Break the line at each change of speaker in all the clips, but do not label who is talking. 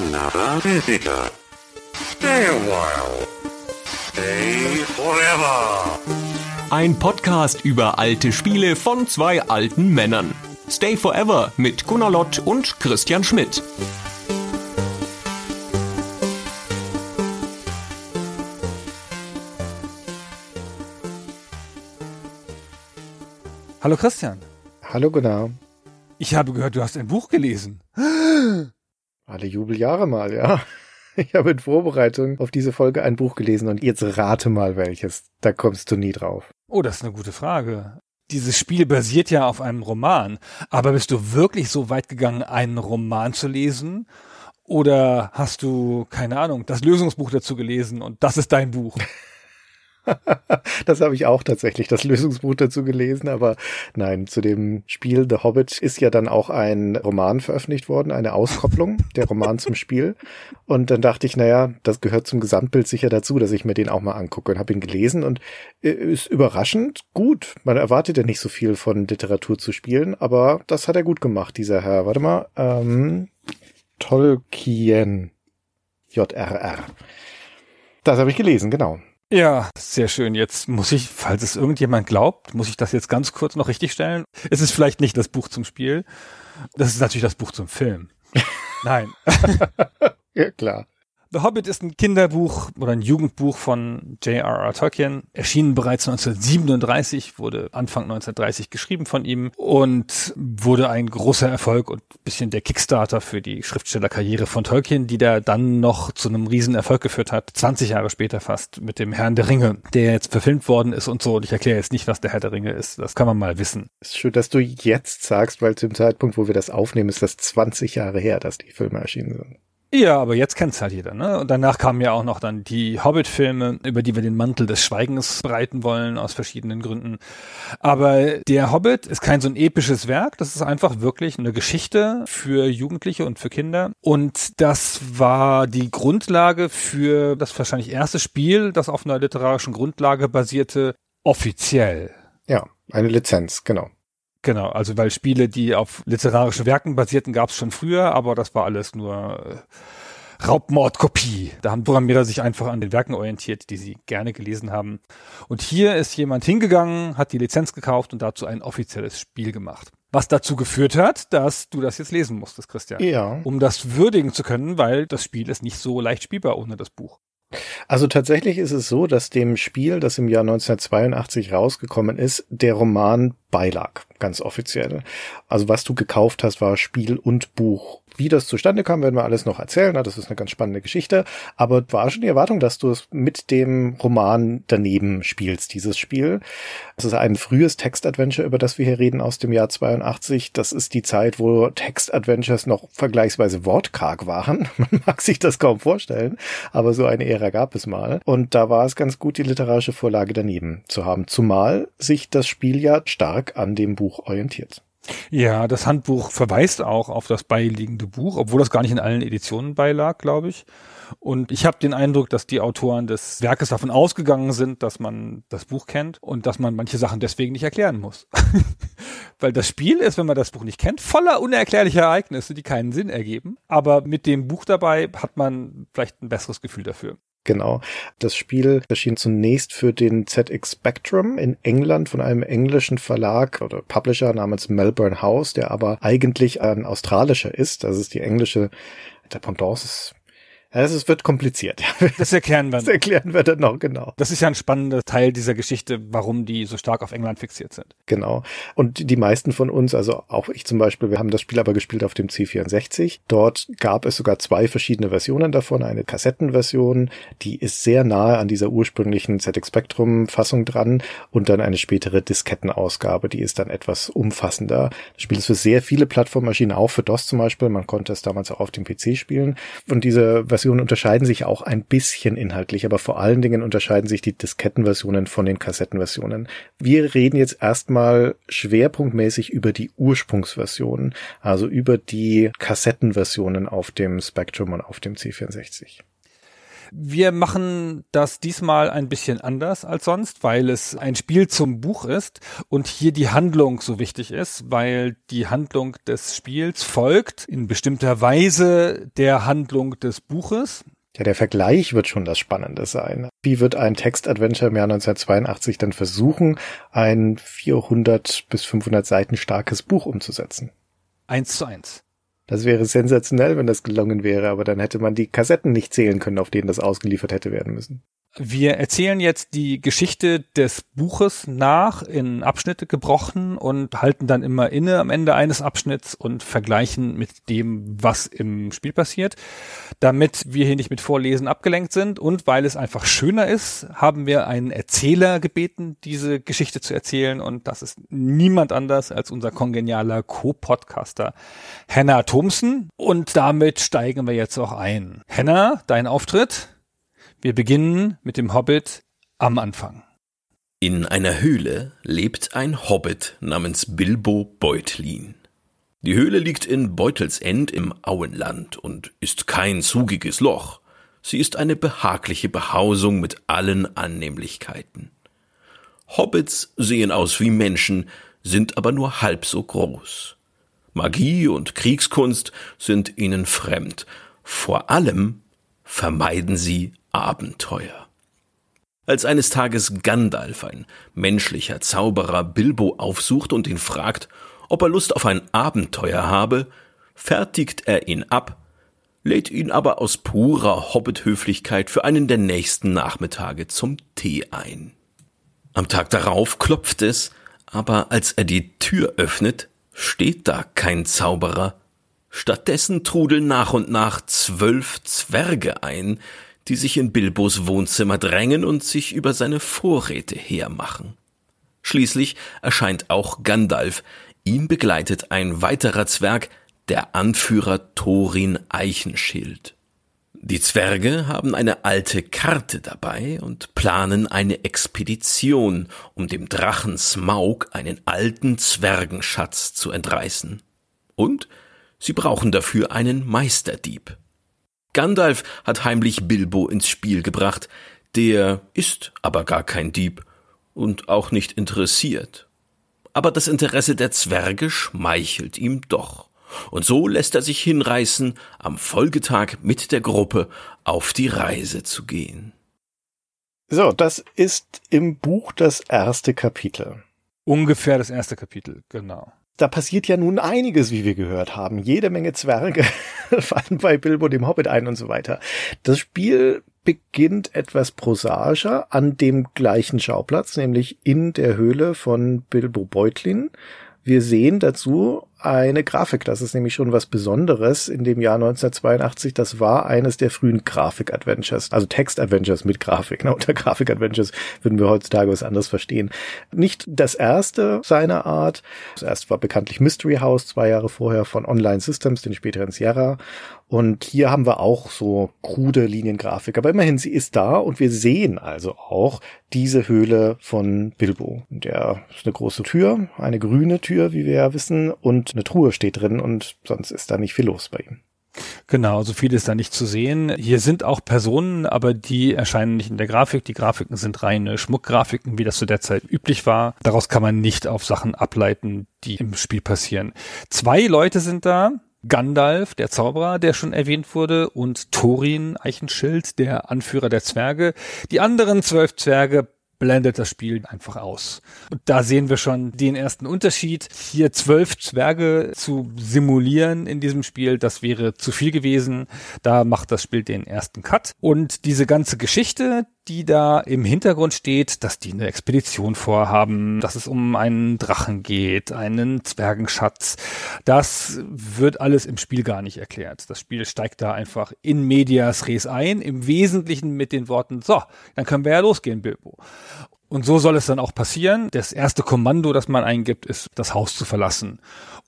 another visitor. Stay a while. Stay forever.
Ein Podcast über alte Spiele von zwei alten Männern. Stay Forever mit Gunnar Lott und Christian Schmidt.
Hallo Christian.
Hallo Gunnar.
Ich habe gehört, du hast ein Buch gelesen.
Alle Jubeljahre mal, ja. Ich habe in Vorbereitung auf diese Folge ein Buch gelesen und jetzt rate mal welches. Da kommst du nie drauf.
Oh, das ist eine gute Frage. Dieses Spiel basiert ja auf einem Roman. Aber bist du wirklich so weit gegangen, einen Roman zu lesen? Oder hast du, keine Ahnung, das Lösungsbuch dazu gelesen und das ist dein Buch?
das habe ich auch tatsächlich, das Lösungsbuch dazu gelesen, aber nein, zu dem Spiel The Hobbit ist ja dann auch ein Roman veröffentlicht worden, eine Auskopplung, der Roman zum Spiel. Und dann dachte ich, naja, das gehört zum Gesamtbild sicher dazu, dass ich mir den auch mal angucke und habe ihn gelesen und äh, ist überraschend gut. Man erwartet ja nicht so viel von Literatur zu spielen, aber das hat er gut gemacht, dieser Herr. Warte mal, ähm, Tolkien. JRR. Das habe ich gelesen, genau.
Ja, sehr schön. Jetzt muss ich, falls es irgendjemand glaubt, muss ich das jetzt ganz kurz noch richtig stellen. Es ist vielleicht nicht das Buch zum Spiel. Das ist natürlich das Buch zum Film. Nein.
ja, klar.
The Hobbit ist ein Kinderbuch oder ein Jugendbuch von J.R.R. Tolkien, erschienen bereits 1937, wurde Anfang 1930 geschrieben von ihm und wurde ein großer Erfolg und bisschen der Kickstarter für die Schriftstellerkarriere von Tolkien, die der dann noch zu einem riesen Erfolg geführt hat, 20 Jahre später fast mit dem Herrn der Ringe, der jetzt verfilmt worden ist und so. Und ich erkläre jetzt nicht, was der Herr der Ringe ist. Das kann man mal wissen.
Ist schön, dass du jetzt sagst, weil zum Zeitpunkt, wo wir das aufnehmen, ist das 20 Jahre her, dass die Filme erschienen sind.
Ja, aber jetzt kennt's halt jeder, ne? Und danach kamen ja auch noch dann die Hobbit-Filme, über die wir den Mantel des Schweigens breiten wollen, aus verschiedenen Gründen. Aber der Hobbit ist kein so ein episches Werk, das ist einfach wirklich eine Geschichte für Jugendliche und für Kinder. Und das war die Grundlage für das wahrscheinlich erste Spiel, das auf einer literarischen Grundlage basierte, offiziell.
Ja, eine Lizenz, genau.
Genau, also weil Spiele, die auf literarischen Werken basierten, gab es schon früher, aber das war alles nur äh, Raubmordkopie. Da haben Programmierer sich einfach an den Werken orientiert, die sie gerne gelesen haben. Und hier ist jemand hingegangen, hat die Lizenz gekauft und dazu ein offizielles Spiel gemacht. Was dazu geführt hat, dass du das jetzt lesen musstest, Christian.
Ja.
Um das würdigen zu können, weil das Spiel ist nicht so leicht spielbar ohne das Buch.
Also tatsächlich ist es so, dass dem Spiel, das im Jahr 1982 rausgekommen ist, der Roman beilag, ganz offiziell. Also was du gekauft hast, war Spiel und Buch. Wie das zustande kam, werden wir alles noch erzählen. Das ist eine ganz spannende Geschichte. Aber war schon die Erwartung, dass du es mit dem Roman daneben spielst, dieses Spiel. Es ist ein frühes Text-Adventure, über das wir hier reden, aus dem Jahr 82. Das ist die Zeit, wo Text-Adventures noch vergleichsweise wortkarg waren. Man mag sich das kaum vorstellen, aber so eine Ära gab es mal. Und da war es ganz gut, die literarische Vorlage daneben zu haben. Zumal sich das Spiel ja stark an dem Buch orientiert.
Ja, das Handbuch verweist auch auf das beiliegende Buch, obwohl das gar nicht in allen Editionen beilag, glaube ich. Und ich habe den Eindruck, dass die Autoren des Werkes davon ausgegangen sind, dass man das Buch kennt und dass man manche Sachen deswegen nicht erklären muss. Weil das Spiel ist, wenn man das Buch nicht kennt, voller unerklärlicher Ereignisse, die keinen Sinn ergeben. Aber mit dem Buch dabei hat man vielleicht ein besseres Gefühl dafür.
Genau. Das Spiel erschien zunächst für den ZX Spectrum in England von einem englischen Verlag oder Publisher namens Melbourne House, der aber eigentlich ein australischer ist. Das ist die englische, der Pendant ist also es wird kompliziert.
Das erklären wir.
Das erklären wir dann noch, genau.
Das ist ja ein spannender Teil dieser Geschichte, warum die so stark auf England fixiert sind.
Genau. Und die meisten von uns, also auch ich zum Beispiel, wir haben das Spiel aber gespielt auf dem C64. Dort gab es sogar zwei verschiedene Versionen davon. Eine Kassettenversion, die ist sehr nahe an dieser ursprünglichen ZX Spectrum Fassung dran und dann eine spätere Diskettenausgabe, die ist dann etwas umfassender. Das Spiel ist für sehr viele Plattformmaschinen, auch für DOS zum Beispiel. Man konnte es damals auch auf dem PC spielen. Und diese Versionen unterscheiden sich auch ein bisschen inhaltlich, aber vor allen Dingen unterscheiden sich die Diskettenversionen von den Kassettenversionen. Wir reden jetzt erstmal schwerpunktmäßig über die Ursprungsversionen, also über die Kassettenversionen auf dem Spectrum und auf dem C64.
Wir machen das diesmal ein bisschen anders als sonst, weil es ein Spiel zum Buch ist und hier die Handlung so wichtig ist, weil die Handlung des Spiels folgt in bestimmter Weise der Handlung des Buches.
Ja, der Vergleich wird schon das Spannende sein. Wie wird ein Text-Adventure im Jahr 1982 dann versuchen, ein 400 bis 500 Seiten starkes Buch umzusetzen?
Eins zu eins.
Das wäre sensationell, wenn das gelungen wäre, aber dann hätte man die Kassetten nicht zählen können, auf denen das ausgeliefert hätte werden müssen.
Wir erzählen jetzt die Geschichte des Buches nach in Abschnitte gebrochen und halten dann immer inne am Ende eines Abschnitts und vergleichen mit dem, was im Spiel passiert. Damit wir hier nicht mit Vorlesen abgelenkt sind und weil es einfach schöner ist, haben wir einen Erzähler gebeten, diese Geschichte zu erzählen und das ist niemand anders als unser kongenialer Co-Podcaster Hannah Thompson und damit steigen wir jetzt auch ein. Hannah, dein Auftritt? Wir beginnen mit dem Hobbit am Anfang.
In einer Höhle lebt ein Hobbit namens Bilbo Beutlin. Die Höhle liegt in Beutelsend im Auenland und ist kein zugiges Loch. Sie ist eine behagliche Behausung mit allen Annehmlichkeiten. Hobbits sehen aus wie Menschen, sind aber nur halb so groß. Magie und Kriegskunst sind ihnen fremd. Vor allem vermeiden sie Abenteuer. Als eines Tages Gandalf, ein menschlicher Zauberer, Bilbo aufsucht und ihn fragt, ob er Lust auf ein Abenteuer habe, fertigt er ihn ab, lädt ihn aber aus purer Hobbithöflichkeit für einen der nächsten Nachmittage zum Tee ein. Am Tag darauf klopft es, aber als er die Tür öffnet, steht da kein Zauberer. Stattdessen trudeln nach und nach zwölf Zwerge ein, die sich in Bilbos Wohnzimmer drängen und sich über seine Vorräte hermachen. Schließlich erscheint auch Gandalf, ihn begleitet ein weiterer Zwerg, der Anführer Thorin Eichenschild. Die Zwerge haben eine alte Karte dabei und planen eine Expedition, um dem Drachen Smaug einen alten Zwergenschatz zu entreißen. Und sie brauchen dafür einen Meisterdieb. Gandalf hat heimlich Bilbo ins Spiel gebracht, der ist aber gar kein Dieb und auch nicht interessiert. Aber das Interesse der Zwerge schmeichelt ihm doch. Und so lässt er sich hinreißen, am Folgetag mit der Gruppe auf die Reise zu gehen.
So, das ist im Buch das erste Kapitel.
Ungefähr das erste Kapitel, genau
da passiert ja nun einiges, wie wir gehört haben. Jede Menge Zwerge fallen bei Bilbo dem Hobbit ein und so weiter. Das Spiel beginnt etwas prosaischer an dem gleichen Schauplatz, nämlich in der Höhle von Bilbo Beutlin. Wir sehen dazu eine Grafik. Das ist nämlich schon was Besonderes in dem Jahr 1982. Das war eines der frühen Grafik-Adventures, also Text-Adventures mit Grafik. Ne? Unter Grafik-Adventures würden wir heutzutage was anderes verstehen. Nicht das erste seiner Art. Das erste war bekanntlich Mystery House, zwei Jahre vorher von Online Systems, den späteren Sierra. Und hier haben wir auch so krude Liniengrafik. Aber immerhin, sie ist da und wir sehen also auch diese Höhle von Bilbo. Der ist eine große Tür, eine grüne Tür, wie wir ja wissen, und eine Truhe steht drin und sonst ist da nicht viel los bei ihm.
Genau, so viel ist da nicht zu sehen. Hier sind auch Personen, aber die erscheinen nicht in der Grafik. Die Grafiken sind reine Schmuckgrafiken, wie das zu der Zeit üblich war. Daraus kann man nicht auf Sachen ableiten, die im Spiel passieren. Zwei Leute sind da. Gandalf, der Zauberer, der schon erwähnt wurde, und Thorin Eichenschild, der Anführer der Zwerge. Die anderen zwölf Zwerge blendet das Spiel einfach aus. Und da sehen wir schon den ersten Unterschied. Hier zwölf Zwerge zu simulieren in diesem Spiel, das wäre zu viel gewesen. Da macht das Spiel den ersten Cut. Und diese ganze Geschichte, die da im Hintergrund steht, dass die eine Expedition vorhaben, dass es um einen Drachen geht, einen Zwergenschatz. Das wird alles im Spiel gar nicht erklärt. Das Spiel steigt da einfach in medias res ein, im Wesentlichen mit den Worten, so, dann können wir ja losgehen, Bilbo. Und so soll es dann auch passieren. Das erste Kommando, das man eingibt, ist, das Haus zu verlassen,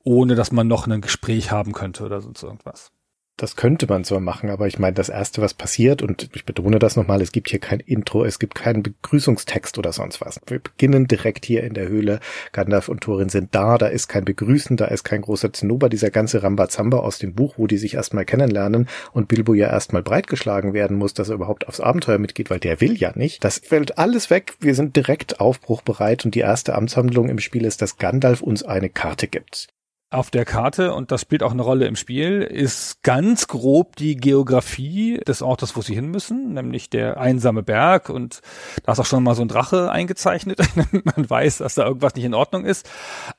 ohne dass man noch ein Gespräch haben könnte oder sonst irgendwas.
Das könnte man so machen, aber ich meine, das erste, was passiert, und ich betone das nochmal, es gibt hier kein Intro, es gibt keinen Begrüßungstext oder sonst was. Wir beginnen direkt hier in der Höhle. Gandalf und Thorin sind da, da ist kein Begrüßen, da ist kein großer Zinnober, dieser ganze Rambazamba aus dem Buch, wo die sich erstmal kennenlernen und Bilbo ja erstmal breitgeschlagen werden muss, dass er überhaupt aufs Abenteuer mitgeht, weil der will ja nicht. Das fällt alles weg. Wir sind direkt aufbruchbereit und die erste Amtshandlung im Spiel ist, dass Gandalf uns eine Karte gibt
auf der Karte, und das spielt auch eine Rolle im Spiel, ist ganz grob die Geografie des Ortes, wo sie hin müssen, nämlich der einsame Berg. Und da ist auch schon mal so ein Drache eingezeichnet. Man weiß, dass da irgendwas nicht in Ordnung ist.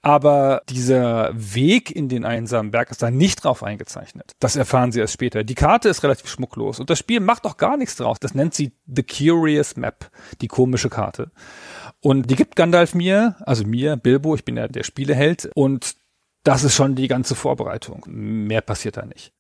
Aber dieser Weg in den einsamen Berg ist da nicht drauf eingezeichnet. Das erfahren sie erst später. Die Karte ist relativ schmucklos und das Spiel macht auch gar nichts draus. Das nennt sie The Curious Map, die komische Karte. Und die gibt Gandalf mir, also mir, Bilbo, ich bin ja der Spieleheld, und das ist schon die ganze Vorbereitung. Mehr passiert da nicht.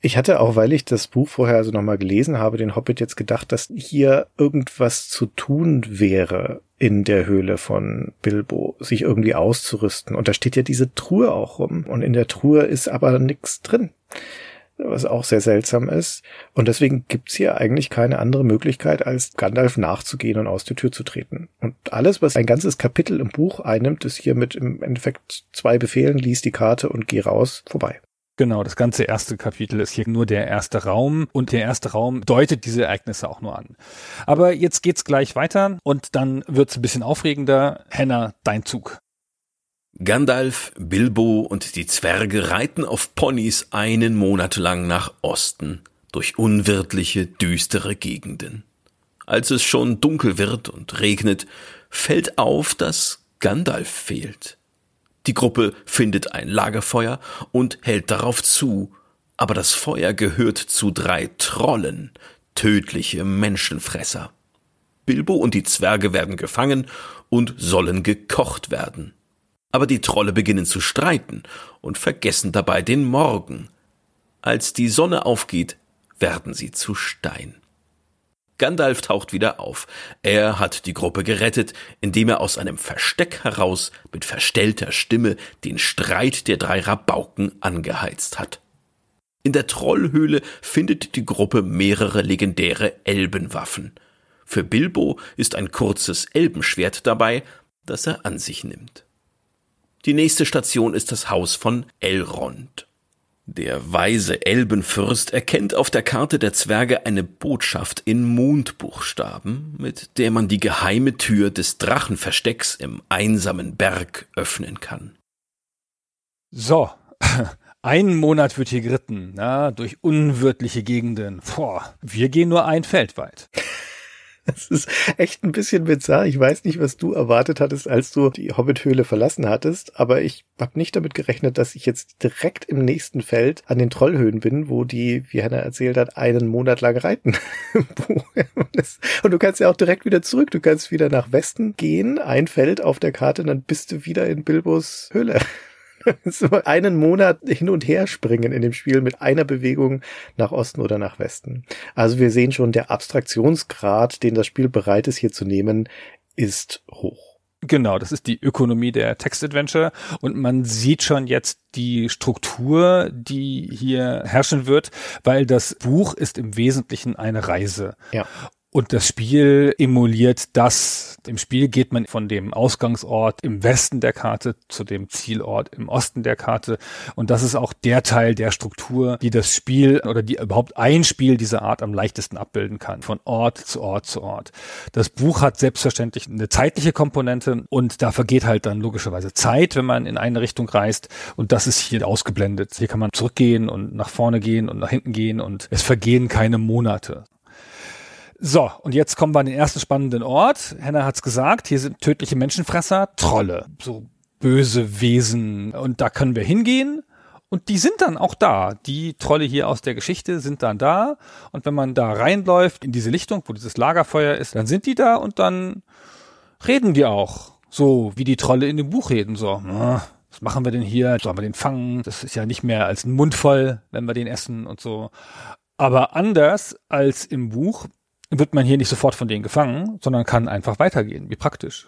Ich hatte auch, weil ich das Buch vorher also nochmal gelesen habe, den Hobbit jetzt gedacht, dass hier irgendwas zu tun wäre in der Höhle von Bilbo, sich irgendwie auszurüsten. Und da steht ja diese Truhe auch rum. Und in der Truhe ist aber nichts drin was auch sehr seltsam ist. Und deswegen gibt's hier eigentlich keine andere Möglichkeit, als Gandalf nachzugehen und aus der Tür zu treten. Und alles, was ein ganzes Kapitel im Buch einnimmt, ist hier mit im Endeffekt zwei Befehlen, lies die Karte und geh raus, vorbei.
Genau, das ganze erste Kapitel ist hier nur der erste Raum und der erste Raum deutet diese Ereignisse auch nur an. Aber jetzt geht's gleich weiter und dann wird's ein bisschen aufregender. Henna, dein Zug.
Gandalf, Bilbo und die Zwerge reiten auf Ponys einen Monat lang nach Osten durch unwirtliche, düstere Gegenden. Als es schon dunkel wird und regnet, fällt auf, dass Gandalf fehlt. Die Gruppe findet ein Lagerfeuer und hält darauf zu, aber das Feuer gehört zu drei Trollen, tödliche Menschenfresser. Bilbo und die Zwerge werden gefangen und sollen gekocht werden. Aber die Trolle beginnen zu streiten und vergessen dabei den Morgen. Als die Sonne aufgeht, werden sie zu Stein. Gandalf taucht wieder auf. Er hat die Gruppe gerettet, indem er aus einem Versteck heraus mit verstellter Stimme den Streit der drei Rabauken angeheizt hat. In der Trollhöhle findet die Gruppe mehrere legendäre Elbenwaffen. Für Bilbo ist ein kurzes Elbenschwert dabei, das er an sich nimmt. Die nächste Station ist das Haus von Elrond. Der weise Elbenfürst erkennt auf der Karte der Zwerge eine Botschaft in Mondbuchstaben, mit der man die geheime Tür des Drachenverstecks im einsamen Berg öffnen kann.
So, ein Monat wird hier geritten, na, durch unwirtliche Gegenden. Boah, wir gehen nur ein Feld weit.
Das ist echt ein bisschen bizarr. Ich weiß nicht, was du erwartet hattest, als du die Hobbit-Höhle verlassen hattest, aber ich habe nicht damit gerechnet, dass ich jetzt direkt im nächsten Feld an den Trollhöhen bin, wo die, wie Hannah erzählt hat, einen Monat lang reiten. und du kannst ja auch direkt wieder zurück. Du kannst wieder nach Westen gehen, ein Feld auf der Karte, und dann bist du wieder in Bilbos Höhle. so einen Monat hin und her springen in dem Spiel mit einer Bewegung nach Osten oder nach Westen. Also wir sehen schon, der Abstraktionsgrad, den das Spiel bereit ist hier zu nehmen, ist hoch.
Genau, das ist die Ökonomie der Text-Adventure und man sieht schon jetzt die Struktur, die hier herrschen wird, weil das Buch ist im Wesentlichen eine Reise.
Ja.
Und das Spiel emuliert das. Im Spiel geht man von dem Ausgangsort im Westen der Karte zu dem Zielort im Osten der Karte. Und das ist auch der Teil der Struktur, die das Spiel oder die überhaupt ein Spiel dieser Art am leichtesten abbilden kann. Von Ort zu Ort zu Ort. Das Buch hat selbstverständlich eine zeitliche Komponente und da vergeht halt dann logischerweise Zeit, wenn man in eine Richtung reist. Und das ist hier ausgeblendet. Hier kann man zurückgehen und nach vorne gehen und nach hinten gehen und es vergehen keine Monate. So, und jetzt kommen wir an den ersten spannenden Ort. Henna hat's gesagt, hier sind tödliche Menschenfresser, Trolle, so böse Wesen. Und da können wir hingehen. Und die sind dann auch da. Die Trolle hier aus der Geschichte sind dann da. Und wenn man da reinläuft in diese Lichtung, wo dieses Lagerfeuer ist, dann sind die da und dann reden die auch. So wie die Trolle in dem Buch reden. So, na, was machen wir denn hier? Sollen wir den fangen? Das ist ja nicht mehr als ein Mund voll, wenn wir den essen und so. Aber anders als im Buch wird man hier nicht sofort von denen gefangen, sondern kann einfach weitergehen. Wie praktisch.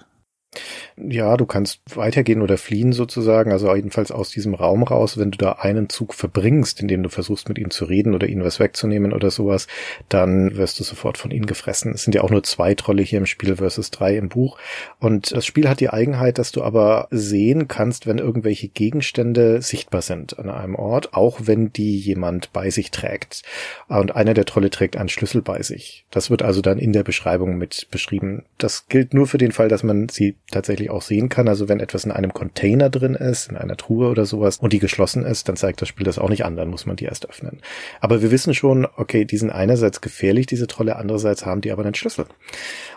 Ja, du kannst weitergehen oder fliehen sozusagen, also jedenfalls aus diesem Raum raus. Wenn du da einen Zug verbringst, indem du versuchst mit ihm zu reden oder ihnen was wegzunehmen oder sowas, dann wirst du sofort von ihnen gefressen. Es sind ja auch nur zwei Trolle hier im Spiel versus drei im Buch. Und das Spiel hat die Eigenheit, dass du aber sehen kannst, wenn irgendwelche Gegenstände sichtbar sind an einem Ort, auch wenn die jemand bei sich trägt. Und einer der Trolle trägt einen Schlüssel bei sich. Das wird also dann in der Beschreibung mit beschrieben. Das gilt nur für den Fall, dass man sie tatsächlich auch sehen kann. Also wenn etwas in einem Container drin ist, in einer Truhe oder sowas und die geschlossen ist, dann zeigt das Spiel das auch nicht an, dann muss man die erst öffnen. Aber wir wissen schon, okay, die sind einerseits gefährlich, diese Trolle, andererseits haben die aber einen Schlüssel.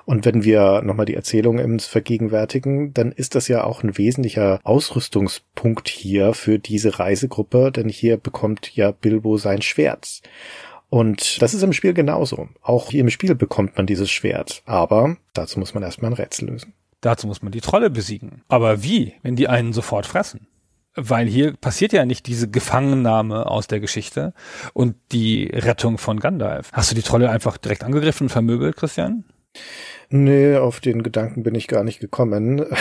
Und wenn wir nochmal die Erzählung ins vergegenwärtigen, dann ist das ja auch ein wesentlicher Ausrüstungspunkt hier für diese Reisegruppe, denn hier bekommt ja Bilbo sein Schwert. Und das ist im Spiel genauso. Auch hier im Spiel bekommt man dieses Schwert. Aber dazu muss man erstmal ein Rätsel lösen.
Dazu muss man die Trolle besiegen. Aber wie, wenn die einen sofort fressen? Weil hier passiert ja nicht diese Gefangennahme aus der Geschichte und die Rettung von Gandalf. Hast du die Trolle einfach direkt angegriffen und vermöbelt, Christian?
Nee, auf den Gedanken bin ich gar nicht gekommen.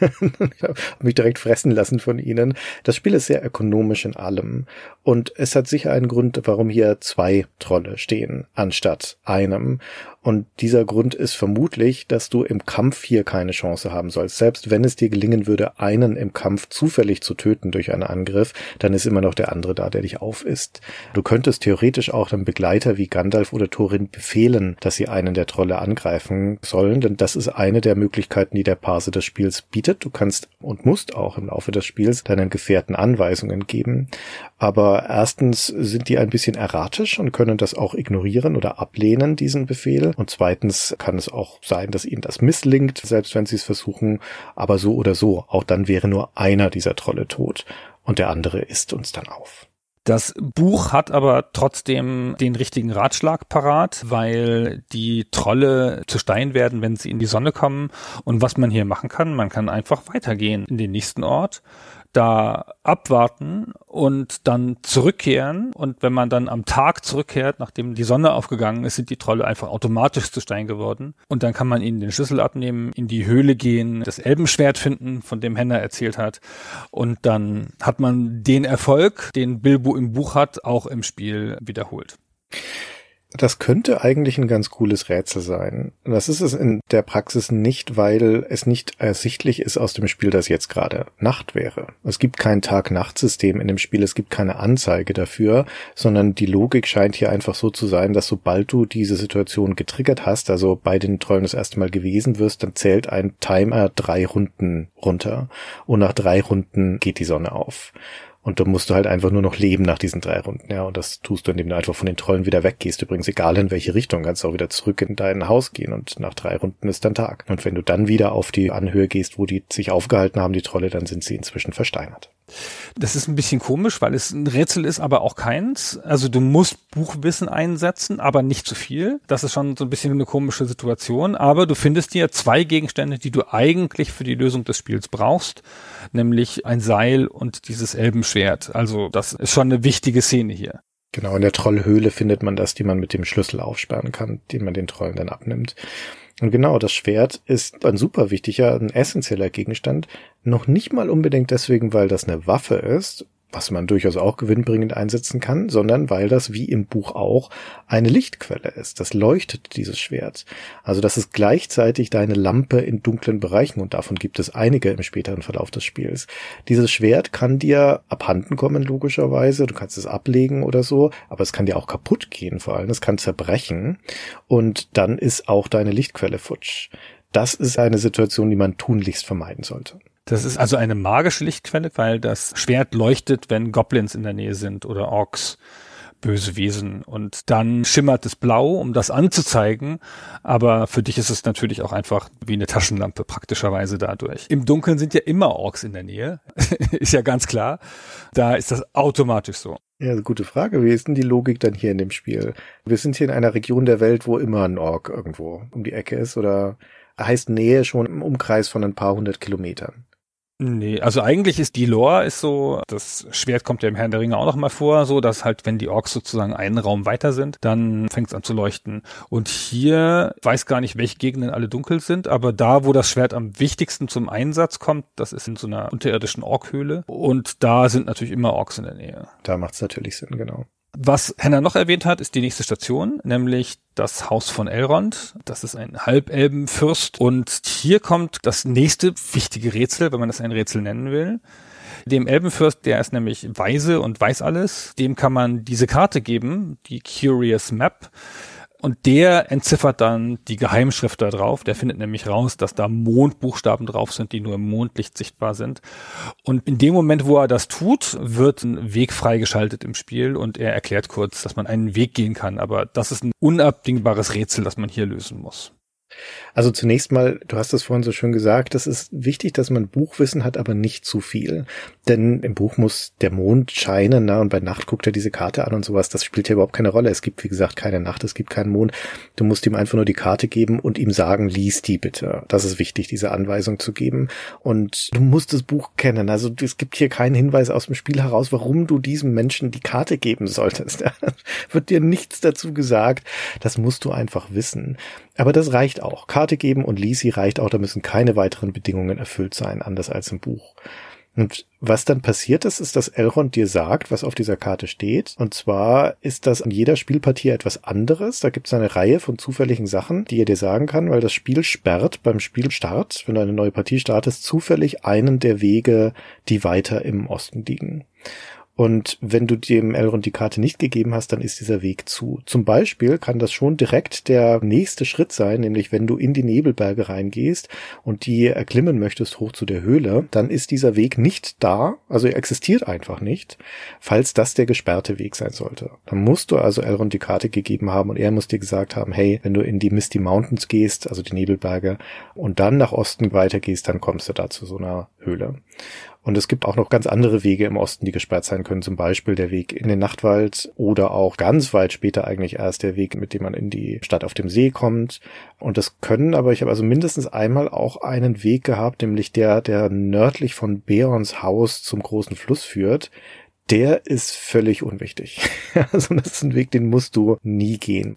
ich habe mich direkt fressen lassen von ihnen. Das Spiel ist sehr ökonomisch in allem. Und es hat sicher einen Grund, warum hier zwei Trolle stehen, anstatt einem. Und dieser Grund ist vermutlich, dass du im Kampf hier keine Chance haben sollst. Selbst wenn es dir gelingen würde, einen im Kampf zufällig zu töten durch einen Angriff, dann ist immer noch der andere da, der dich aufisst. Du könntest theoretisch auch dem Begleiter wie Gandalf oder Thorin befehlen, dass sie einen der Trolle angreifen sollen, denn das ist eine der Möglichkeiten, die der Parse des Spiels bietet. Du kannst und musst auch im Laufe des Spiels deinen Gefährten Anweisungen geben. Aber erstens sind die ein bisschen erratisch und können das auch ignorieren oder ablehnen, diesen Befehl. Und zweitens kann es auch sein, dass ihnen das misslingt, selbst wenn sie es versuchen. Aber so oder so, auch dann wäre nur einer dieser Trolle tot und der andere isst uns dann auf.
Das Buch hat aber trotzdem den richtigen Ratschlag parat, weil die Trolle zu Stein werden, wenn sie in die Sonne kommen. Und was man hier machen kann, man kann einfach weitergehen in den nächsten Ort, da abwarten und dann zurückkehren. Und wenn man dann am Tag zurückkehrt, nachdem die Sonne aufgegangen ist, sind die Trolle einfach automatisch zu Stein geworden. Und dann kann man ihnen den Schlüssel abnehmen, in die Höhle gehen, das Elbenschwert finden, von dem Henner erzählt hat. Und dann hat man den Erfolg, den Bilbo im Buch hat, auch im Spiel wiederholt.
Das könnte eigentlich ein ganz cooles Rätsel sein. Das ist es in der Praxis nicht, weil es nicht ersichtlich ist aus dem Spiel, dass jetzt gerade Nacht wäre. Es gibt kein Tag-Nacht-System in dem Spiel, es gibt keine Anzeige dafür, sondern die Logik scheint hier einfach so zu sein, dass sobald du diese Situation getriggert hast, also bei den Trollen das erste Mal gewesen wirst, dann zählt ein Timer drei Runden runter und nach drei Runden geht die Sonne auf. Und da musst du halt einfach nur noch leben nach diesen drei Runden, ja. Und das tust du, indem du einfach von den Trollen wieder weggehst. Übrigens, egal in welche Richtung, kannst du auch wieder zurück in dein Haus gehen und nach drei Runden ist dann Tag. Und wenn du dann wieder auf die Anhöhe gehst, wo die sich aufgehalten haben, die Trolle, dann sind sie inzwischen versteinert.
Das ist ein bisschen komisch, weil es ein Rätsel ist, aber auch keins. Also du musst Buchwissen einsetzen, aber nicht zu viel. Das ist schon so ein bisschen eine komische Situation. Aber du findest dir zwei Gegenstände, die du eigentlich für die Lösung des Spiels brauchst, nämlich ein Seil und dieses Elbenschwert. Also das ist schon eine wichtige Szene hier.
Genau, in der Trollhöhle findet man das, die man mit dem Schlüssel aufsperren kann, den man den Trollen dann abnimmt. Und genau, das Schwert ist ein super wichtiger, ein essentieller Gegenstand. Noch nicht mal unbedingt deswegen, weil das eine Waffe ist, was man durchaus auch gewinnbringend einsetzen kann, sondern weil das wie im Buch auch eine Lichtquelle ist. Das leuchtet dieses Schwert. Also das ist gleichzeitig deine Lampe in dunklen Bereichen und davon gibt es einige im späteren Verlauf des Spiels. Dieses Schwert kann dir abhanden kommen, logischerweise. Du kannst es ablegen oder so, aber es kann dir auch kaputt gehen vor allem. Es kann zerbrechen und dann ist auch deine Lichtquelle futsch. Das ist eine Situation, die man tunlichst vermeiden sollte.
Das ist also eine magische Lichtquelle, weil das Schwert leuchtet, wenn Goblins in der Nähe sind oder Orks, böse Wesen. Und dann schimmert es blau, um das anzuzeigen. Aber für dich ist es natürlich auch einfach wie eine Taschenlampe praktischerweise dadurch. Im Dunkeln sind ja immer Orks in der Nähe. ist ja ganz klar. Da ist das automatisch so.
Ja, gute Frage. Wie ist denn die Logik dann hier in dem Spiel? Wir sind hier in einer Region der Welt, wo immer ein Ork irgendwo um die Ecke ist oder heißt Nähe schon im Umkreis von ein paar hundert Kilometern.
Nee, also eigentlich ist die Lore ist so, das Schwert kommt ja im Herrn der Ringe auch noch mal vor, so dass halt, wenn die Orks sozusagen einen Raum weiter sind, dann fängt es an zu leuchten. Und hier weiß gar nicht, welche Gegenden alle dunkel sind, aber da, wo das Schwert am wichtigsten zum Einsatz kommt, das ist in so einer unterirdischen Orkhöhle. Und da sind natürlich immer Orks in der Nähe.
Da macht es natürlich Sinn, genau.
Was Henna noch erwähnt hat, ist die nächste Station, nämlich das Haus von Elrond. Das ist ein Halbelbenfürst. Und hier kommt das nächste wichtige Rätsel, wenn man das ein Rätsel nennen will. Dem Elbenfürst, der ist nämlich weise und weiß alles, dem kann man diese Karte geben, die Curious Map. Und der entziffert dann die Geheimschrift da drauf. Der findet nämlich raus, dass da Mondbuchstaben drauf sind, die nur im Mondlicht sichtbar sind. Und in dem Moment, wo er das tut, wird ein Weg freigeschaltet im Spiel und er erklärt kurz, dass man einen Weg gehen kann. Aber das ist ein unabdingbares Rätsel, das man hier lösen muss.
Also zunächst mal, du hast es vorhin so schön gesagt, es ist wichtig, dass man Buchwissen hat, aber nicht zu viel. Denn im Buch muss der Mond scheinen, na, und bei Nacht guckt er diese Karte an und sowas. Das spielt ja überhaupt keine Rolle. Es gibt, wie gesagt, keine Nacht, es gibt keinen Mond. Du musst ihm einfach nur die Karte geben und ihm sagen, lies die bitte. Das ist wichtig, diese Anweisung zu geben. Und du musst das Buch kennen. Also es gibt hier keinen Hinweis aus dem Spiel heraus, warum du diesem Menschen die Karte geben solltest. Wird dir nichts dazu gesagt. Das musst du einfach wissen. Aber das reicht auch. Karte geben und Lisi reicht auch, da müssen keine weiteren Bedingungen erfüllt sein, anders als im Buch. Und was dann passiert ist, ist, dass Elrond dir sagt, was auf dieser Karte steht. Und zwar ist das an jeder Spielpartie etwas anderes. Da gibt es eine Reihe von zufälligen Sachen, die er dir sagen kann, weil das Spiel sperrt beim Spielstart, wenn du eine neue Partie startest, zufällig einen der Wege, die weiter im Osten liegen. Und wenn du dem Elrond die Karte nicht gegeben hast, dann ist dieser Weg zu. Zum Beispiel kann das schon direkt der nächste Schritt sein, nämlich wenn du in die Nebelberge reingehst und die erklimmen möchtest hoch zu der Höhle, dann ist dieser Weg nicht da, also er existiert einfach nicht, falls das der gesperrte Weg sein sollte. Dann musst du also Elrond die Karte gegeben haben und er muss dir gesagt haben, hey, wenn du in die Misty Mountains gehst, also die Nebelberge, und dann nach Osten weitergehst, dann kommst du da zu so einer Höhle. Und es gibt auch noch ganz andere Wege im Osten, die gesperrt sein können. Zum Beispiel der Weg in den Nachtwald oder auch ganz weit später eigentlich erst der Weg, mit dem man in die Stadt auf dem See kommt. Und das können aber, ich habe also mindestens einmal auch einen Weg gehabt, nämlich der, der nördlich von Beorns Haus zum großen Fluss führt der ist völlig unwichtig. also das ist ein Weg, den musst du nie gehen.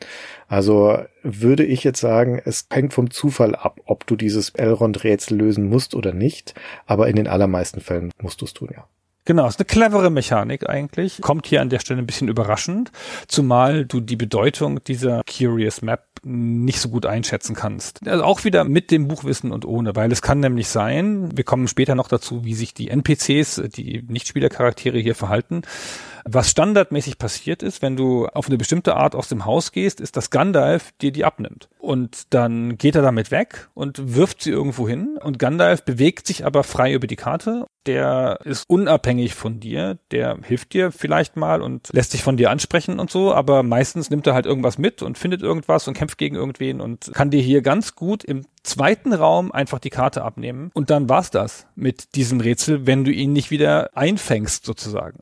Also würde ich jetzt sagen, es hängt vom Zufall ab, ob du dieses Elrond-Rätsel lösen musst oder nicht. Aber in den allermeisten Fällen musst du es tun, ja.
Genau, ist eine clevere Mechanik eigentlich. Kommt hier an der Stelle ein bisschen überraschend, zumal du die Bedeutung dieser Curious Map nicht so gut einschätzen kannst. Also auch wieder mit dem Buchwissen und ohne, weil es kann nämlich sein, wir kommen später noch dazu, wie sich die NPCs, die Nichtspielercharaktere hier verhalten. Was standardmäßig passiert ist, wenn du auf eine bestimmte Art aus dem Haus gehst, ist, dass Gandalf dir die abnimmt. Und dann geht er damit weg und wirft sie irgendwo hin. Und Gandalf bewegt sich aber frei über die Karte. Der ist unabhängig von dir. Der hilft dir vielleicht mal und lässt sich von dir ansprechen und so. Aber meistens nimmt er halt irgendwas mit und findet irgendwas und kämpft gegen irgendwen und kann dir hier ganz gut im zweiten Raum einfach die Karte abnehmen. Und dann war's das mit diesem Rätsel, wenn du ihn nicht wieder einfängst sozusagen.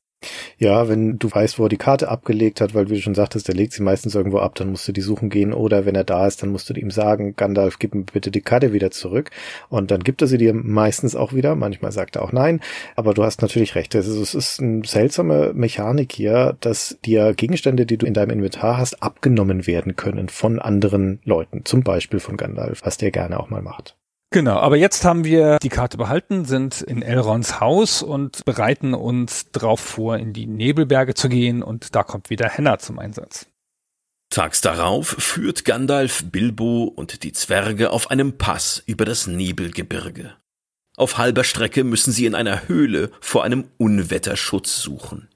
Ja, wenn du weißt, wo er die Karte abgelegt hat, weil wie du schon sagtest, der legt sie meistens irgendwo ab, dann musst du die suchen gehen. Oder wenn er da ist, dann musst du ihm sagen, Gandalf, gib mir bitte die Karte wieder zurück. Und dann gibt er sie dir meistens auch wieder. Manchmal sagt er auch nein. Aber du hast natürlich recht. Ist, es ist eine seltsame Mechanik hier, dass dir Gegenstände, die du in deinem Inventar hast, abgenommen werden können von anderen Leuten. Zum Beispiel von Gandalf, was der gerne auch mal macht.
Genau, aber jetzt haben wir die Karte behalten, sind in Elrons Haus und bereiten uns darauf vor, in die Nebelberge zu gehen und da kommt wieder Henna zum Einsatz.
Tags darauf führt Gandalf Bilbo und die Zwerge auf einem Pass über das Nebelgebirge. Auf halber Strecke müssen sie in einer Höhle vor einem Unwetterschutz suchen.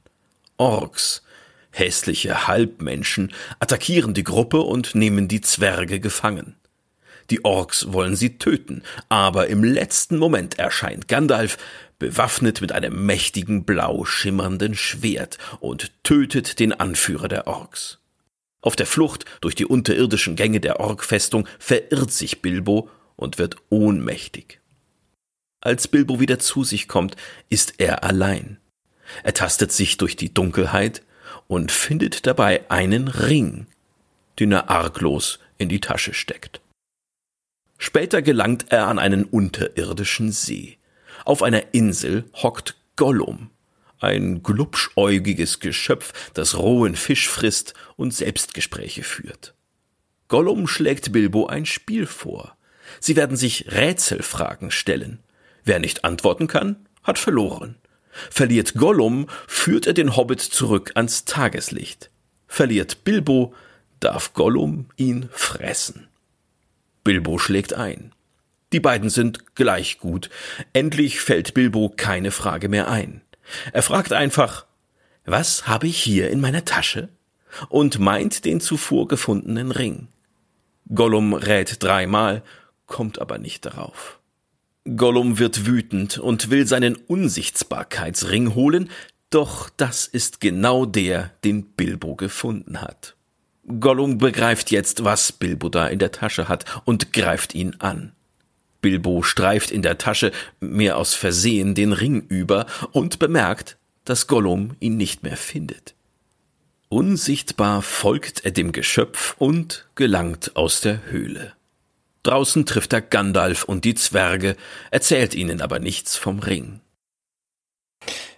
Orks, hässliche Halbmenschen, attackieren die Gruppe und nehmen die Zwerge gefangen. Die Orks wollen sie töten, aber im letzten Moment erscheint Gandalf, bewaffnet mit einem mächtigen blau schimmernden Schwert und tötet den Anführer der Orks. Auf der Flucht durch die unterirdischen Gänge der Orkfestung verirrt sich Bilbo und wird ohnmächtig. Als Bilbo wieder zu sich kommt, ist er allein. Er tastet sich durch die Dunkelheit und findet dabei einen Ring, den er arglos in die Tasche steckt. Später gelangt er an einen unterirdischen See. Auf einer Insel hockt Gollum, ein glubschäugiges Geschöpf, das rohen Fisch frisst und Selbstgespräche führt. Gollum schlägt Bilbo ein Spiel vor. Sie werden sich Rätselfragen stellen. Wer nicht antworten kann, hat verloren. Verliert Gollum, führt er den Hobbit zurück ans Tageslicht. Verliert Bilbo, darf Gollum ihn fressen. Bilbo schlägt ein. Die beiden sind gleich gut. Endlich fällt Bilbo keine Frage mehr ein. Er fragt einfach, was habe ich hier in meiner Tasche? und meint den zuvor gefundenen Ring. Gollum rät dreimal, kommt aber nicht darauf. Gollum wird wütend und will seinen Unsichtbarkeitsring holen, doch das ist genau der, den Bilbo gefunden hat. Gollum begreift jetzt, was Bilbo da in der Tasche hat und greift ihn an. Bilbo streift in der Tasche mehr aus Versehen den Ring über und bemerkt, dass Gollum ihn nicht mehr findet. Unsichtbar folgt er dem Geschöpf und gelangt aus der Höhle. Draußen trifft er Gandalf und die Zwerge, erzählt ihnen aber nichts vom Ring.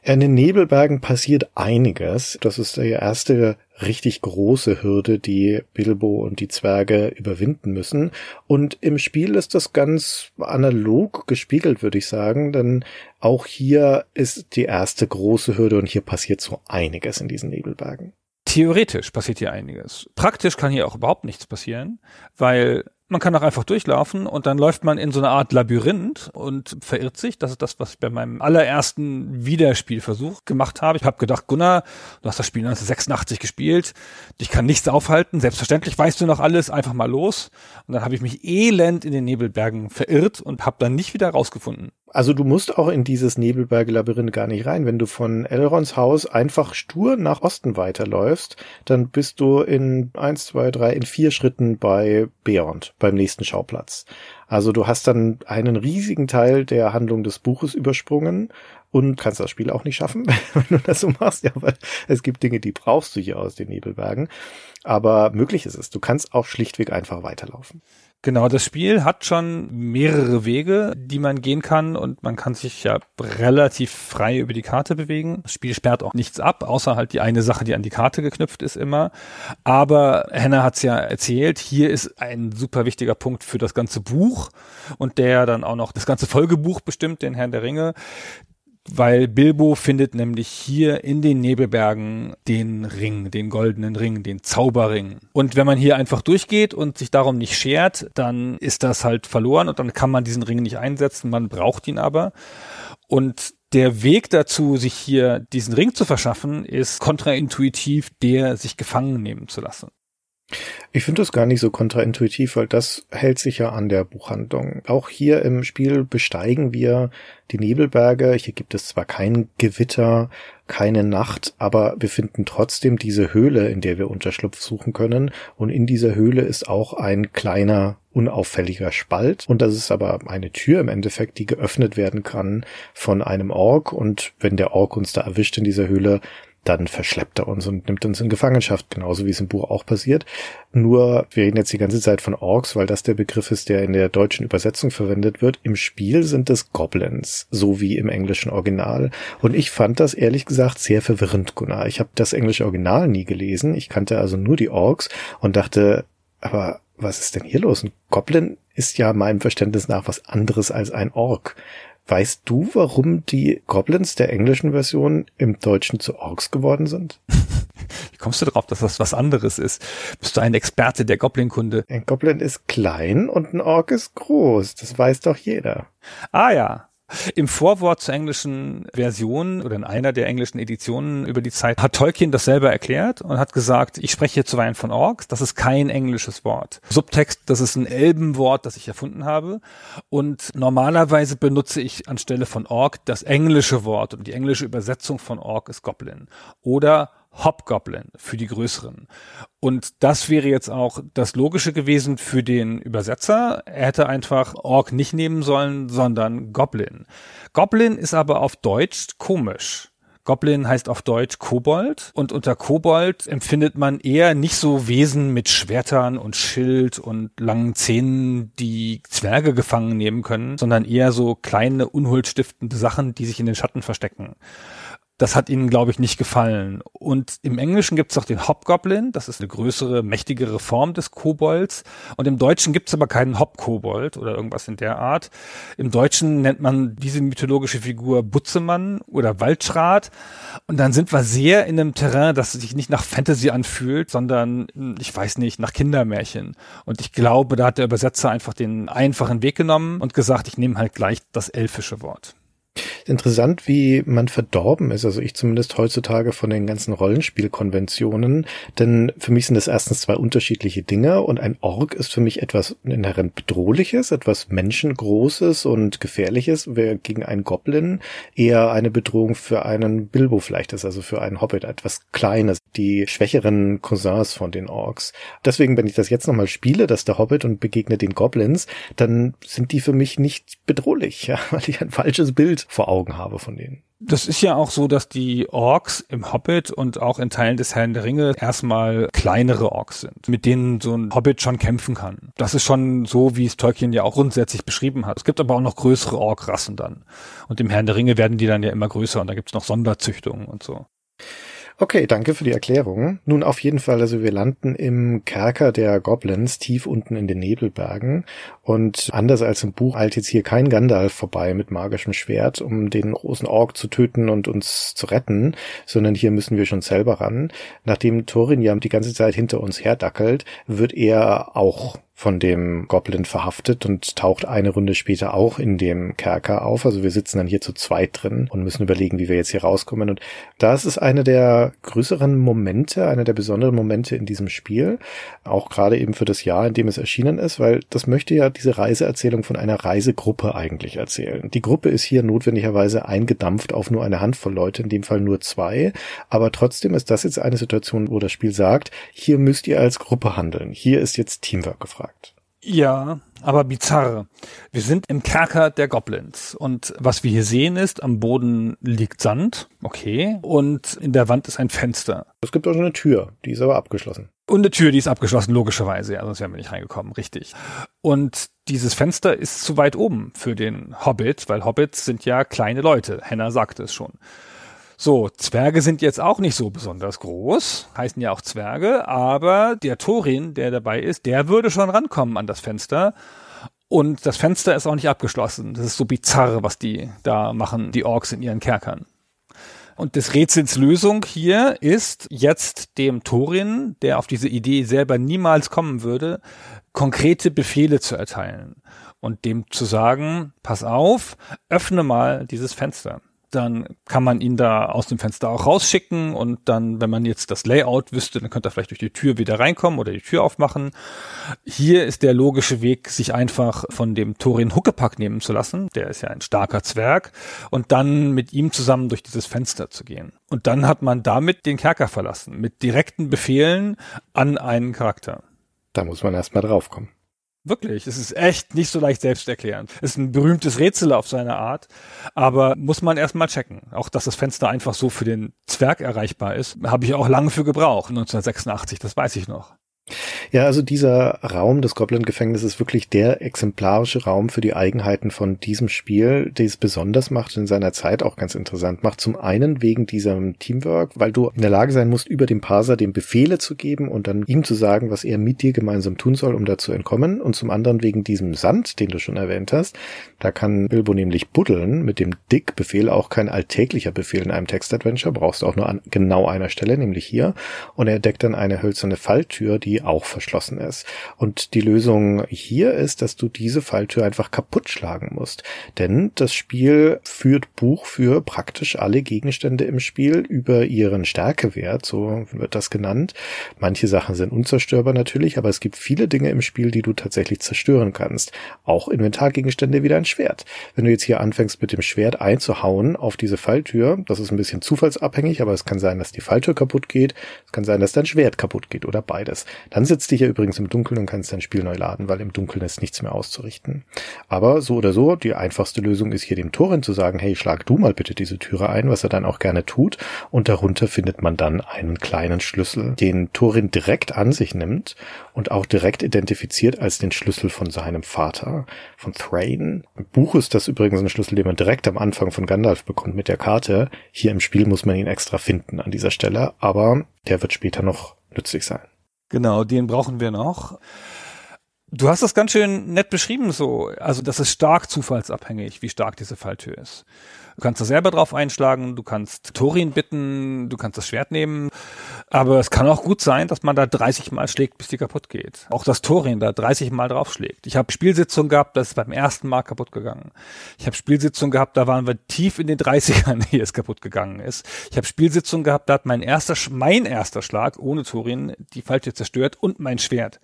In den Nebelbergen passiert einiges. Das ist die erste richtig große Hürde, die Bilbo und die Zwerge überwinden müssen. Und im Spiel ist das ganz analog gespiegelt, würde ich sagen, denn auch hier ist die erste große Hürde und hier passiert so einiges in diesen Nebelbergen.
Theoretisch passiert hier einiges. Praktisch kann hier auch überhaupt nichts passieren, weil man kann auch einfach durchlaufen und dann läuft man in so eine Art Labyrinth und verirrt sich. Das ist das, was ich bei meinem allerersten Wiederspielversuch gemacht habe. Ich habe gedacht, Gunnar, du hast das Spiel 1986 gespielt, dich kann nichts aufhalten. Selbstverständlich weißt du noch alles, einfach mal los. Und dann habe ich mich elend in den Nebelbergen verirrt und habe dann nicht wieder rausgefunden.
Also du musst auch in dieses Nebelberge-Labyrinth gar nicht rein. Wenn du von Elrons Haus einfach stur nach Osten weiterläufst, dann bist du in eins, zwei, drei, in vier Schritten bei Beond, beim nächsten Schauplatz. Also du hast dann einen riesigen Teil der Handlung des Buches übersprungen und kannst das Spiel auch nicht schaffen, wenn du das so machst. Ja, weil es gibt Dinge, die brauchst du hier aus den Nebelbergen. Aber möglich ist es. Du kannst auch schlichtweg einfach weiterlaufen.
Genau, das Spiel hat schon mehrere Wege, die man gehen kann und man kann sich ja relativ frei über die Karte bewegen. Das Spiel sperrt auch nichts ab, außer halt die eine Sache, die an die Karte geknüpft ist immer. Aber Hannah hat es ja erzählt, hier ist ein super wichtiger Punkt für das ganze Buch und der dann auch noch das ganze Folgebuch bestimmt, den Herrn der Ringe weil Bilbo findet nämlich hier in den Nebelbergen den Ring, den goldenen Ring, den Zauberring. Und wenn man hier einfach durchgeht und sich darum nicht schert, dann ist das halt verloren und dann kann man diesen Ring nicht einsetzen, man braucht ihn aber. Und der Weg dazu, sich hier diesen Ring zu verschaffen, ist kontraintuitiv der, sich gefangen nehmen zu lassen.
Ich finde das gar nicht so kontraintuitiv, weil das hält sich ja an der Buchhandlung. Auch hier im Spiel besteigen wir die Nebelberge. Hier gibt es zwar kein Gewitter, keine Nacht, aber wir finden trotzdem diese Höhle, in der wir Unterschlupf suchen können. Und in dieser Höhle ist auch ein kleiner, unauffälliger Spalt. Und das ist aber eine Tür im Endeffekt, die geöffnet werden kann von einem Ork. Und wenn der Ork uns da erwischt in dieser Höhle, dann verschleppt er uns und nimmt uns in Gefangenschaft, genauso wie es im Buch auch passiert. Nur, wir reden jetzt die ganze Zeit von Orks, weil das der Begriff ist, der in der deutschen Übersetzung verwendet wird. Im Spiel sind es Goblins, so wie im englischen Original. Und ich fand das ehrlich gesagt sehr verwirrend, Gunnar. Ich habe das englische Original nie gelesen. Ich kannte also nur die Orks und dachte, aber was ist denn hier los? Ein Goblin ist ja meinem Verständnis nach was anderes als ein Ork. Weißt du, warum die Goblins der englischen Version im Deutschen zu Orks geworden sind?
Wie kommst du darauf, dass das was anderes ist? Bist du ein Experte der Goblin-Kunde?
Ein Goblin ist klein und ein Ork ist groß. Das weiß doch jeder.
Ah ja, im Vorwort zur englischen Version oder in einer der englischen Editionen über die Zeit hat Tolkien das selber erklärt und hat gesagt, ich spreche hier zuweilen von Orks, das ist kein englisches Wort. Subtext, das ist ein Elbenwort, das ich erfunden habe und normalerweise benutze ich anstelle von Ork das englische Wort und die englische Übersetzung von Ork ist Goblin oder Hobgoblin für die größeren. Und das wäre jetzt auch das Logische gewesen für den Übersetzer. Er hätte einfach Ork nicht nehmen sollen, sondern Goblin. Goblin ist aber auf Deutsch komisch. Goblin heißt auf Deutsch Kobold und unter Kobold empfindet man eher nicht so Wesen mit Schwertern und Schild und langen Zähnen, die Zwerge gefangen nehmen können, sondern eher so kleine, unhuldstiftende Sachen, die sich in den Schatten verstecken. Das hat ihnen, glaube ich, nicht gefallen. Und im Englischen gibt es auch den Hobgoblin, das ist eine größere, mächtigere Form des Kobolds. Und im Deutschen gibt es aber keinen Hobkobold oder irgendwas in der Art. Im Deutschen nennt man diese mythologische Figur Butzemann oder Waldschrat. Und dann sind wir sehr in einem Terrain, das sich nicht nach Fantasy anfühlt, sondern, ich weiß nicht, nach Kindermärchen. Und ich glaube, da hat der Übersetzer einfach den einfachen Weg genommen und gesagt, ich nehme halt gleich das elfische Wort.
Interessant, wie man verdorben ist, also ich zumindest heutzutage von den ganzen Rollenspielkonventionen, denn für mich sind das erstens zwei unterschiedliche Dinge und ein Ork ist für mich etwas inhärent bedrohliches, etwas menschengroßes und gefährliches, wer gegen einen Goblin eher eine Bedrohung für einen Bilbo vielleicht ist, also für einen Hobbit, etwas Kleines, die schwächeren Cousins von den Orks. Deswegen, wenn ich das jetzt nochmal spiele, dass der Hobbit und begegne den Goblins, dann sind die für mich nicht bedrohlich, ja, weil ich ein falsches Bild vor Augen habe von denen.
Das ist ja auch so, dass die Orks im Hobbit und auch in Teilen des Herrn der Ringe erstmal kleinere Orks sind, mit denen so ein Hobbit schon kämpfen kann. Das ist schon so, wie es Tolkien ja auch grundsätzlich beschrieben hat. Es gibt aber auch noch größere Ork-Rassen dann. Und im Herrn der Ringe werden die dann ja immer größer und da gibt's noch Sonderzüchtungen und so.
Okay, danke für die Erklärung. Nun auf jeden Fall, also wir landen im Kerker der Goblins tief unten in den Nebelbergen und anders als im Buch eilt jetzt hier kein Gandalf vorbei mit magischem Schwert, um den großen Ork zu töten und uns zu retten, sondern hier müssen wir schon selber ran. Nachdem Thorin ja die ganze Zeit hinter uns herdackelt, wird er auch von dem Goblin verhaftet und taucht eine Runde später auch in dem Kerker auf. Also wir sitzen dann hier zu zweit drin und müssen überlegen, wie wir jetzt hier rauskommen. Und das ist eine der größeren Momente, einer der besonderen Momente in diesem Spiel. Auch gerade eben für das Jahr, in dem es erschienen ist, weil das möchte ja diese Reiseerzählung von einer Reisegruppe eigentlich erzählen. Die Gruppe ist hier notwendigerweise eingedampft auf nur eine Handvoll Leute, in dem Fall nur zwei. Aber trotzdem ist das jetzt eine Situation, wo das Spiel sagt, hier müsst ihr als Gruppe handeln. Hier ist jetzt Teamwork gefragt.
Ja, aber bizarr. Wir sind im Kerker der Goblins und was wir hier sehen ist, am Boden liegt Sand, okay, und in der Wand ist ein Fenster.
Es gibt auch eine Tür, die ist aber abgeschlossen.
Und eine Tür, die ist abgeschlossen, logischerweise, ja, sonst wären wir nicht reingekommen, richtig. Und dieses Fenster ist zu weit oben für den Hobbit, weil Hobbits sind ja kleine Leute. Henna sagte es schon. So, Zwerge sind jetzt auch nicht so besonders groß, heißen ja auch Zwerge, aber der Thorin, der dabei ist, der würde schon rankommen an das Fenster. Und das Fenster ist auch nicht abgeschlossen. Das ist so bizarr, was die da machen, die Orks in ihren Kerkern. Und des Rätsels Lösung hier ist jetzt dem Thorin, der auf diese Idee selber niemals kommen würde, konkrete Befehle zu erteilen und dem zu sagen, pass auf, öffne mal dieses Fenster dann kann man ihn da aus dem Fenster auch rausschicken und dann, wenn man jetzt das Layout wüsste, dann könnte er vielleicht durch die Tür wieder reinkommen oder die Tür aufmachen. Hier ist der logische Weg, sich einfach von dem Thorin Huckepack nehmen zu lassen. Der ist ja ein starker Zwerg und dann mit ihm zusammen durch dieses Fenster zu gehen. Und dann hat man damit den Kerker verlassen, mit direkten Befehlen an einen Charakter.
Da muss man erstmal draufkommen.
Wirklich, es ist echt nicht so leicht selbsterklärend. Es ist ein berühmtes Rätsel auf seine Art, aber muss man erstmal checken. Auch, dass das Fenster einfach so für den Zwerg erreichbar ist, habe ich auch lange für gebraucht, 1986, das weiß ich noch.
Ja, also dieser Raum des Goblin-Gefängnisses ist wirklich der exemplarische Raum für die Eigenheiten von diesem Spiel, die es besonders macht in seiner Zeit auch ganz interessant macht. Zum einen wegen diesem Teamwork, weil du in der Lage sein musst, über den Parser dem Befehle zu geben und dann ihm zu sagen, was er mit dir gemeinsam tun soll, um da zu entkommen. Und zum anderen wegen diesem Sand, den du schon erwähnt hast. Da kann Bilbo nämlich buddeln mit dem Dick-Befehl, auch kein alltäglicher Befehl in einem Text-Adventure, brauchst du auch nur an genau einer Stelle, nämlich hier. Und er deckt dann eine hölzerne Falltür, die auch verschlossen ist. Und die Lösung hier ist, dass du diese Falltür einfach kaputt schlagen musst. Denn das Spiel führt Buch für praktisch alle Gegenstände im Spiel über ihren Stärkewert, so wird das genannt. Manche Sachen sind unzerstörbar natürlich, aber es gibt viele Dinge im Spiel, die du tatsächlich zerstören kannst. Auch Inventargegenstände wie dein Schwert. Wenn du jetzt hier anfängst mit dem Schwert einzuhauen auf diese Falltür, das ist ein bisschen zufallsabhängig, aber es kann sein, dass die Falltür kaputt geht, es kann sein, dass dein Schwert kaputt geht oder beides. Dann sitzt dich ja übrigens im Dunkeln und kannst dein Spiel neu laden, weil im Dunkeln ist nichts mehr auszurichten. Aber so oder so, die einfachste Lösung ist hier dem Torin zu sagen, hey, schlag du mal bitte diese Türe ein, was er dann auch gerne tut. Und darunter findet man dann einen kleinen Schlüssel, den Torin direkt an sich nimmt und auch direkt identifiziert als den Schlüssel von seinem Vater, von Thrain. Im Buch ist das übrigens ein Schlüssel, den man direkt am Anfang von Gandalf bekommt mit der Karte. Hier im Spiel muss man ihn extra finden an dieser Stelle, aber der wird später noch nützlich sein.
Genau, den brauchen wir noch. Du hast das ganz schön nett beschrieben, so. Also, das ist stark zufallsabhängig, wie stark diese Falltür ist. Du kannst da selber drauf einschlagen, du kannst Torin bitten, du kannst das Schwert nehmen. Aber es kann auch gut sein, dass man da 30 Mal schlägt, bis die kaputt geht. Auch das Torin da 30 Mal draufschlägt. Ich habe Spielsitzungen gehabt, das ist beim ersten Mal kaputt gegangen. Ich habe Spielsitzungen gehabt, da waren wir tief in den 30ern, ehe es kaputt gegangen ist. Ich habe Spielsitzungen gehabt, da hat mein erster, mein erster Schlag ohne Torin die Falltür zerstört und mein Schwert.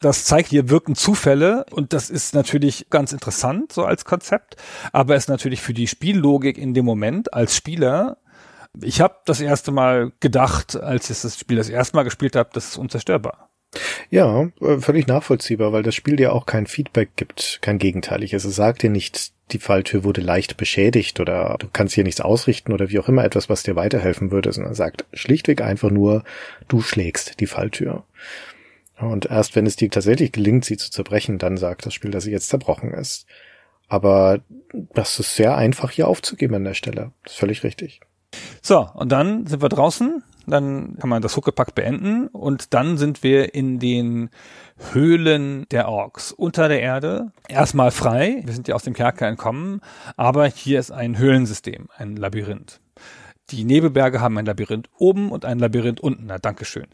Das zeigt, hier wirken Zufälle und das ist natürlich ganz interessant so als Konzept, aber ist natürlich für die Spiellogik in dem Moment als Spieler ich habe das erste Mal gedacht, als ich das Spiel das erste Mal gespielt habe, das ist unzerstörbar.
Ja, äh, völlig nachvollziehbar, weil das Spiel dir auch kein Feedback gibt, kein gegenteiliges. Es sagt dir nicht, die Falltür wurde leicht beschädigt oder du kannst hier nichts ausrichten oder wie auch immer etwas, was dir weiterhelfen würde, sondern sagt schlichtweg einfach nur, du schlägst die Falltür. Und erst wenn es dir tatsächlich gelingt, sie zu zerbrechen, dann sagt das Spiel, dass sie jetzt zerbrochen ist. Aber das ist sehr einfach hier aufzugeben an der Stelle. Das ist völlig richtig.
So, und dann sind wir draußen, dann kann man das Huckepack beenden und dann sind wir in den Höhlen der Orks unter der Erde. Erstmal frei, wir sind ja aus dem Kerker entkommen, aber hier ist ein Höhlensystem, ein Labyrinth. Die Nebelberge haben ein Labyrinth oben und ein Labyrinth unten. Na, Dankeschön.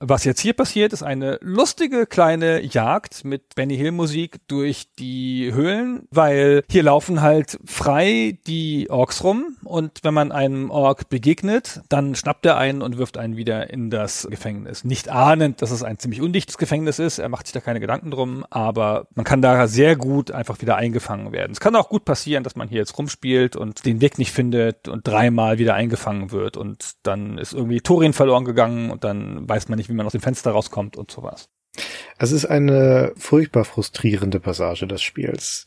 Was jetzt hier passiert, ist eine lustige kleine Jagd mit Benny Hill Musik durch die Höhlen, weil hier laufen halt frei die Orks rum und wenn man einem Ork begegnet, dann schnappt er einen und wirft einen wieder in das Gefängnis. Nicht ahnend, dass es ein ziemlich undichtes Gefängnis ist. Er macht sich da keine Gedanken drum, aber man kann da sehr gut einfach wieder eingefangen werden. Es kann auch gut passieren, dass man hier jetzt rumspielt und den Weg nicht findet und dreimal wieder eingefangen gefangen wird und dann ist irgendwie Torin verloren gegangen und dann weiß man nicht, wie man aus dem Fenster rauskommt und sowas.
Es ist eine furchtbar frustrierende Passage des Spiels.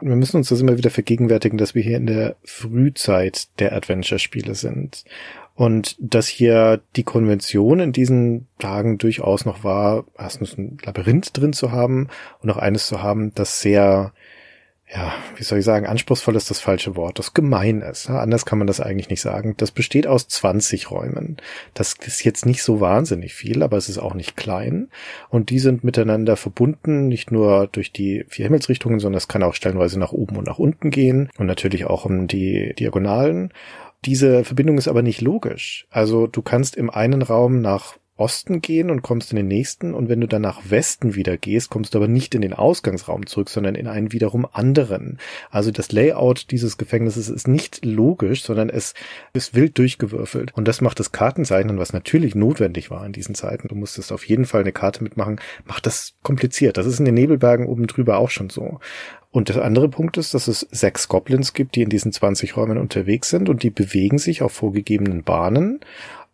Wir müssen uns das immer wieder vergegenwärtigen, dass wir hier in der Frühzeit der Adventure-Spiele sind. Und dass hier die Konvention in diesen Tagen durchaus noch war, erstens ein Labyrinth drin zu haben und noch eines zu haben, das sehr ja, wie soll ich sagen, anspruchsvoll ist das falsche Wort, das gemein ist. Ja, anders kann man das eigentlich nicht sagen. Das besteht aus 20 Räumen. Das ist jetzt nicht so wahnsinnig viel, aber es ist auch nicht klein. Und die sind miteinander verbunden, nicht nur durch die vier Himmelsrichtungen, sondern es kann auch stellenweise nach oben und nach unten gehen und natürlich auch um die Diagonalen. Diese Verbindung ist aber nicht logisch. Also du kannst im einen Raum nach Osten gehen und kommst in den nächsten und wenn du dann nach Westen wieder gehst, kommst du aber nicht in den Ausgangsraum zurück, sondern in einen wiederum anderen. Also das Layout dieses Gefängnisses ist nicht logisch, sondern es ist wild durchgewürfelt. Und das macht das Kartenzeichnen, was natürlich notwendig war in diesen Zeiten. Du musstest auf jeden Fall eine Karte mitmachen, macht das kompliziert. Das ist in den Nebelbergen oben drüber auch schon so. Und der andere Punkt ist, dass es sechs Goblins gibt, die in diesen 20 Räumen unterwegs sind und die bewegen sich auf vorgegebenen Bahnen.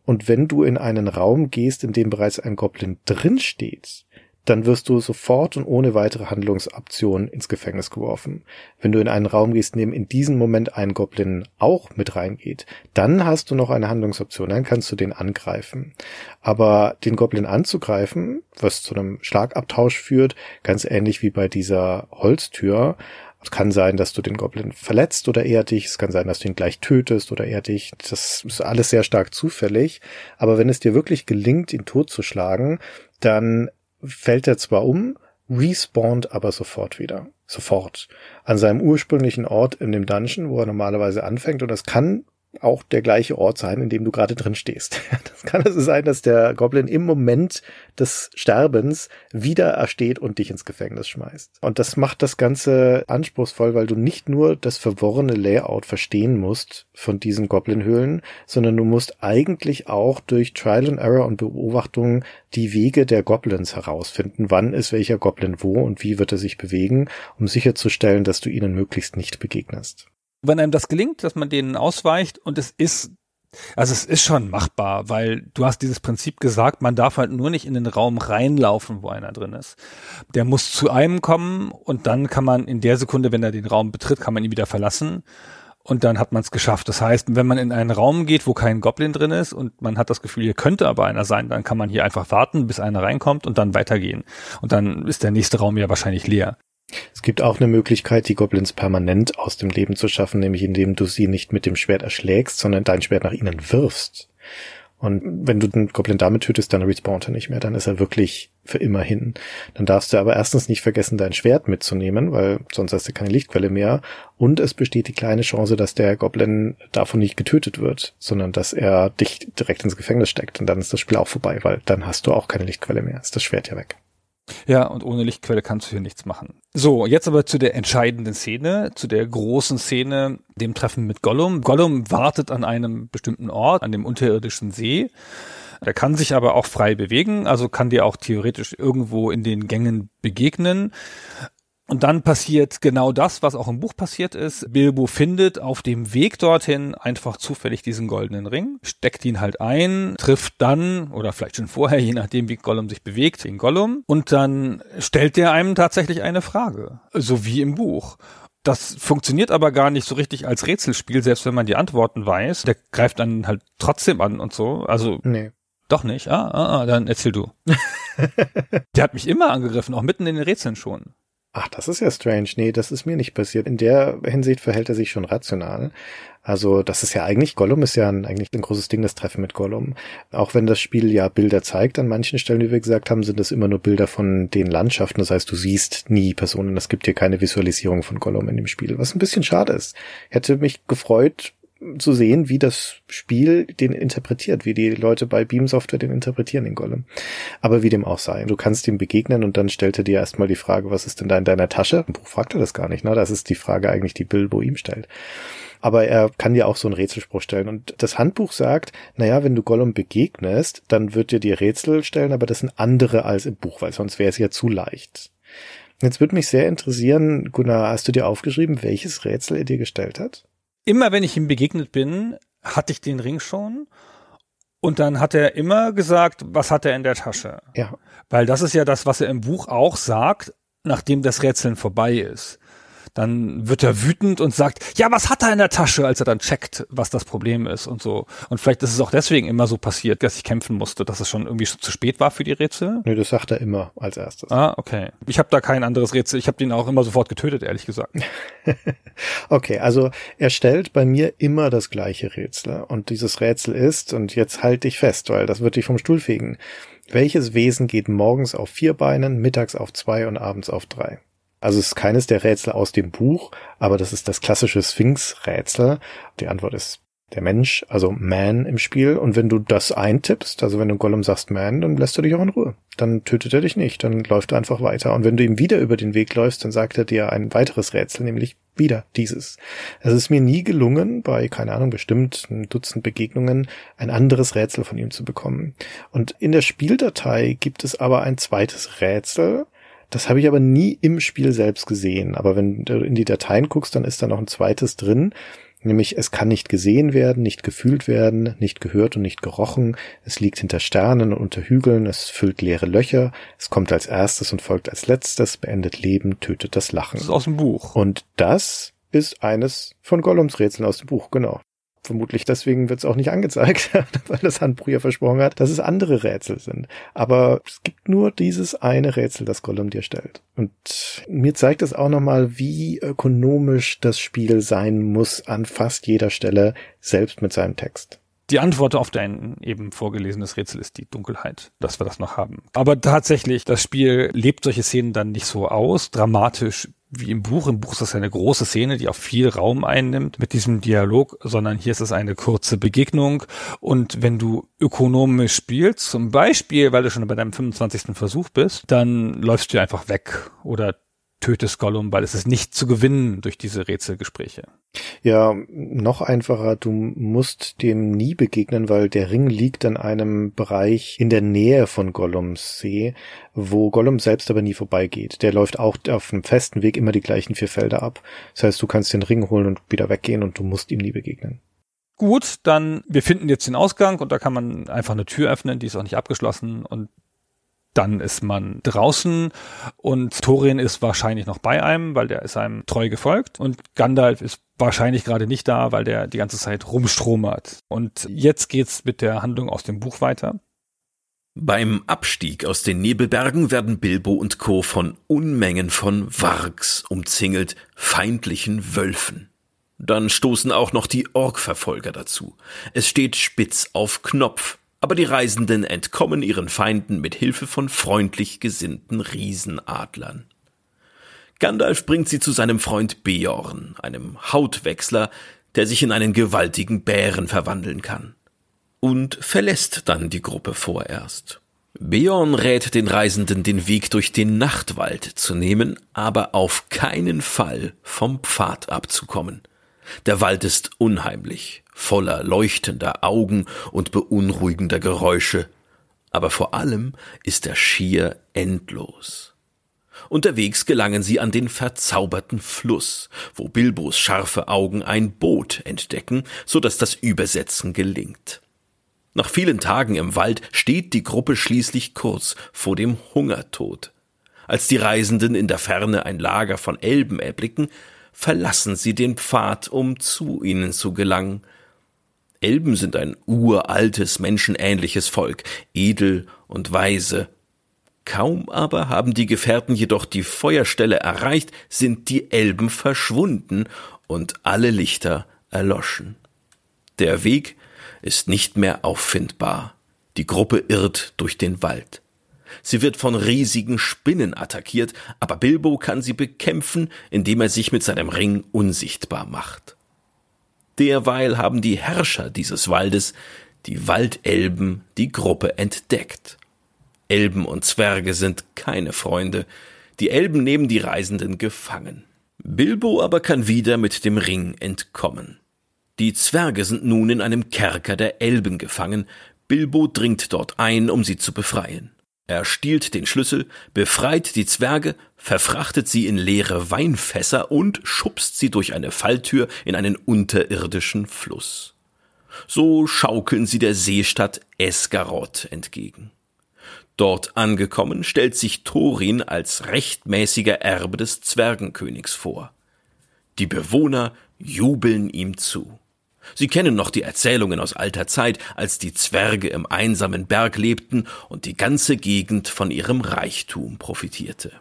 Und wenn du in einen Raum gehst, in dem bereits ein Goblin drin steht, dann wirst du sofort und ohne weitere Handlungsoption ins Gefängnis geworfen. Wenn du in einen Raum gehst, in dem in diesem Moment ein Goblin auch mit reingeht, dann hast du noch eine Handlungsoption, dann kannst du den angreifen. Aber den Goblin anzugreifen, was zu einem Schlagabtausch führt, ganz ähnlich wie bei dieser Holztür, es kann sein, dass du den Goblin verletzt oder eher dich. Es kann sein, dass du ihn gleich tötest oder eher dich. Das ist alles sehr stark zufällig. Aber wenn es dir wirklich gelingt, ihn totzuschlagen, dann fällt er zwar um, respawnt aber sofort wieder. Sofort. An seinem ursprünglichen Ort in dem Dungeon, wo er normalerweise anfängt. Und das kann auch der gleiche Ort sein, in dem du gerade drin stehst. Das kann also sein, dass der Goblin im Moment des Sterbens wieder ersteht und dich ins Gefängnis schmeißt. Und das macht das Ganze anspruchsvoll, weil du nicht nur das verworrene Layout verstehen musst von diesen Goblin-Höhlen, sondern du musst eigentlich auch durch Trial and Error und Beobachtung die Wege der Goblins herausfinden. Wann ist welcher Goblin wo und wie wird er sich bewegen, um sicherzustellen, dass du ihnen möglichst nicht begegnest
wenn einem das gelingt, dass man denen ausweicht und es ist Also es ist schon machbar, weil du hast dieses Prinzip gesagt, man darf halt nur nicht in den Raum reinlaufen, wo einer drin ist. Der muss zu einem kommen und dann kann man in der Sekunde, wenn er den Raum betritt, kann man ihn wieder verlassen und dann hat man es geschafft. Das heißt, wenn man in einen Raum geht, wo kein Goblin drin ist und man hat das Gefühl, hier könnte aber einer sein, dann kann man hier einfach warten, bis einer reinkommt und dann weitergehen. Und dann ist der nächste Raum ja wahrscheinlich leer.
Es gibt auch eine Möglichkeit, die Goblins permanent aus dem Leben zu schaffen, nämlich indem du sie nicht mit dem Schwert erschlägst, sondern dein Schwert nach ihnen wirfst. Und wenn du den Goblin damit tötest, dann respawnt er nicht mehr, dann ist er wirklich für immer hin. Dann darfst du aber erstens nicht vergessen, dein Schwert mitzunehmen, weil sonst hast du keine Lichtquelle mehr. Und es besteht die kleine Chance, dass der Goblin davon nicht getötet wird, sondern dass er dich direkt ins Gefängnis steckt. Und dann ist das Spiel auch vorbei, weil dann hast du auch keine Lichtquelle mehr. Ist das Schwert ja weg.
Ja, und ohne Lichtquelle kannst du hier nichts machen. So, jetzt aber zu der entscheidenden Szene, zu der großen Szene, dem Treffen mit Gollum. Gollum wartet an einem bestimmten Ort, an dem unterirdischen See. Er kann sich aber auch frei bewegen, also kann dir auch theoretisch irgendwo in den Gängen begegnen. Und dann passiert genau das, was auch im Buch passiert ist. Bilbo findet auf dem Weg dorthin einfach zufällig diesen goldenen Ring, steckt ihn halt ein, trifft dann, oder vielleicht schon vorher, je nachdem wie Gollum sich bewegt, den Gollum, und dann stellt er einem tatsächlich eine Frage. So wie im Buch. Das funktioniert aber gar nicht so richtig als Rätselspiel, selbst wenn man die Antworten weiß. Der greift dann halt trotzdem an und so. Also
Nee.
doch nicht. Ah, ah, ah, dann erzähl du. Der hat mich immer angegriffen, auch mitten in den Rätseln schon.
Ach, das ist ja strange. Nee, das ist mir nicht passiert. In der Hinsicht verhält er sich schon rational. Also, das ist ja eigentlich, Gollum ist ja ein, eigentlich ein großes Ding, das Treffen mit Gollum. Auch wenn das Spiel ja Bilder zeigt, an manchen Stellen, wie wir gesagt haben, sind das immer nur Bilder von den Landschaften. Das heißt, du siehst nie Personen. Es gibt hier keine Visualisierung von Gollum in dem Spiel, was ein bisschen schade ist. Hätte mich gefreut, zu sehen, wie das Spiel den interpretiert, wie die Leute bei Beam Software den interpretieren, den Golem. Aber wie dem auch sei. Du kannst ihm begegnen und dann stellt er dir erstmal die Frage, was ist denn da in deiner Tasche? Im Buch fragt er das gar nicht, ne? Das ist die Frage eigentlich, die Bilbo ihm stellt. Aber er kann dir auch so einen Rätselspruch stellen. Und das Handbuch sagt, naja, wenn du Gollum begegnest, dann wird dir Rätsel stellen, aber das sind andere als im Buch, weil sonst wäre es ja zu leicht. Jetzt würde mich sehr interessieren, Gunnar, hast du dir aufgeschrieben, welches Rätsel er dir gestellt hat?
Immer wenn ich ihm begegnet bin, hatte ich den Ring schon. Und dann hat er immer gesagt, was hat er in der Tasche?
Ja.
Weil das ist ja das, was er im Buch auch sagt, nachdem das Rätseln vorbei ist. Dann wird er wütend und sagt, ja, was hat er in der Tasche, als er dann checkt, was das Problem ist und so. Und vielleicht ist es auch deswegen immer so passiert, dass ich kämpfen musste, dass es schon irgendwie schon zu spät war für die Rätsel.
Nö, das sagt er immer als erstes.
Ah, okay. Ich habe da kein anderes Rätsel. Ich habe den auch immer sofort getötet, ehrlich gesagt.
Okay, also er stellt bei mir immer das gleiche Rätsel. Und dieses Rätsel ist, und jetzt halte ich fest, weil das wird dich vom Stuhl fegen. Welches Wesen geht morgens auf vier Beinen, mittags auf zwei und abends auf drei? Also es ist keines der Rätsel aus dem Buch, aber das ist das klassische Sphinx-Rätsel. Die Antwort ist der Mensch, also Man im Spiel. Und wenn du das eintippst, also wenn du Gollum sagst Man, dann lässt er dich auch in Ruhe. Dann tötet er dich nicht, dann läuft er einfach weiter. Und wenn du ihm wieder über den Weg läufst, dann sagt er dir ein weiteres Rätsel, nämlich wieder dieses. Es ist mir nie gelungen, bei, keine Ahnung, bestimmt ein Dutzend Begegnungen, ein anderes Rätsel von ihm zu bekommen. Und in der Spieldatei gibt es aber ein zweites Rätsel, das habe ich aber nie im Spiel selbst gesehen. Aber wenn du in die Dateien guckst, dann ist da noch ein zweites drin. Nämlich, es kann nicht gesehen werden, nicht gefühlt werden, nicht gehört und nicht gerochen. Es liegt hinter Sternen und unter Hügeln, es füllt leere Löcher, es kommt als erstes und folgt als letztes, beendet Leben, tötet das Lachen.
Das ist aus dem Buch.
Und das ist eines von Gollums Rätseln aus dem Buch, genau. Vermutlich deswegen wird es auch nicht angezeigt, weil das Handbuch ja versprochen hat, dass es andere Rätsel sind. Aber es gibt nur dieses eine Rätsel, das Gollum dir stellt. Und mir zeigt es auch nochmal, wie ökonomisch das Spiel sein muss an fast jeder Stelle, selbst mit seinem Text.
Die Antwort auf dein eben vorgelesenes Rätsel ist die Dunkelheit, dass wir das noch haben. Aber tatsächlich, das Spiel lebt solche Szenen dann nicht so aus, dramatisch wie im Buch. Im Buch ist das eine große Szene, die auch viel Raum einnimmt mit diesem Dialog, sondern hier ist es eine kurze Begegnung. Und wenn du ökonomisch spielst, zum Beispiel, weil du schon bei deinem 25. Versuch bist, dann läufst du einfach weg oder tötest Gollum, weil es ist nicht zu gewinnen durch diese Rätselgespräche.
Ja, noch einfacher, du musst dem nie begegnen, weil der Ring liegt an einem Bereich in der Nähe von Gollums See, wo Gollum selbst aber nie vorbeigeht. Der läuft auch auf einem festen Weg immer die gleichen vier Felder ab. Das heißt, du kannst den Ring holen und wieder weggehen und du musst ihm nie begegnen.
gut, dann wir finden jetzt den Ausgang und da kann man einfach eine Tür öffnen, die ist auch nicht abgeschlossen und dann ist man draußen und Thorin ist wahrscheinlich noch bei einem, weil der ist einem treu gefolgt und Gandalf ist wahrscheinlich gerade nicht da, weil der die ganze Zeit rumstromert. Und jetzt geht's mit der Handlung aus dem Buch weiter.
Beim Abstieg aus den Nebelbergen werden Bilbo und Co. von Unmengen von Wargs umzingelt, feindlichen Wölfen. Dann stoßen auch noch die Orkverfolger dazu. Es steht spitz auf Knopf, aber die Reisenden entkommen ihren Feinden mit Hilfe von freundlich gesinnten Riesenadlern. Gandalf bringt sie zu seinem Freund Beorn, einem Hautwechsler, der sich in einen gewaltigen Bären verwandeln kann. Und verlässt dann die Gruppe vorerst. Beorn rät den Reisenden, den Weg durch den Nachtwald zu nehmen, aber auf keinen Fall vom Pfad abzukommen. Der Wald ist unheimlich, voller leuchtender Augen und beunruhigender Geräusche, aber vor allem ist er schier endlos. Unterwegs gelangen sie an den verzauberten Fluss, wo Bilbos scharfe Augen ein Boot entdecken, so dass das Übersetzen gelingt. Nach vielen Tagen im Wald steht die Gruppe schließlich kurz vor dem Hungertod. Als die Reisenden in der Ferne ein Lager von Elben erblicken, verlassen sie den Pfad, um zu ihnen zu gelangen. Elben sind ein uraltes, menschenähnliches Volk, edel und weise, Kaum aber haben die Gefährten jedoch die Feuerstelle erreicht, sind die Elben verschwunden und alle Lichter erloschen. Der Weg ist nicht mehr auffindbar. Die Gruppe irrt durch den Wald. Sie wird von riesigen Spinnen attackiert, aber Bilbo kann sie bekämpfen, indem er sich mit seinem Ring unsichtbar macht. Derweil haben die Herrscher dieses Waldes, die Waldelben, die Gruppe entdeckt Elben und Zwerge sind keine Freunde. Die Elben nehmen die Reisenden gefangen. Bilbo aber kann wieder mit dem Ring entkommen. Die Zwerge sind nun in einem Kerker der Elben gefangen. Bilbo dringt dort ein, um sie zu befreien. Er stiehlt den Schlüssel, befreit die Zwerge, verfrachtet sie in leere Weinfässer und schubst sie durch eine Falltür in einen unterirdischen Fluss. So schaukeln sie der Seestadt Esgaroth entgegen. Dort angekommen stellt sich Thorin als rechtmäßiger Erbe des Zwergenkönigs vor. Die Bewohner jubeln ihm zu. Sie kennen noch die Erzählungen aus alter Zeit, als die Zwerge im einsamen Berg lebten und die ganze Gegend von ihrem Reichtum profitierte.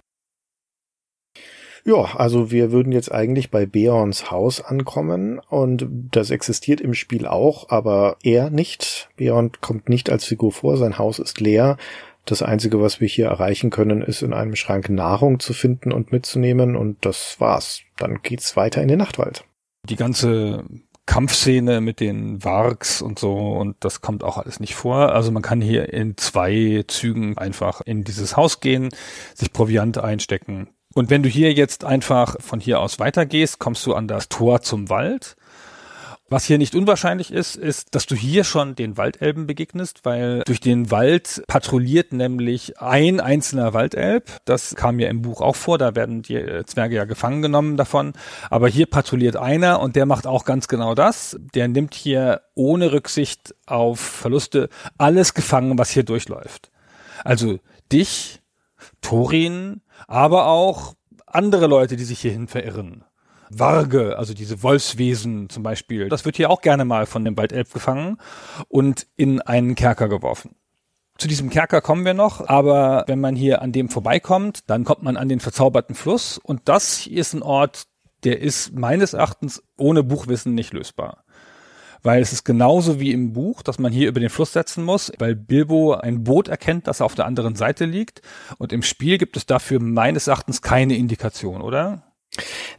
Ja, also wir würden jetzt eigentlich bei Beorns Haus ankommen und das existiert im Spiel auch, aber er nicht. Beorn kommt nicht als Figur vor, sein Haus ist leer. Das Einzige, was wir hier erreichen können, ist in einem Schrank Nahrung zu finden und mitzunehmen und das war's. Dann geht's weiter in den Nachtwald.
Die ganze Kampfszene mit den Wargs und so und das kommt auch alles nicht vor. Also man kann hier in zwei Zügen einfach in dieses Haus gehen, sich Proviant einstecken. Und wenn du hier jetzt einfach von hier aus weitergehst, kommst du an das Tor zum Wald was hier nicht unwahrscheinlich ist, ist, dass du hier schon den Waldelben begegnest, weil durch den Wald patrouilliert nämlich ein einzelner Waldelb. Das kam ja im Buch auch vor, da werden die äh, Zwerge ja gefangen genommen davon. Aber hier patrouilliert einer und der macht auch ganz genau das. Der nimmt hier ohne Rücksicht auf Verluste alles gefangen, was hier durchläuft. Also dich, Thorin, aber auch andere Leute, die sich hierhin verirren. Warge, also diese Wolfswesen zum Beispiel, das wird hier auch gerne mal von dem Waldelb gefangen und in einen Kerker geworfen. Zu diesem Kerker kommen wir noch, aber wenn man hier an dem vorbeikommt, dann kommt man an den verzauberten Fluss und das ist ein Ort, der ist meines Erachtens ohne Buchwissen nicht lösbar. Weil es ist genauso wie im Buch, dass man hier über den Fluss setzen muss, weil Bilbo ein Boot erkennt, das auf der anderen Seite liegt. Und im Spiel gibt es dafür meines Erachtens keine Indikation, oder?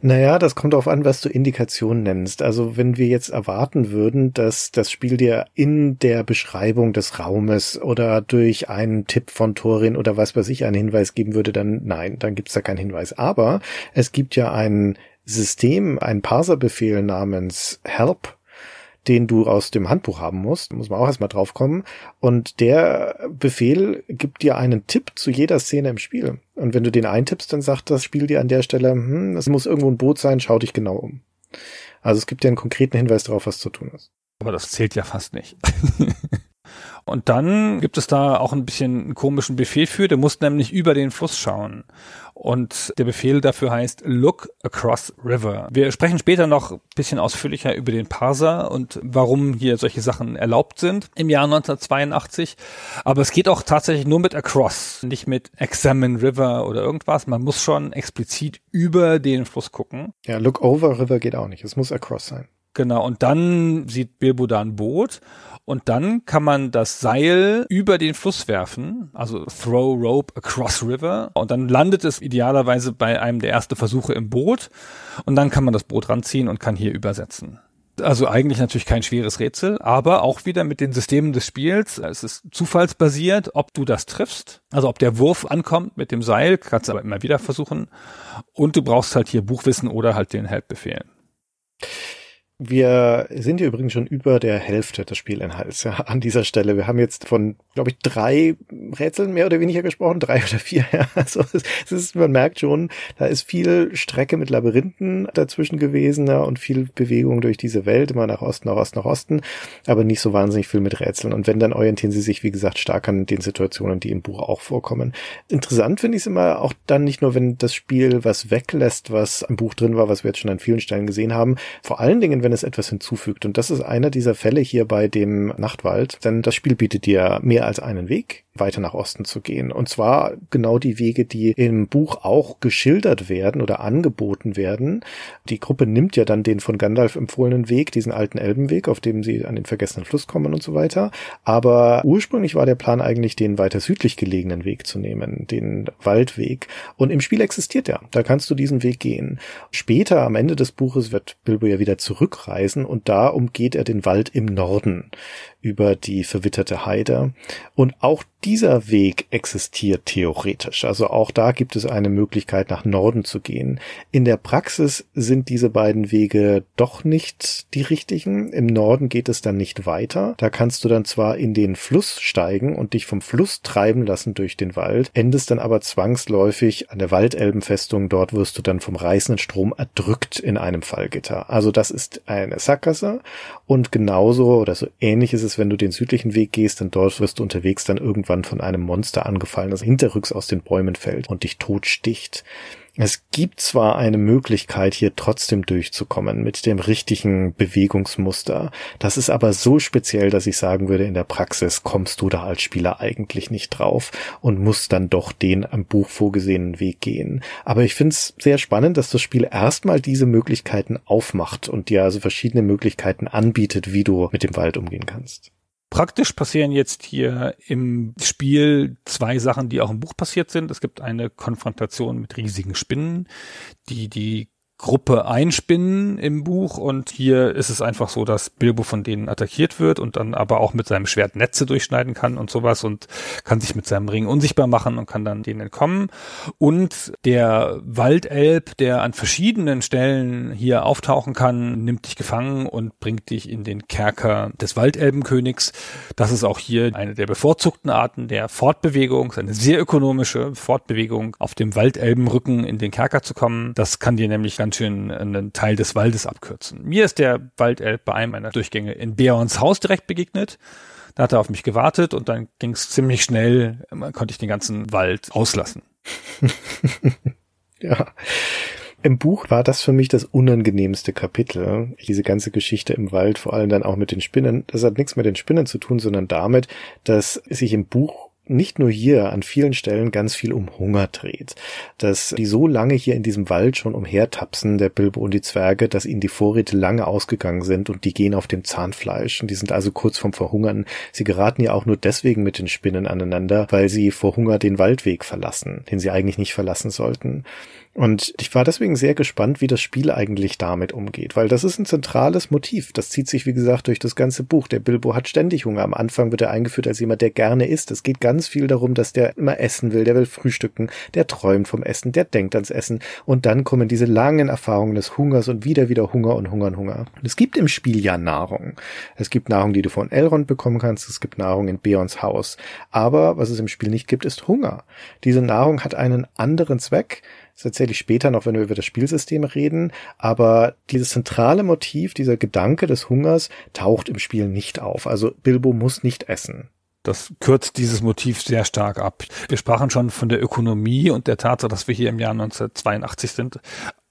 Naja, das kommt darauf an, was du Indikation nennst. Also wenn wir jetzt erwarten würden, dass das Spiel dir in der Beschreibung des Raumes oder durch einen Tipp von Thorin oder was weiß ich einen Hinweis geben würde, dann nein, dann gibt's da keinen Hinweis. Aber es gibt ja ein System, ein Parserbefehl namens Help, den du aus dem Handbuch haben musst. Muss man auch erstmal drauf kommen. Und der Befehl gibt dir einen Tipp zu jeder Szene im Spiel. Und wenn du den eintippst, dann sagt das Spiel dir an der Stelle, hm, es muss irgendwo ein Boot sein, schau dich genau um. Also es gibt dir einen konkreten Hinweis darauf, was zu tun ist.
Aber das zählt ja fast nicht. Und dann gibt es da auch ein bisschen einen komischen Befehl für, der muss nämlich über den Fluss schauen. Und der Befehl dafür heißt Look Across River. Wir sprechen später noch ein bisschen ausführlicher über den Parser und warum hier solche Sachen erlaubt sind im Jahr 1982. Aber es geht auch tatsächlich nur mit Across, nicht mit Examine River oder irgendwas. Man muss schon explizit über den Fluss gucken.
Ja, Look Over River geht auch nicht. Es muss Across sein.
Genau, und dann sieht Bilbo da ein Boot und dann kann man das Seil über den Fluss werfen, also throw rope across river und dann landet es idealerweise bei einem der ersten Versuche im Boot und dann kann man das Boot ranziehen und kann hier übersetzen. Also eigentlich natürlich kein schweres Rätsel, aber auch wieder mit den Systemen des Spiels. Es ist zufallsbasiert, ob du das triffst. Also ob der Wurf ankommt mit dem Seil, kannst du aber immer wieder versuchen. Und du brauchst halt hier Buchwissen oder halt den Help-Befehl.
Wir sind hier übrigens schon über der Hälfte des Spielinhalts ja, an dieser Stelle. Wir haben jetzt von, glaube ich, drei Rätseln mehr oder weniger gesprochen, drei oder vier. Ja. Also es ist, man merkt schon, da ist viel Strecke mit Labyrinthen dazwischen gewesen ja, und viel Bewegung durch diese Welt, immer nach Osten, nach Osten, nach Osten, aber nicht so wahnsinnig viel mit Rätseln. Und wenn, dann orientieren sie sich, wie gesagt, stark an den Situationen, die im Buch auch vorkommen. Interessant finde ich es immer auch dann nicht nur, wenn das Spiel was weglässt, was im Buch drin war, was wir jetzt schon an vielen Stellen gesehen haben, vor allen Dingen, wenn es etwas hinzufügt. Und das ist einer dieser Fälle hier bei dem Nachtwald, denn das Spiel bietet dir mehr als einen Weg weiter nach Osten zu gehen. Und zwar genau die Wege, die im Buch auch geschildert werden oder angeboten werden. Die Gruppe nimmt ja dann den von Gandalf empfohlenen Weg, diesen alten Elbenweg, auf dem sie an den vergessenen Fluss kommen und so weiter. Aber ursprünglich war der Plan eigentlich, den weiter südlich gelegenen Weg zu nehmen, den Waldweg. Und im Spiel existiert er. Da kannst du diesen Weg gehen. Später, am Ende des Buches, wird Bilbo ja wieder zurückreisen und da umgeht er den Wald im Norden über die verwitterte Heide. Und auch dieser Weg existiert theoretisch. Also auch da gibt es eine Möglichkeit, nach Norden zu gehen. In der Praxis sind diese beiden Wege doch nicht die richtigen. Im Norden geht es dann nicht weiter. Da kannst du dann zwar in den Fluss steigen und dich vom Fluss treiben lassen durch den Wald, endest dann aber zwangsläufig an der Waldelbenfestung. Dort wirst du dann vom reißenden Strom erdrückt in einem Fallgitter. Also das ist eine Sackgasse und genauso oder so ähnlich ist es, wenn du den südlichen Weg gehst, denn dort wirst du unterwegs dann irgendwann von einem Monster angefallen, das hinterrücks aus den Bäumen fällt und dich totsticht. Es gibt zwar eine Möglichkeit, hier trotzdem durchzukommen mit dem richtigen Bewegungsmuster. Das ist aber so speziell, dass ich sagen würde, in der Praxis kommst du da als Spieler eigentlich nicht drauf und musst dann doch den am Buch vorgesehenen Weg gehen. Aber ich finde es sehr spannend, dass das Spiel erstmal diese Möglichkeiten aufmacht und dir also verschiedene Möglichkeiten anbietet, wie du mit dem Wald umgehen kannst.
Praktisch passieren jetzt hier im Spiel zwei Sachen, die auch im Buch passiert sind. Es gibt eine Konfrontation mit riesigen Spinnen, die die Gruppe einspinnen im Buch und hier ist es einfach so, dass Bilbo von denen attackiert wird und dann aber auch mit seinem Schwert Netze durchschneiden kann und sowas und kann sich mit seinem Ring unsichtbar machen und kann dann denen entkommen. Und der Waldelb, der an verschiedenen Stellen hier auftauchen kann, nimmt dich gefangen und bringt dich in den Kerker des Waldelbenkönigs. Das ist auch hier eine der bevorzugten Arten der Fortbewegung, eine sehr ökonomische Fortbewegung auf dem Waldelbenrücken in den Kerker zu kommen. Das kann dir nämlich ganz schön einen Teil des Waldes abkürzen. Mir ist der Waldelb bei einem meiner Durchgänge in Beorns Haus direkt begegnet. Da hat er auf mich gewartet und dann ging es ziemlich schnell, konnte ich den ganzen Wald auslassen.
ja. Im Buch war das für mich das unangenehmste Kapitel. Diese ganze Geschichte im Wald, vor allem dann auch mit den Spinnen. Das hat nichts mit den Spinnen zu tun, sondern damit, dass sich im Buch nicht nur hier an vielen Stellen ganz viel um Hunger dreht. Dass die so lange hier in diesem Wald schon umhertapsen, der Bilbo und die Zwerge, dass ihnen die Vorräte lange ausgegangen sind und die gehen auf dem Zahnfleisch und die sind also kurz vorm Verhungern. Sie geraten ja auch nur deswegen mit den Spinnen aneinander, weil sie vor Hunger den Waldweg verlassen, den sie eigentlich nicht verlassen sollten. Und ich war deswegen sehr gespannt, wie das Spiel eigentlich damit umgeht, weil das ist ein zentrales Motiv. Das zieht sich, wie gesagt, durch das ganze Buch. Der Bilbo hat ständig Hunger. Am Anfang wird er eingeführt als jemand, der gerne isst. Es geht ganz viel darum, dass der immer essen will, der will frühstücken, der träumt vom Essen, der denkt ans Essen und dann kommen diese langen Erfahrungen des Hungers und wieder wieder Hunger und Hunger und Hunger. Und es gibt im Spiel ja Nahrung. Es gibt Nahrung, die du von Elrond bekommen kannst, es gibt Nahrung in Beons Haus. Aber was es im Spiel nicht gibt, ist Hunger. Diese Nahrung hat einen anderen Zweck, das erzähle ich später noch, wenn wir über das Spielsystem reden. Aber dieses zentrale Motiv, dieser Gedanke des Hungers taucht im Spiel nicht auf. Also Bilbo muss nicht essen.
Das kürzt dieses Motiv sehr stark ab. Wir sprachen schon von der Ökonomie und der Tatsache, dass wir hier im Jahr 1982 sind,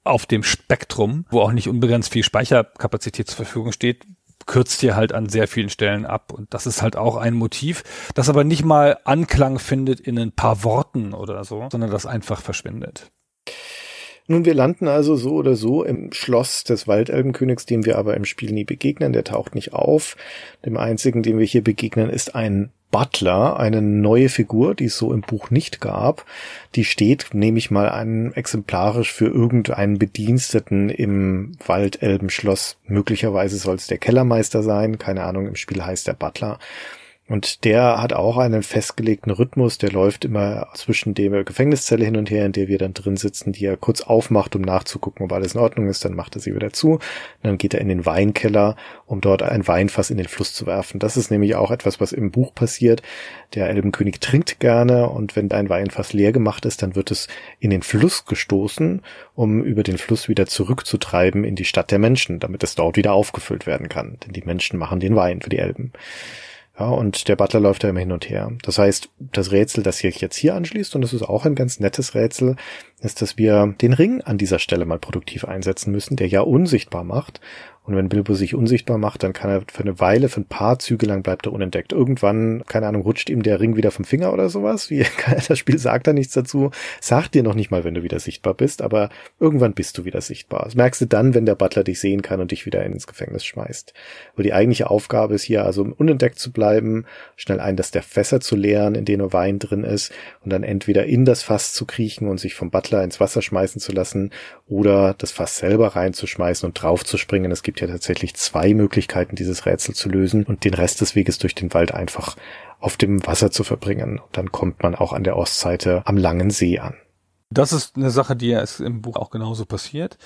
auf dem Spektrum, wo auch nicht unbegrenzt viel Speicherkapazität zur Verfügung steht, kürzt hier halt an sehr vielen Stellen ab. Und das ist halt auch ein Motiv, das aber nicht mal Anklang findet in ein paar Worten oder so, sondern das einfach verschwindet.
Nun, wir landen also so oder so im Schloss des Waldelbenkönigs, dem wir aber im Spiel nie begegnen. Der taucht nicht auf. Dem einzigen, dem wir hier begegnen, ist ein Butler, eine neue Figur, die es so im Buch nicht gab. Die steht, nehme ich mal an, exemplarisch für irgendeinen Bediensteten im Waldelbenschloss. Möglicherweise soll es der Kellermeister sein. Keine Ahnung, im Spiel heißt der Butler. Und der hat auch einen festgelegten Rhythmus, der läuft immer zwischen der Gefängniszelle hin und her, in der wir dann drin sitzen, die er kurz aufmacht, um nachzugucken, ob alles in Ordnung ist, dann macht er sie wieder zu. Dann geht er in den Weinkeller, um dort ein Weinfass in den Fluss zu werfen. Das ist nämlich auch etwas, was im Buch passiert. Der Elbenkönig trinkt gerne und wenn ein Weinfass leer gemacht ist, dann wird es in den Fluss gestoßen, um über den Fluss wieder zurückzutreiben in die Stadt der Menschen, damit es dort wieder aufgefüllt werden kann. Denn die Menschen machen den Wein für die Elben. Ja, und der Butler läuft da immer hin und her. Das heißt, das Rätsel, das sich jetzt hier anschließt, und das ist auch ein ganz nettes Rätsel, ist, dass wir den Ring an dieser Stelle mal produktiv einsetzen müssen, der ja unsichtbar macht und wenn Bilbo sich unsichtbar macht, dann kann er für eine Weile, für ein paar Züge lang bleibt er unentdeckt. Irgendwann, keine Ahnung, rutscht ihm der Ring wieder vom Finger oder sowas. Wie, das Spiel sagt da nichts dazu. Sagt dir noch nicht mal, wenn du wieder sichtbar bist, aber irgendwann bist du wieder sichtbar. Das merkst du dann, wenn der Butler dich sehen kann und dich wieder ins Gefängnis schmeißt. Aber die eigentliche Aufgabe ist hier also, unentdeckt zu bleiben, schnell ein, dass der Fässer zu leeren, in denen Wein drin ist, und dann entweder in das Fass zu kriechen und sich vom Butler ins Wasser schmeißen zu lassen oder das Fass selber reinzuschmeißen und drauf zu springen. Es gibt ja tatsächlich zwei Möglichkeiten, dieses Rätsel zu lösen und den Rest des Weges durch den Wald einfach auf dem Wasser zu verbringen. Und dann kommt man auch an der Ostseite am langen See an.
Das ist eine Sache, die ja im Buch auch genauso passiert.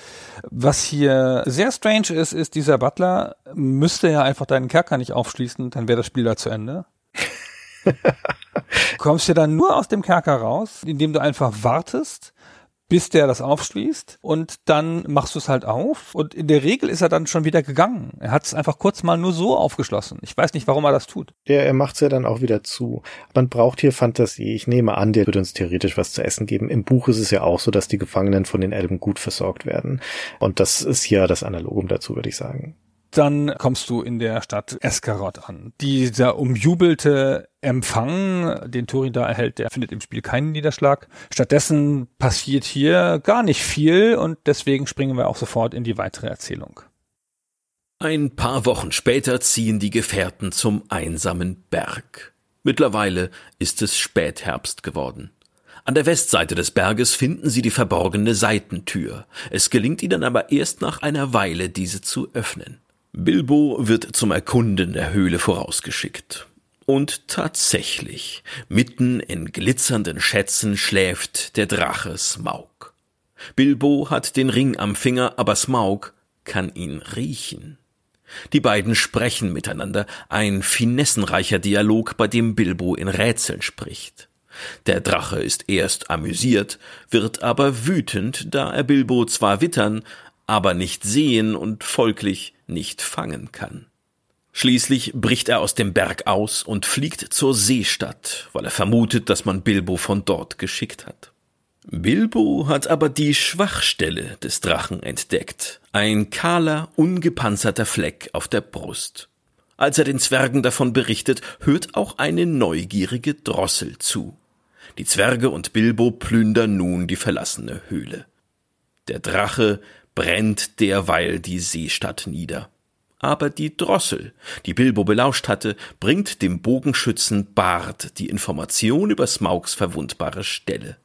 Was hier sehr strange ist, ist, dieser Butler müsste ja einfach deinen Kerker nicht aufschließen, dann wäre das Spiel da zu Ende. du kommst ja dann nur aus dem Kerker raus, indem du einfach wartest, bis der das aufschließt und dann machst du es halt auf und in der Regel ist er dann schon wieder gegangen. Er hat es einfach kurz mal nur so aufgeschlossen. Ich weiß nicht, warum er das tut.
Ja, er macht es ja dann auch wieder zu. Man braucht hier Fantasie. Ich nehme an, der wird uns theoretisch was zu essen geben. Im Buch ist es ja auch so, dass die Gefangenen von den Elben gut versorgt werden. Und das ist hier das Analogum dazu, würde ich sagen
dann kommst du in der Stadt Eskarot an. Dieser umjubelte Empfang, den Turin da erhält, der findet im Spiel keinen Niederschlag. Stattdessen passiert hier gar nicht viel und deswegen springen wir auch sofort in die weitere Erzählung.
Ein paar Wochen später ziehen die Gefährten zum einsamen Berg. Mittlerweile ist es Spätherbst geworden. An der Westseite des Berges finden sie die verborgene Seitentür. Es gelingt ihnen aber erst nach einer Weile, diese zu öffnen. Bilbo wird zum Erkunden der Höhle vorausgeschickt. Und tatsächlich, mitten in glitzernden Schätzen schläft der Drache Smaug. Bilbo hat den Ring am Finger, aber Smaug kann ihn riechen. Die beiden sprechen miteinander, ein finessenreicher Dialog, bei dem Bilbo in Rätseln spricht. Der Drache ist erst amüsiert, wird aber wütend, da er Bilbo zwar wittern, aber nicht sehen und folglich nicht fangen kann. Schließlich bricht er aus dem Berg aus und fliegt zur Seestadt, weil er vermutet, dass man Bilbo von dort geschickt hat. Bilbo hat aber die Schwachstelle des Drachen entdeckt, ein kahler, ungepanzerter Fleck auf der Brust. Als er den Zwergen davon berichtet, hört auch eine neugierige Drossel zu. Die Zwerge und Bilbo plündern nun die verlassene Höhle. Der Drache brennt derweil die Seestadt nieder. Aber die Drossel, die Bilbo belauscht hatte, bringt dem Bogenschützen Bart die Information über Smaugs verwundbare Stelle.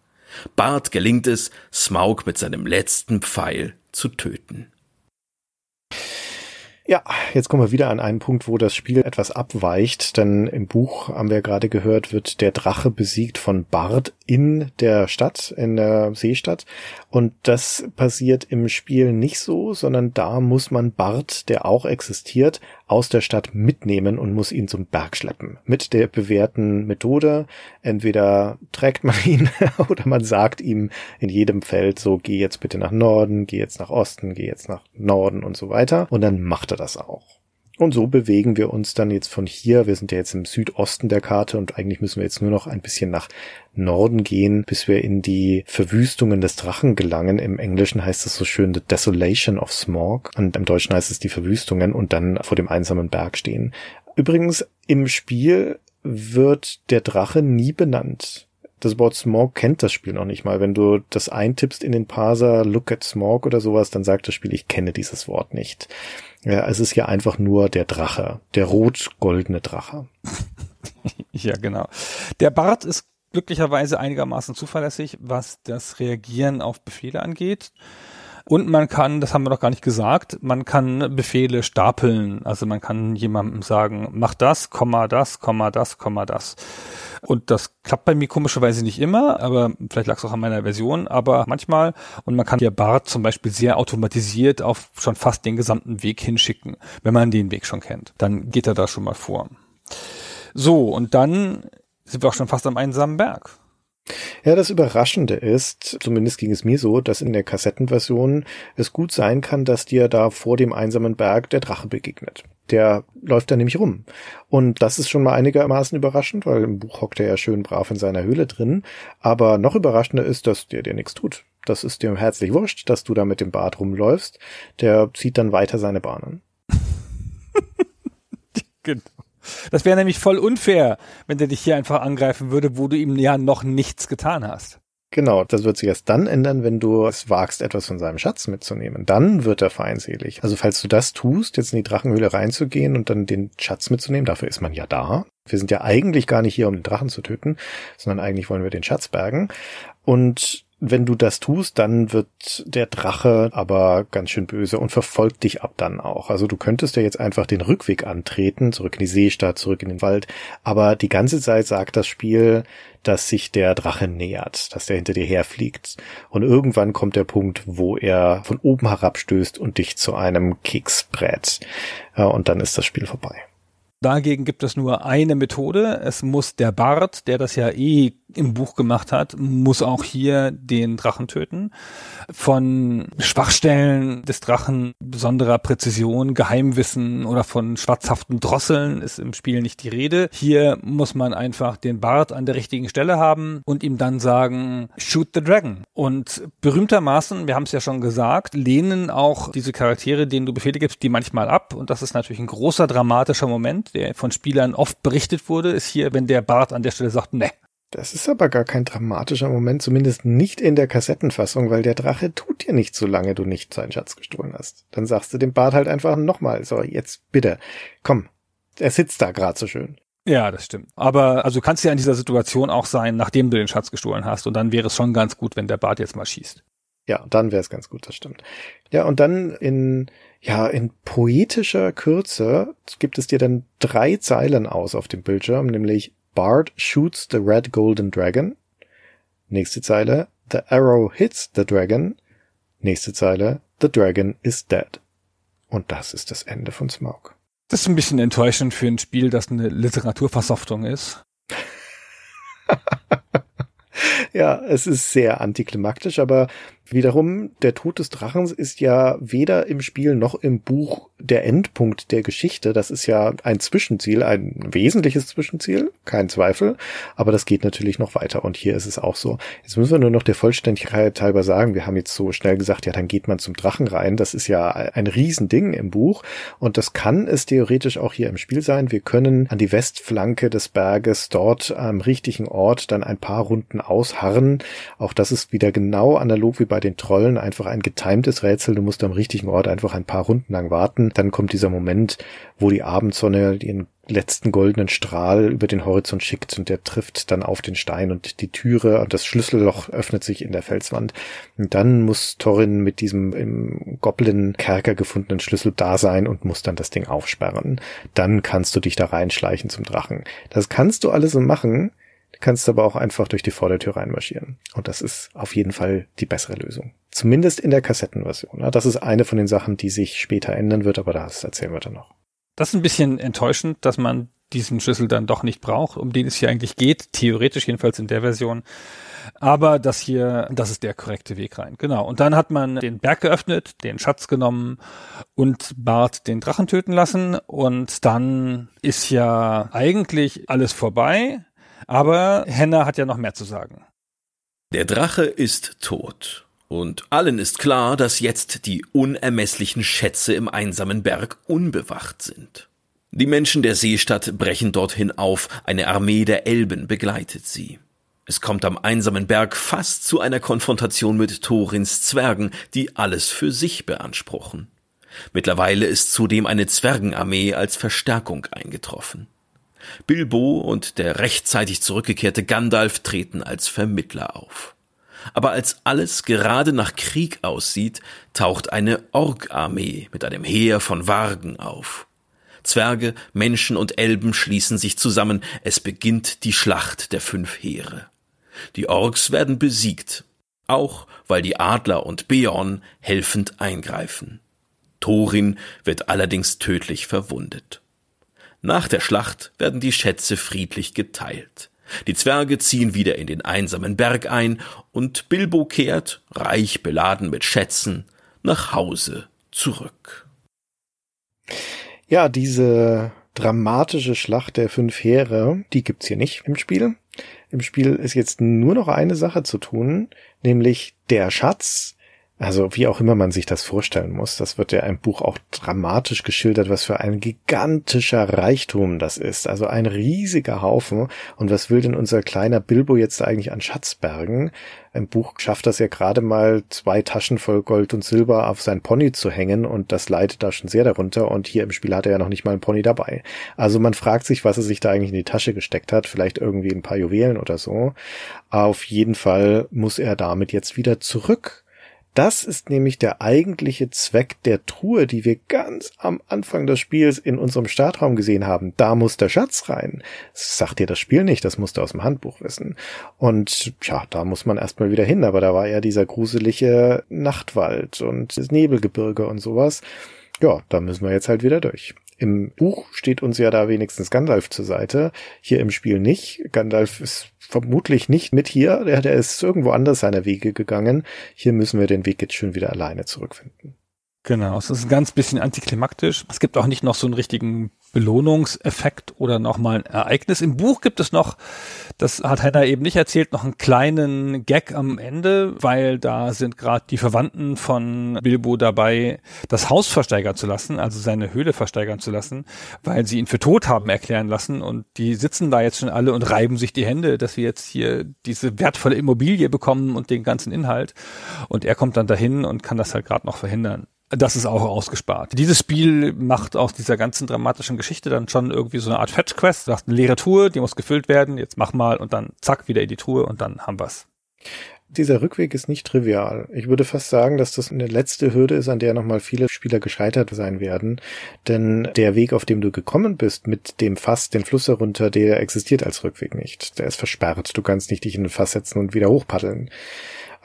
Bart gelingt es, Smaug mit seinem letzten Pfeil zu töten.
Ja, jetzt kommen wir wieder an einen Punkt, wo das Spiel etwas abweicht, denn im Buch, haben wir gerade gehört, wird der Drache besiegt von Bard in der Stadt, in der Seestadt. Und das passiert im Spiel nicht so, sondern da muss man Bard, der auch existiert, aus der Stadt mitnehmen und muss ihn zum Berg schleppen. Mit der bewährten Methode. Entweder trägt man ihn oder man sagt ihm in jedem Feld so, geh jetzt bitte nach Norden, geh jetzt nach Osten, geh jetzt nach Norden und so weiter. Und dann macht er das auch. Und so bewegen wir uns dann jetzt von hier, wir sind ja jetzt im Südosten der Karte und eigentlich müssen wir jetzt nur noch ein bisschen nach Norden gehen, bis wir in die Verwüstungen des Drachen gelangen. Im Englischen heißt es so schön The Desolation of Smog und im Deutschen heißt es die Verwüstungen und dann vor dem einsamen Berg stehen. Übrigens, im Spiel wird der Drache nie benannt. Das Wort Smog kennt das Spiel noch nicht mal. Wenn du das eintippst in den Parser Look at Smog oder sowas, dann sagt das Spiel, ich kenne dieses Wort nicht. Ja, es ist ja einfach nur der Drache, der rot-goldene Drache.
ja, genau. Der Bart ist glücklicherweise einigermaßen zuverlässig, was das Reagieren auf Befehle angeht. Und man kann, das haben wir noch gar nicht gesagt, man kann Befehle stapeln. Also man kann jemandem sagen, mach das, Komma das, Komma das, Komma das. Und das klappt bei mir komischerweise nicht immer, aber vielleicht lag es auch an meiner Version, aber manchmal. Und man kann hier Bart zum Beispiel sehr automatisiert auf schon fast den gesamten Weg hinschicken, wenn man den Weg schon kennt. Dann geht er da schon mal vor. So, und dann sind wir auch schon fast am einsamen Berg.
Ja, das Überraschende ist, zumindest ging es mir so, dass in der Kassettenversion es gut sein kann, dass dir da vor dem einsamen Berg der Drache begegnet. Der läuft da nämlich rum. Und das ist schon mal einigermaßen überraschend, weil im Buch hockt er ja schön brav in seiner Höhle drin. Aber noch überraschender ist, dass der dir nichts tut. Das ist dir herzlich wurscht, dass du da mit dem Bart rumläufst. Der zieht dann weiter seine Bahnen.
genau. Das wäre nämlich voll unfair, wenn der dich hier einfach angreifen würde, wo du ihm ja noch nichts getan hast.
Genau, das wird sich erst dann ändern, wenn du es wagst, etwas von seinem Schatz mitzunehmen. Dann wird er feindselig. Also falls du das tust, jetzt in die Drachenhöhle reinzugehen und dann den Schatz mitzunehmen, dafür ist man ja da. Wir sind ja eigentlich gar nicht hier, um den Drachen zu töten, sondern eigentlich wollen wir den Schatz bergen. Und wenn du das tust, dann wird der Drache aber ganz schön böse und verfolgt dich ab dann auch. Also du könntest ja jetzt einfach den Rückweg antreten, zurück in die Seestadt, zurück in den Wald, aber die ganze Zeit sagt das Spiel, dass sich der Drache nähert, dass der hinter dir herfliegt. Und irgendwann kommt der Punkt, wo er von oben herabstößt und dich zu einem Keks brät. Und dann ist das Spiel vorbei.
Dagegen gibt es nur eine Methode. Es muss der Bart, der das ja eh im Buch gemacht hat, muss auch hier den Drachen töten. Von Schwachstellen des Drachen, besonderer Präzision, Geheimwissen oder von schwarzhaften Drosseln ist im Spiel nicht die Rede. Hier muss man einfach den Bart an der richtigen Stelle haben und ihm dann sagen, shoot the dragon. Und berühmtermaßen, wir haben es ja schon gesagt, lehnen auch diese Charaktere, denen du Befehle gibst, die manchmal ab. Und das ist natürlich ein großer dramatischer Moment, der von Spielern oft berichtet wurde, ist hier, wenn der Bart an der Stelle sagt, ne,
das ist aber gar kein dramatischer Moment, zumindest nicht in der Kassettenfassung, weil der Drache tut dir nicht, solange du nicht seinen Schatz gestohlen hast. Dann sagst du dem Bart halt einfach nochmal, so, jetzt bitte, komm, er sitzt da gerade so schön.
Ja, das stimmt. Aber also kannst du ja in dieser Situation auch sein, nachdem du den Schatz gestohlen hast. Und dann wäre es schon ganz gut, wenn der Bart jetzt mal schießt.
Ja, dann wäre es ganz gut, das stimmt. Ja, und dann in, ja, in poetischer Kürze gibt es dir dann drei Zeilen aus auf dem Bildschirm, nämlich Bard shoots the red golden dragon. Nächste Zeile. The arrow hits the dragon. Nächste Zeile. The dragon is dead. Und das ist das Ende von Smoke.
Das ist ein bisschen enttäuschend für ein Spiel, das eine Literaturversoftung ist.
ja, es ist sehr antiklimaktisch, aber wiederum, der Tod des Drachens ist ja weder im Spiel noch im Buch der Endpunkt der Geschichte. Das ist ja ein Zwischenziel, ein wesentliches Zwischenziel, kein Zweifel. Aber das geht natürlich noch weiter. Und hier ist es auch so. Jetzt müssen wir nur noch der Vollständigkeit halber sagen, wir haben jetzt so schnell gesagt, ja, dann geht man zum Drachen rein. Das ist ja ein Riesending im Buch. Und das kann es theoretisch auch hier im Spiel sein. Wir können an die Westflanke des Berges dort am richtigen Ort dann ein paar Runden ausharren. Auch das ist wieder genau analog wie bei den Trollen, einfach ein getimtes Rätsel. Du musst am richtigen Ort einfach ein paar Runden lang warten. Dann kommt dieser Moment, wo die Abendsonne ihren letzten goldenen Strahl über den Horizont schickt und der trifft dann auf den Stein und die Türe und das Schlüsselloch öffnet sich in der Felswand. Und dann muss Thorin mit diesem im Goblin-Kerker gefundenen Schlüssel da sein und muss dann das Ding aufsperren. Dann kannst du dich da reinschleichen zum Drachen. Das kannst du alles so machen, du kannst aber auch einfach durch die Vordertür reinmarschieren. Und das ist auf jeden Fall die bessere Lösung. Zumindest in der Kassettenversion. Das ist eine von den Sachen, die sich später ändern wird, aber das erzählen wir dann noch.
Das ist ein bisschen enttäuschend, dass man diesen Schlüssel dann doch nicht braucht, um den es hier eigentlich geht, theoretisch jedenfalls in der Version. Aber das hier, das ist der korrekte Weg rein. Genau. Und dann hat man den Berg geöffnet, den Schatz genommen und Bart den Drachen töten lassen. Und dann ist ja eigentlich alles vorbei. Aber Henna hat ja noch mehr zu sagen.
Der Drache ist tot. Und allen ist klar, dass jetzt die unermesslichen Schätze im einsamen Berg unbewacht sind. Die Menschen der Seestadt brechen dorthin auf, eine Armee der Elben begleitet sie. Es kommt am einsamen Berg fast zu einer Konfrontation mit Thorins Zwergen, die alles für sich beanspruchen. Mittlerweile ist zudem eine Zwergenarmee als Verstärkung eingetroffen. Bilbo und der rechtzeitig zurückgekehrte Gandalf treten als Vermittler auf. Aber als alles gerade nach Krieg aussieht, taucht eine Ork-Armee mit einem Heer von Wargen auf. Zwerge, Menschen und Elben schließen sich zusammen, es beginnt die Schlacht der fünf Heere. Die Orks werden besiegt, auch weil die Adler und Beorn helfend eingreifen. Thorin wird allerdings tödlich verwundet. Nach der Schlacht werden die Schätze friedlich geteilt. Die Zwerge ziehen wieder in den einsamen Berg ein und Bilbo kehrt, reich beladen mit Schätzen, nach Hause zurück.
Ja, diese dramatische Schlacht der fünf Heere, die gibt's hier nicht im Spiel. Im Spiel ist jetzt nur noch eine Sache zu tun, nämlich der Schatz also wie auch immer man sich das vorstellen muss, das wird ja im Buch auch dramatisch geschildert, was für ein gigantischer Reichtum das ist. Also ein riesiger Haufen. Und was will denn unser kleiner Bilbo jetzt eigentlich an Schatzbergen? Im Buch schafft das ja gerade mal zwei Taschen voll Gold und Silber auf sein Pony zu hängen und das leidet da schon sehr darunter. Und hier im Spiel hat er ja noch nicht mal ein Pony dabei. Also man fragt sich, was er sich da eigentlich in die Tasche gesteckt hat. Vielleicht irgendwie ein paar Juwelen oder so. Auf jeden Fall muss er damit jetzt wieder zurück das ist nämlich der eigentliche Zweck der Truhe, die wir ganz am Anfang des Spiels in unserem Startraum gesehen haben. Da muss der Schatz rein. Das sagt dir das Spiel nicht, das musst du aus dem Handbuch wissen. Und ja, da muss man erstmal wieder hin, aber da war ja dieser gruselige Nachtwald und das Nebelgebirge und sowas. Ja, da müssen wir jetzt halt wieder durch. Im Buch steht uns ja da wenigstens Gandalf zur Seite, hier im Spiel nicht. Gandalf ist vermutlich nicht mit hier, der, der ist irgendwo anders seiner Wege gegangen. Hier müssen wir den Weg jetzt schon wieder alleine zurückfinden.
Genau, es ist ein ganz bisschen antiklimaktisch. Es gibt auch nicht noch so einen richtigen Belohnungseffekt oder nochmal ein Ereignis. Im Buch gibt es noch, das hat Hannah eben nicht erzählt, noch einen kleinen Gag am Ende, weil da sind gerade die Verwandten von Bilbo dabei, das Haus versteigern zu lassen, also seine Höhle versteigern zu lassen, weil sie ihn für tot haben erklären lassen und die sitzen da jetzt schon alle und reiben sich die Hände, dass wir jetzt hier diese wertvolle Immobilie bekommen und den ganzen Inhalt. Und er kommt dann dahin und kann das halt gerade noch verhindern. Das ist auch ausgespart. Dieses Spiel macht aus dieser ganzen dramatischen Geschichte dann schon irgendwie so eine Art Fetch-Quest. Du hast eine leere Truhe, die muss gefüllt werden, jetzt mach mal und dann zack, wieder in die Truhe und dann haben wir's.
Dieser Rückweg ist nicht trivial. Ich würde fast sagen, dass das eine letzte Hürde ist, an der nochmal viele Spieler gescheitert sein werden. Denn der Weg, auf dem du gekommen bist, mit dem Fass den Fluss herunter, der existiert als Rückweg nicht. Der ist versperrt. Du kannst nicht dich in ein Fass setzen und wieder hochpaddeln.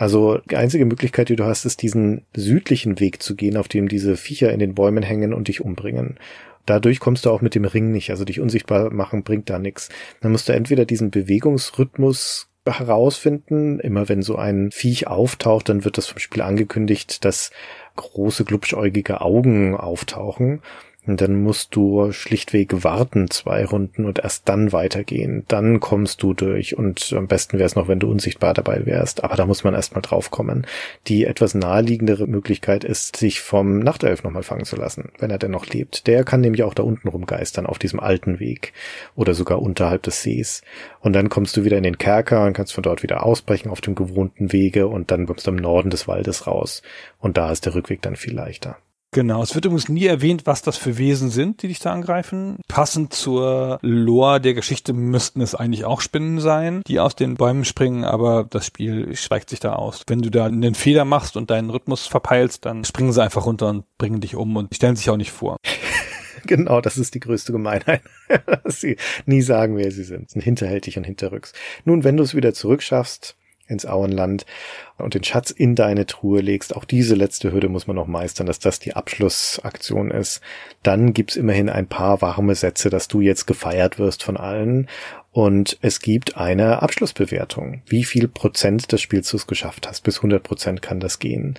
Also die einzige Möglichkeit, die du hast, ist diesen südlichen Weg zu gehen, auf dem diese Viecher in den Bäumen hängen und dich umbringen. Dadurch kommst du auch mit dem Ring nicht, also dich unsichtbar machen bringt da nichts. Dann musst du entweder diesen Bewegungsrhythmus herausfinden. Immer wenn so ein Viech auftaucht, dann wird das vom Spiel angekündigt, dass große glubschäugige Augen auftauchen. Und dann musst du schlichtweg warten zwei Runden und erst dann weitergehen. Dann kommst du durch und am besten wäre es noch, wenn du unsichtbar dabei wärst. Aber da muss man erstmal drauf kommen. Die etwas naheliegendere Möglichkeit ist, sich vom Nachtelf nochmal fangen zu lassen, wenn er denn noch lebt. Der kann nämlich auch da unten rumgeistern auf diesem alten Weg oder sogar unterhalb des Sees. Und dann kommst du wieder in den Kerker und kannst von dort wieder ausbrechen auf dem gewohnten Wege und dann kommst du im Norden des Waldes raus. Und da ist der Rückweg dann viel leichter.
Genau, es wird übrigens nie erwähnt, was das für Wesen sind, die dich da angreifen. Passend zur Lore der Geschichte müssten es eigentlich auch Spinnen sein, die aus den Bäumen springen, aber das Spiel schweigt sich da aus. Wenn du da einen Fehler machst und deinen Rhythmus verpeilst, dann springen sie einfach runter und bringen dich um und stellen sich auch nicht vor.
Genau, das ist die größte Gemeinheit, dass sie nie sagen, wer sie sind. sind hinterhältig und hinterrücks. Nun, wenn du es wieder zurückschaffst, ins Auenland und den Schatz in deine Truhe legst. Auch diese letzte Hürde muss man noch meistern, dass das die Abschlussaktion ist. Dann gibt's immerhin ein paar warme Sätze, dass du jetzt gefeiert wirst von allen und es gibt eine Abschlussbewertung. Wie viel Prozent des es geschafft hast? Bis 100 Prozent kann das gehen.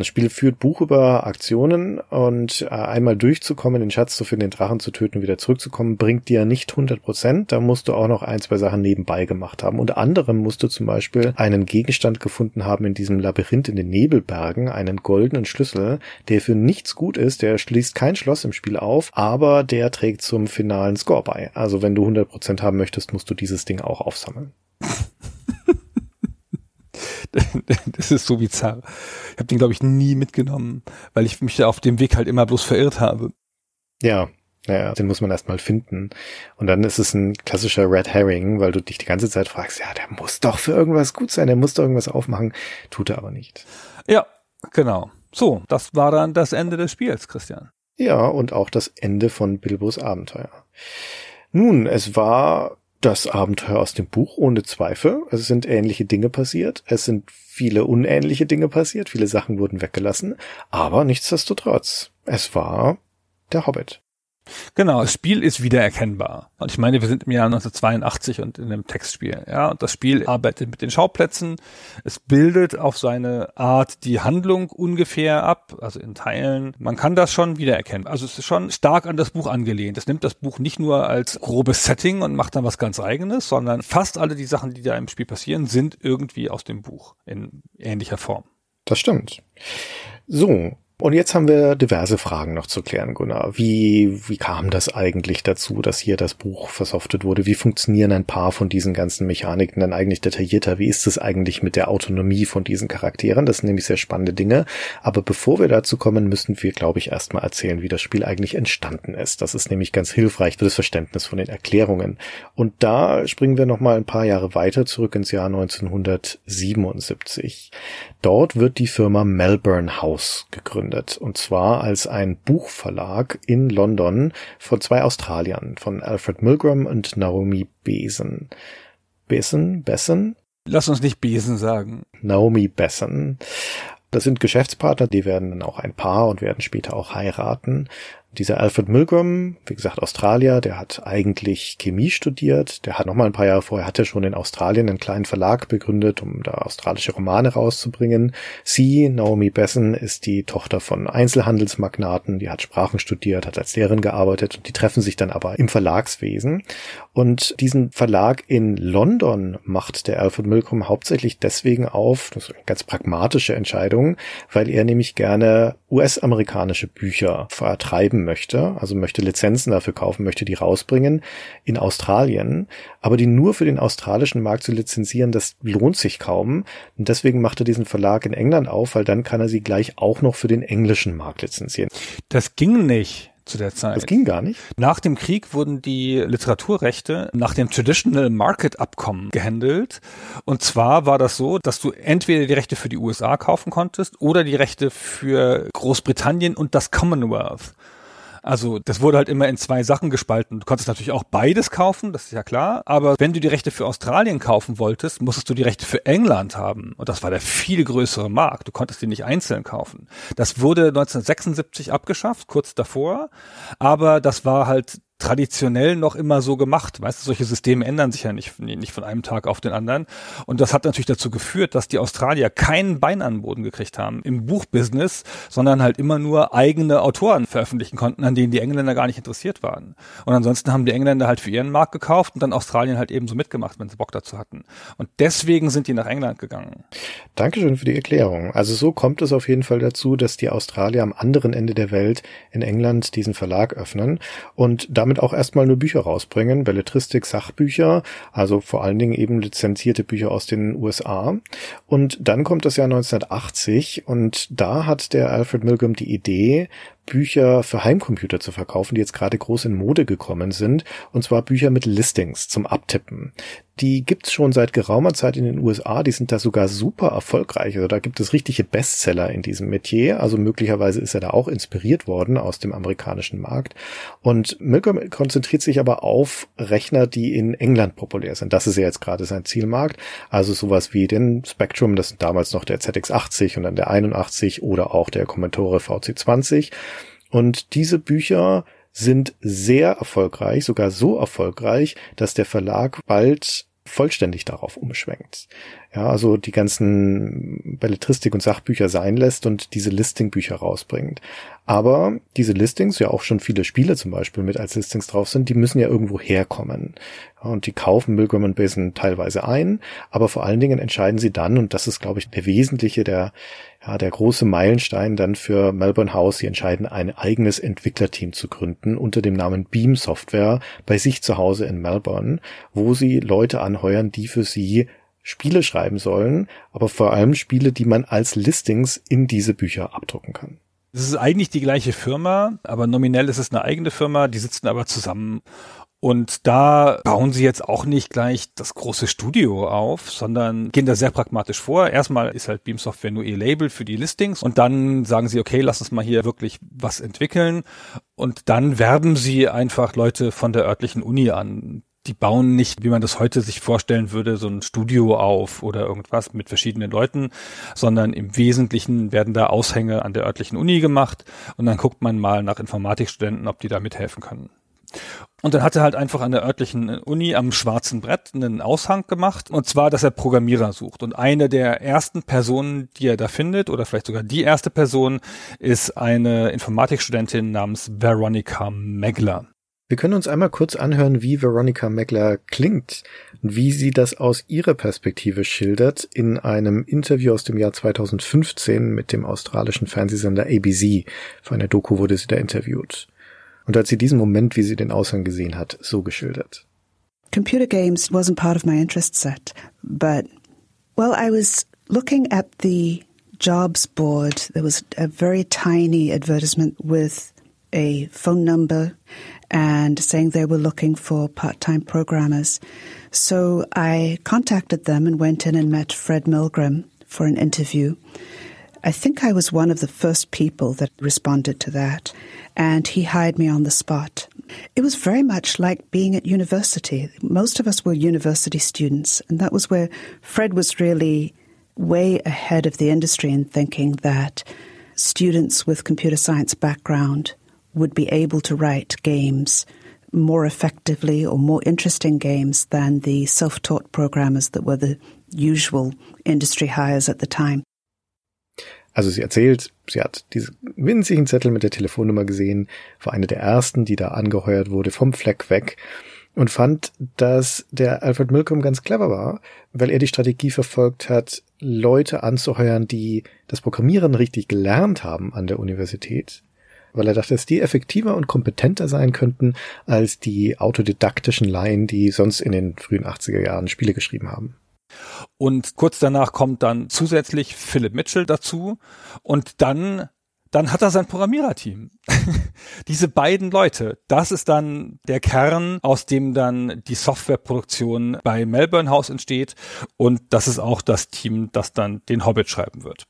Das Spiel führt Buch über Aktionen und äh, einmal durchzukommen, den Schatz zu finden, den Drachen zu töten, wieder zurückzukommen, bringt dir nicht 100 Prozent. Da musst du auch noch ein, zwei Sachen nebenbei gemacht haben. Unter anderem musst du zum Beispiel einen Gegenstand gefunden haben in diesem Labyrinth in den Nebelbergen, einen goldenen Schlüssel, der für nichts gut ist. Der schließt kein Schloss im Spiel auf, aber der trägt zum finalen Score bei. Also wenn du 100 Prozent haben möchtest, musst du dieses Ding auch aufsammeln.
das ist so bizarr. Ich habe den, glaube ich, nie mitgenommen, weil ich mich auf dem Weg halt immer bloß verirrt habe.
Ja, ja, den muss man erstmal finden. Und dann ist es ein klassischer Red Herring, weil du dich die ganze Zeit fragst, ja, der muss doch für irgendwas gut sein, der muss doch irgendwas aufmachen. Tut er aber nicht.
Ja, genau. So, das war dann das Ende des Spiels, Christian.
Ja, und auch das Ende von Bilbos Abenteuer. Nun, es war das Abenteuer aus dem Buch, ohne Zweifel. Es sind ähnliche Dinge passiert. Es sind viele unähnliche Dinge passiert. Viele Sachen wurden weggelassen. Aber nichtsdestotrotz, es war der Hobbit.
Genau, das Spiel ist wiedererkennbar. Und ich meine, wir sind im Jahr 1982 und in einem Textspiel. Ja, und das Spiel arbeitet mit den Schauplätzen. Es bildet auf seine Art die Handlung ungefähr ab, also in Teilen. Man kann das schon wiedererkennen. Also es ist schon stark an das Buch angelehnt. Es nimmt das Buch nicht nur als grobes Setting und macht dann was ganz eigenes, sondern fast alle die Sachen, die da im Spiel passieren, sind irgendwie aus dem Buch in ähnlicher Form.
Das stimmt. So, und jetzt haben wir diverse Fragen noch zu klären, Gunnar. Wie, wie kam das eigentlich dazu, dass hier das Buch versoftet wurde? Wie funktionieren ein paar von diesen ganzen Mechaniken dann eigentlich detaillierter? Wie ist es eigentlich mit der Autonomie von diesen Charakteren? Das sind nämlich sehr spannende Dinge. Aber bevor wir dazu kommen, müssen wir, glaube ich, erstmal erzählen, wie das Spiel eigentlich entstanden ist. Das ist nämlich ganz hilfreich für das Verständnis von den Erklärungen. Und da springen wir nochmal ein paar Jahre weiter zurück ins Jahr 1977. Dort wird die Firma Melbourne House gegründet gegründet. Und zwar als ein Buchverlag in London von zwei Australiern, von Alfred Milgram und Naomi Besen. Besen? Bessen?
Lass uns nicht Besen sagen.
Naomi Bessen. Das sind Geschäftspartner, die werden dann auch ein Paar und werden später auch heiraten. Dieser Alfred Milgram, wie gesagt Australier, der hat eigentlich Chemie studiert. Der hat noch mal ein paar Jahre vorher hat er schon in Australien einen kleinen Verlag begründet, um da australische Romane rauszubringen. Sie, Naomi Besson, ist die Tochter von Einzelhandelsmagnaten. Die hat Sprachen studiert, hat als Lehrerin gearbeitet und die treffen sich dann aber im Verlagswesen. Und diesen Verlag in London macht der Alfred Milgram hauptsächlich deswegen auf, das ist eine ganz pragmatische Entscheidung, weil er nämlich gerne US-amerikanische Bücher vertreiben möchte, also möchte Lizenzen dafür kaufen, möchte die rausbringen in Australien, aber die nur für den australischen Markt zu lizenzieren, das lohnt sich kaum. Und deswegen macht er diesen Verlag in England auf, weil dann kann er sie gleich auch noch für den englischen Markt lizenzieren.
Das ging nicht zu der Zeit.
Das ging gar nicht.
Nach dem Krieg wurden die Literaturrechte nach dem Traditional Market Abkommen gehandelt. Und zwar war das so, dass du entweder die Rechte für die USA kaufen konntest oder die Rechte für Großbritannien und das Commonwealth. Also das wurde halt immer in zwei Sachen gespalten. Du konntest natürlich auch beides kaufen, das ist ja klar. Aber wenn du die Rechte für Australien kaufen wolltest, musstest du die Rechte für England haben. Und das war der viel größere Markt. Du konntest die nicht einzeln kaufen. Das wurde 1976 abgeschafft, kurz davor. Aber das war halt traditionell noch immer so gemacht. Weißt du, solche Systeme ändern sich ja nicht, nicht von einem Tag auf den anderen. Und das hat natürlich dazu geführt, dass die Australier keinen Bein an den Boden gekriegt haben im Buchbusiness, sondern halt immer nur eigene Autoren veröffentlichen konnten, an denen die Engländer gar nicht interessiert waren. Und ansonsten haben die Engländer halt für ihren Markt gekauft und dann Australien halt ebenso mitgemacht, wenn sie Bock dazu hatten. Und deswegen sind die nach England gegangen.
Dankeschön für die Erklärung. Also so kommt es auf jeden Fall dazu, dass die Australier am anderen Ende der Welt in England diesen Verlag öffnen und damit auch erstmal nur Bücher rausbringen, Belletristik, Sachbücher, also vor allen Dingen eben lizenzierte Bücher aus den USA. Und dann kommt das Jahr 1980 und da hat der Alfred Milgram die Idee, Bücher für Heimcomputer zu verkaufen, die jetzt gerade groß in Mode gekommen sind, und zwar Bücher mit Listings zum Abtippen. Die gibt's schon seit geraumer Zeit in den USA, die sind da sogar super erfolgreich. Also da gibt es richtige Bestseller in diesem Metier, also möglicherweise ist er da auch inspiriert worden aus dem amerikanischen Markt. Und Milgram konzentriert sich aber auf Rechner, die in England populär sind. Das ist ja jetzt gerade sein Zielmarkt. Also sowas wie den Spectrum, das sind damals noch der ZX80 und dann der 81 oder auch der Commodore VC20. Und diese Bücher sind sehr erfolgreich, sogar so erfolgreich, dass der Verlag bald vollständig darauf umschwenkt. Ja, also die ganzen Belletristik und Sachbücher sein lässt und diese Listingbücher rausbringt. Aber diese Listings, ja auch schon viele Spiele zum Beispiel mit als Listings drauf sind, die müssen ja irgendwo herkommen. Und die kaufen Milgram und Basin teilweise ein, aber vor allen Dingen entscheiden sie dann, und das ist, glaube ich, der wesentliche, der, ja, der große Meilenstein dann für Melbourne House, sie entscheiden, ein eigenes Entwicklerteam zu gründen unter dem Namen Beam Software bei sich zu Hause in Melbourne, wo sie Leute anheuern, die für sie Spiele schreiben sollen, aber vor allem Spiele, die man als Listings in diese Bücher abdrucken kann.
Es ist eigentlich die gleiche Firma, aber nominell ist es eine eigene Firma, die sitzen aber zusammen und da bauen sie jetzt auch nicht gleich das große Studio auf, sondern gehen da sehr pragmatisch vor. Erstmal ist halt Beam Software nur ihr Label für die Listings und dann sagen sie, okay, lass uns mal hier wirklich was entwickeln. Und dann werben sie einfach Leute von der örtlichen Uni an. Die bauen nicht, wie man das heute sich vorstellen würde, so ein Studio auf oder irgendwas mit verschiedenen Leuten, sondern im Wesentlichen werden da Aushänge an der örtlichen Uni gemacht und dann guckt man mal nach Informatikstudenten, ob die da mithelfen können. Und dann hat er halt einfach an der örtlichen Uni am schwarzen Brett einen Aushang gemacht. Und zwar, dass er Programmierer sucht. Und eine der ersten Personen, die er da findet, oder vielleicht sogar die erste Person, ist eine Informatikstudentin namens Veronica Megler.
Wir können uns einmal kurz anhören, wie Veronica Megler klingt und wie sie das aus ihrer Perspektive schildert in einem Interview aus dem Jahr 2015 mit dem australischen Fernsehsender ABC. Für eine Doku wurde sie da interviewt. und hat sie diesen Moment, wie sie den Aushang gesehen hat, so geschildert.
Computer games wasn't part of my interest set, but well, I was looking at the jobs board. There was a very tiny advertisement with a phone number and saying they were looking for part-time programmers. So I contacted them and went in and met Fred Milgram for an interview. I think I was one of the first people that responded to that, and he hired me on the spot. It was very much like being at university. Most of us were university students, and that was where Fred was really way ahead of the industry in thinking that students with computer science background would be able to write games more effectively or more interesting games than the self taught programmers that were the usual industry hires at the time.
Also sie erzählt, sie hat diesen winzigen Zettel mit der Telefonnummer gesehen, war eine der ersten, die da angeheuert wurde vom Fleck weg und fand, dass der Alfred Milcom ganz clever war, weil er die Strategie verfolgt hat, Leute anzuheuern, die das Programmieren richtig gelernt haben an der Universität, weil er dachte, dass die effektiver und kompetenter sein könnten als die autodidaktischen Laien, die sonst in den frühen 80er Jahren Spiele geschrieben haben.
Und kurz danach kommt dann zusätzlich Philip Mitchell dazu und dann dann hat er sein Programmiererteam. Diese beiden Leute, das ist dann der Kern, aus dem dann die Softwareproduktion bei Melbourne House entsteht und das ist auch das Team, das dann den Hobbit schreiben wird.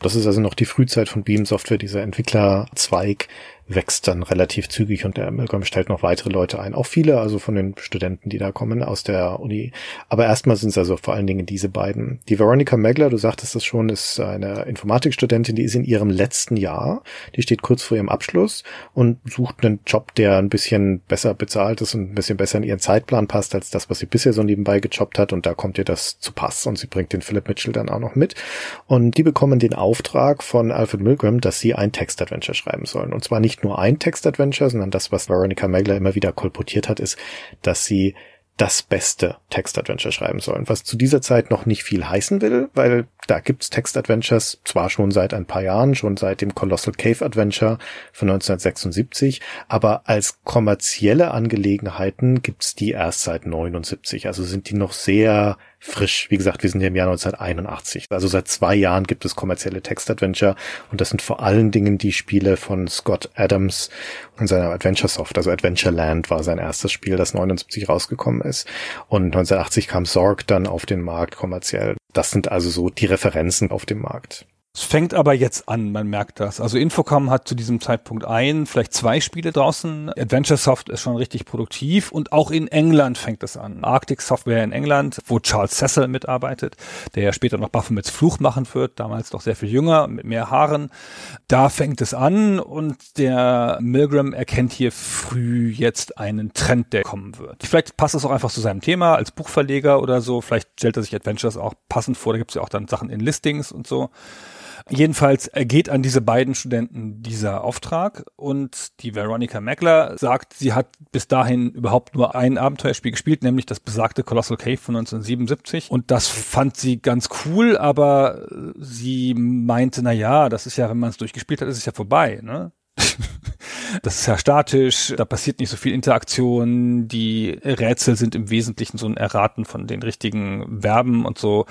Das ist also noch die Frühzeit von Beam Software, dieser Entwicklerzweig, wächst dann relativ zügig und der Milgram stellt noch weitere Leute ein. Auch viele, also von den Studenten, die da kommen aus der Uni. Aber erstmal sind es also vor allen Dingen diese beiden. Die Veronica Megler, du sagtest das schon, ist eine Informatikstudentin, die ist in ihrem letzten Jahr. Die steht kurz vor ihrem Abschluss und sucht einen Job, der ein bisschen besser bezahlt ist und ein bisschen besser in ihren Zeitplan passt als das, was sie bisher so nebenbei gejobbt hat. Und da kommt ihr das zu Pass und sie bringt den Philip Mitchell dann auch noch mit. Und die bekommen den Auftrag von Alfred Milgram, dass sie ein Textadventure schreiben sollen. Und zwar nicht nur ein Textadventure, sondern das, was Veronica Megler immer wieder kolportiert hat, ist, dass sie das beste Textadventure schreiben sollen, was zu dieser Zeit noch nicht viel heißen will, weil da gibt's Textadventures zwar schon seit ein paar Jahren, schon seit dem Colossal Cave Adventure von 1976, aber als kommerzielle Angelegenheiten gibt's die erst seit 79, also sind die noch sehr frisch. Wie gesagt, wir sind ja im Jahr 1981. Also seit zwei Jahren gibt es kommerzielle Textadventure und das sind vor allen Dingen die Spiele von Scott Adams und seiner Adventure Soft. Also Adventureland war sein erstes Spiel, das 79 rausgekommen ist. Und 1980 kam Zorg dann auf den Markt kommerziell. Das sind also so die Referenzen auf dem Markt.
Es fängt aber jetzt an, man merkt das. Also Infocom hat zu diesem Zeitpunkt ein, vielleicht zwei Spiele draußen. Adventure Soft ist schon richtig produktiv und auch in England fängt es an. Arctic Software in England, wo Charles Cecil mitarbeitet, der ja später noch Baphomets Fluch machen wird, damals doch sehr viel jünger, mit mehr Haaren. Da fängt es an und der Milgram erkennt hier früh jetzt einen Trend, der kommen wird. Vielleicht passt es auch einfach zu seinem Thema als Buchverleger oder so. Vielleicht stellt er sich Adventures auch passend vor. Da gibt es ja auch dann Sachen in Listings und so. Jedenfalls ergeht an diese beiden Studenten dieser Auftrag und die Veronica Meckler sagt, sie hat bis dahin überhaupt nur ein Abenteuerspiel gespielt, nämlich das besagte Colossal Cave von 1977 und das fand sie ganz cool, aber sie meinte, na ja, das ist ja, wenn man es durchgespielt hat, ist es ja vorbei, ne? Das ist ja statisch, da passiert nicht so viel Interaktion, die Rätsel sind im Wesentlichen so ein Erraten von den richtigen Verben und so.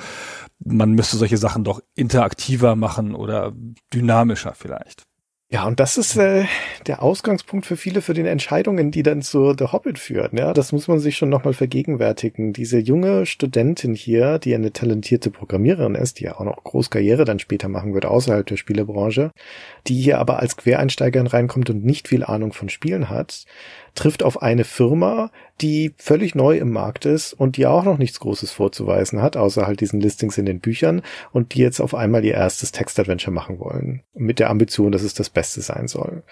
Man müsste solche Sachen doch interaktiver machen oder dynamischer vielleicht.
Ja, und das ist äh, der Ausgangspunkt für viele für den Entscheidungen, die dann zu The Hobbit führen. Ja, das muss man sich schon nochmal vergegenwärtigen. Diese junge Studentin hier, die eine talentierte Programmiererin ist, die ja auch noch Großkarriere dann später machen wird außerhalb der Spielebranche, die hier aber als Quereinsteigerin reinkommt und nicht viel Ahnung von Spielen hat, trifft auf eine Firma, die völlig neu im Markt ist und die auch noch nichts Großes vorzuweisen hat, außer halt diesen Listings in den Büchern und die jetzt auf einmal ihr erstes Textadventure machen wollen. Mit der Ambition, dass es das Beste sein soll.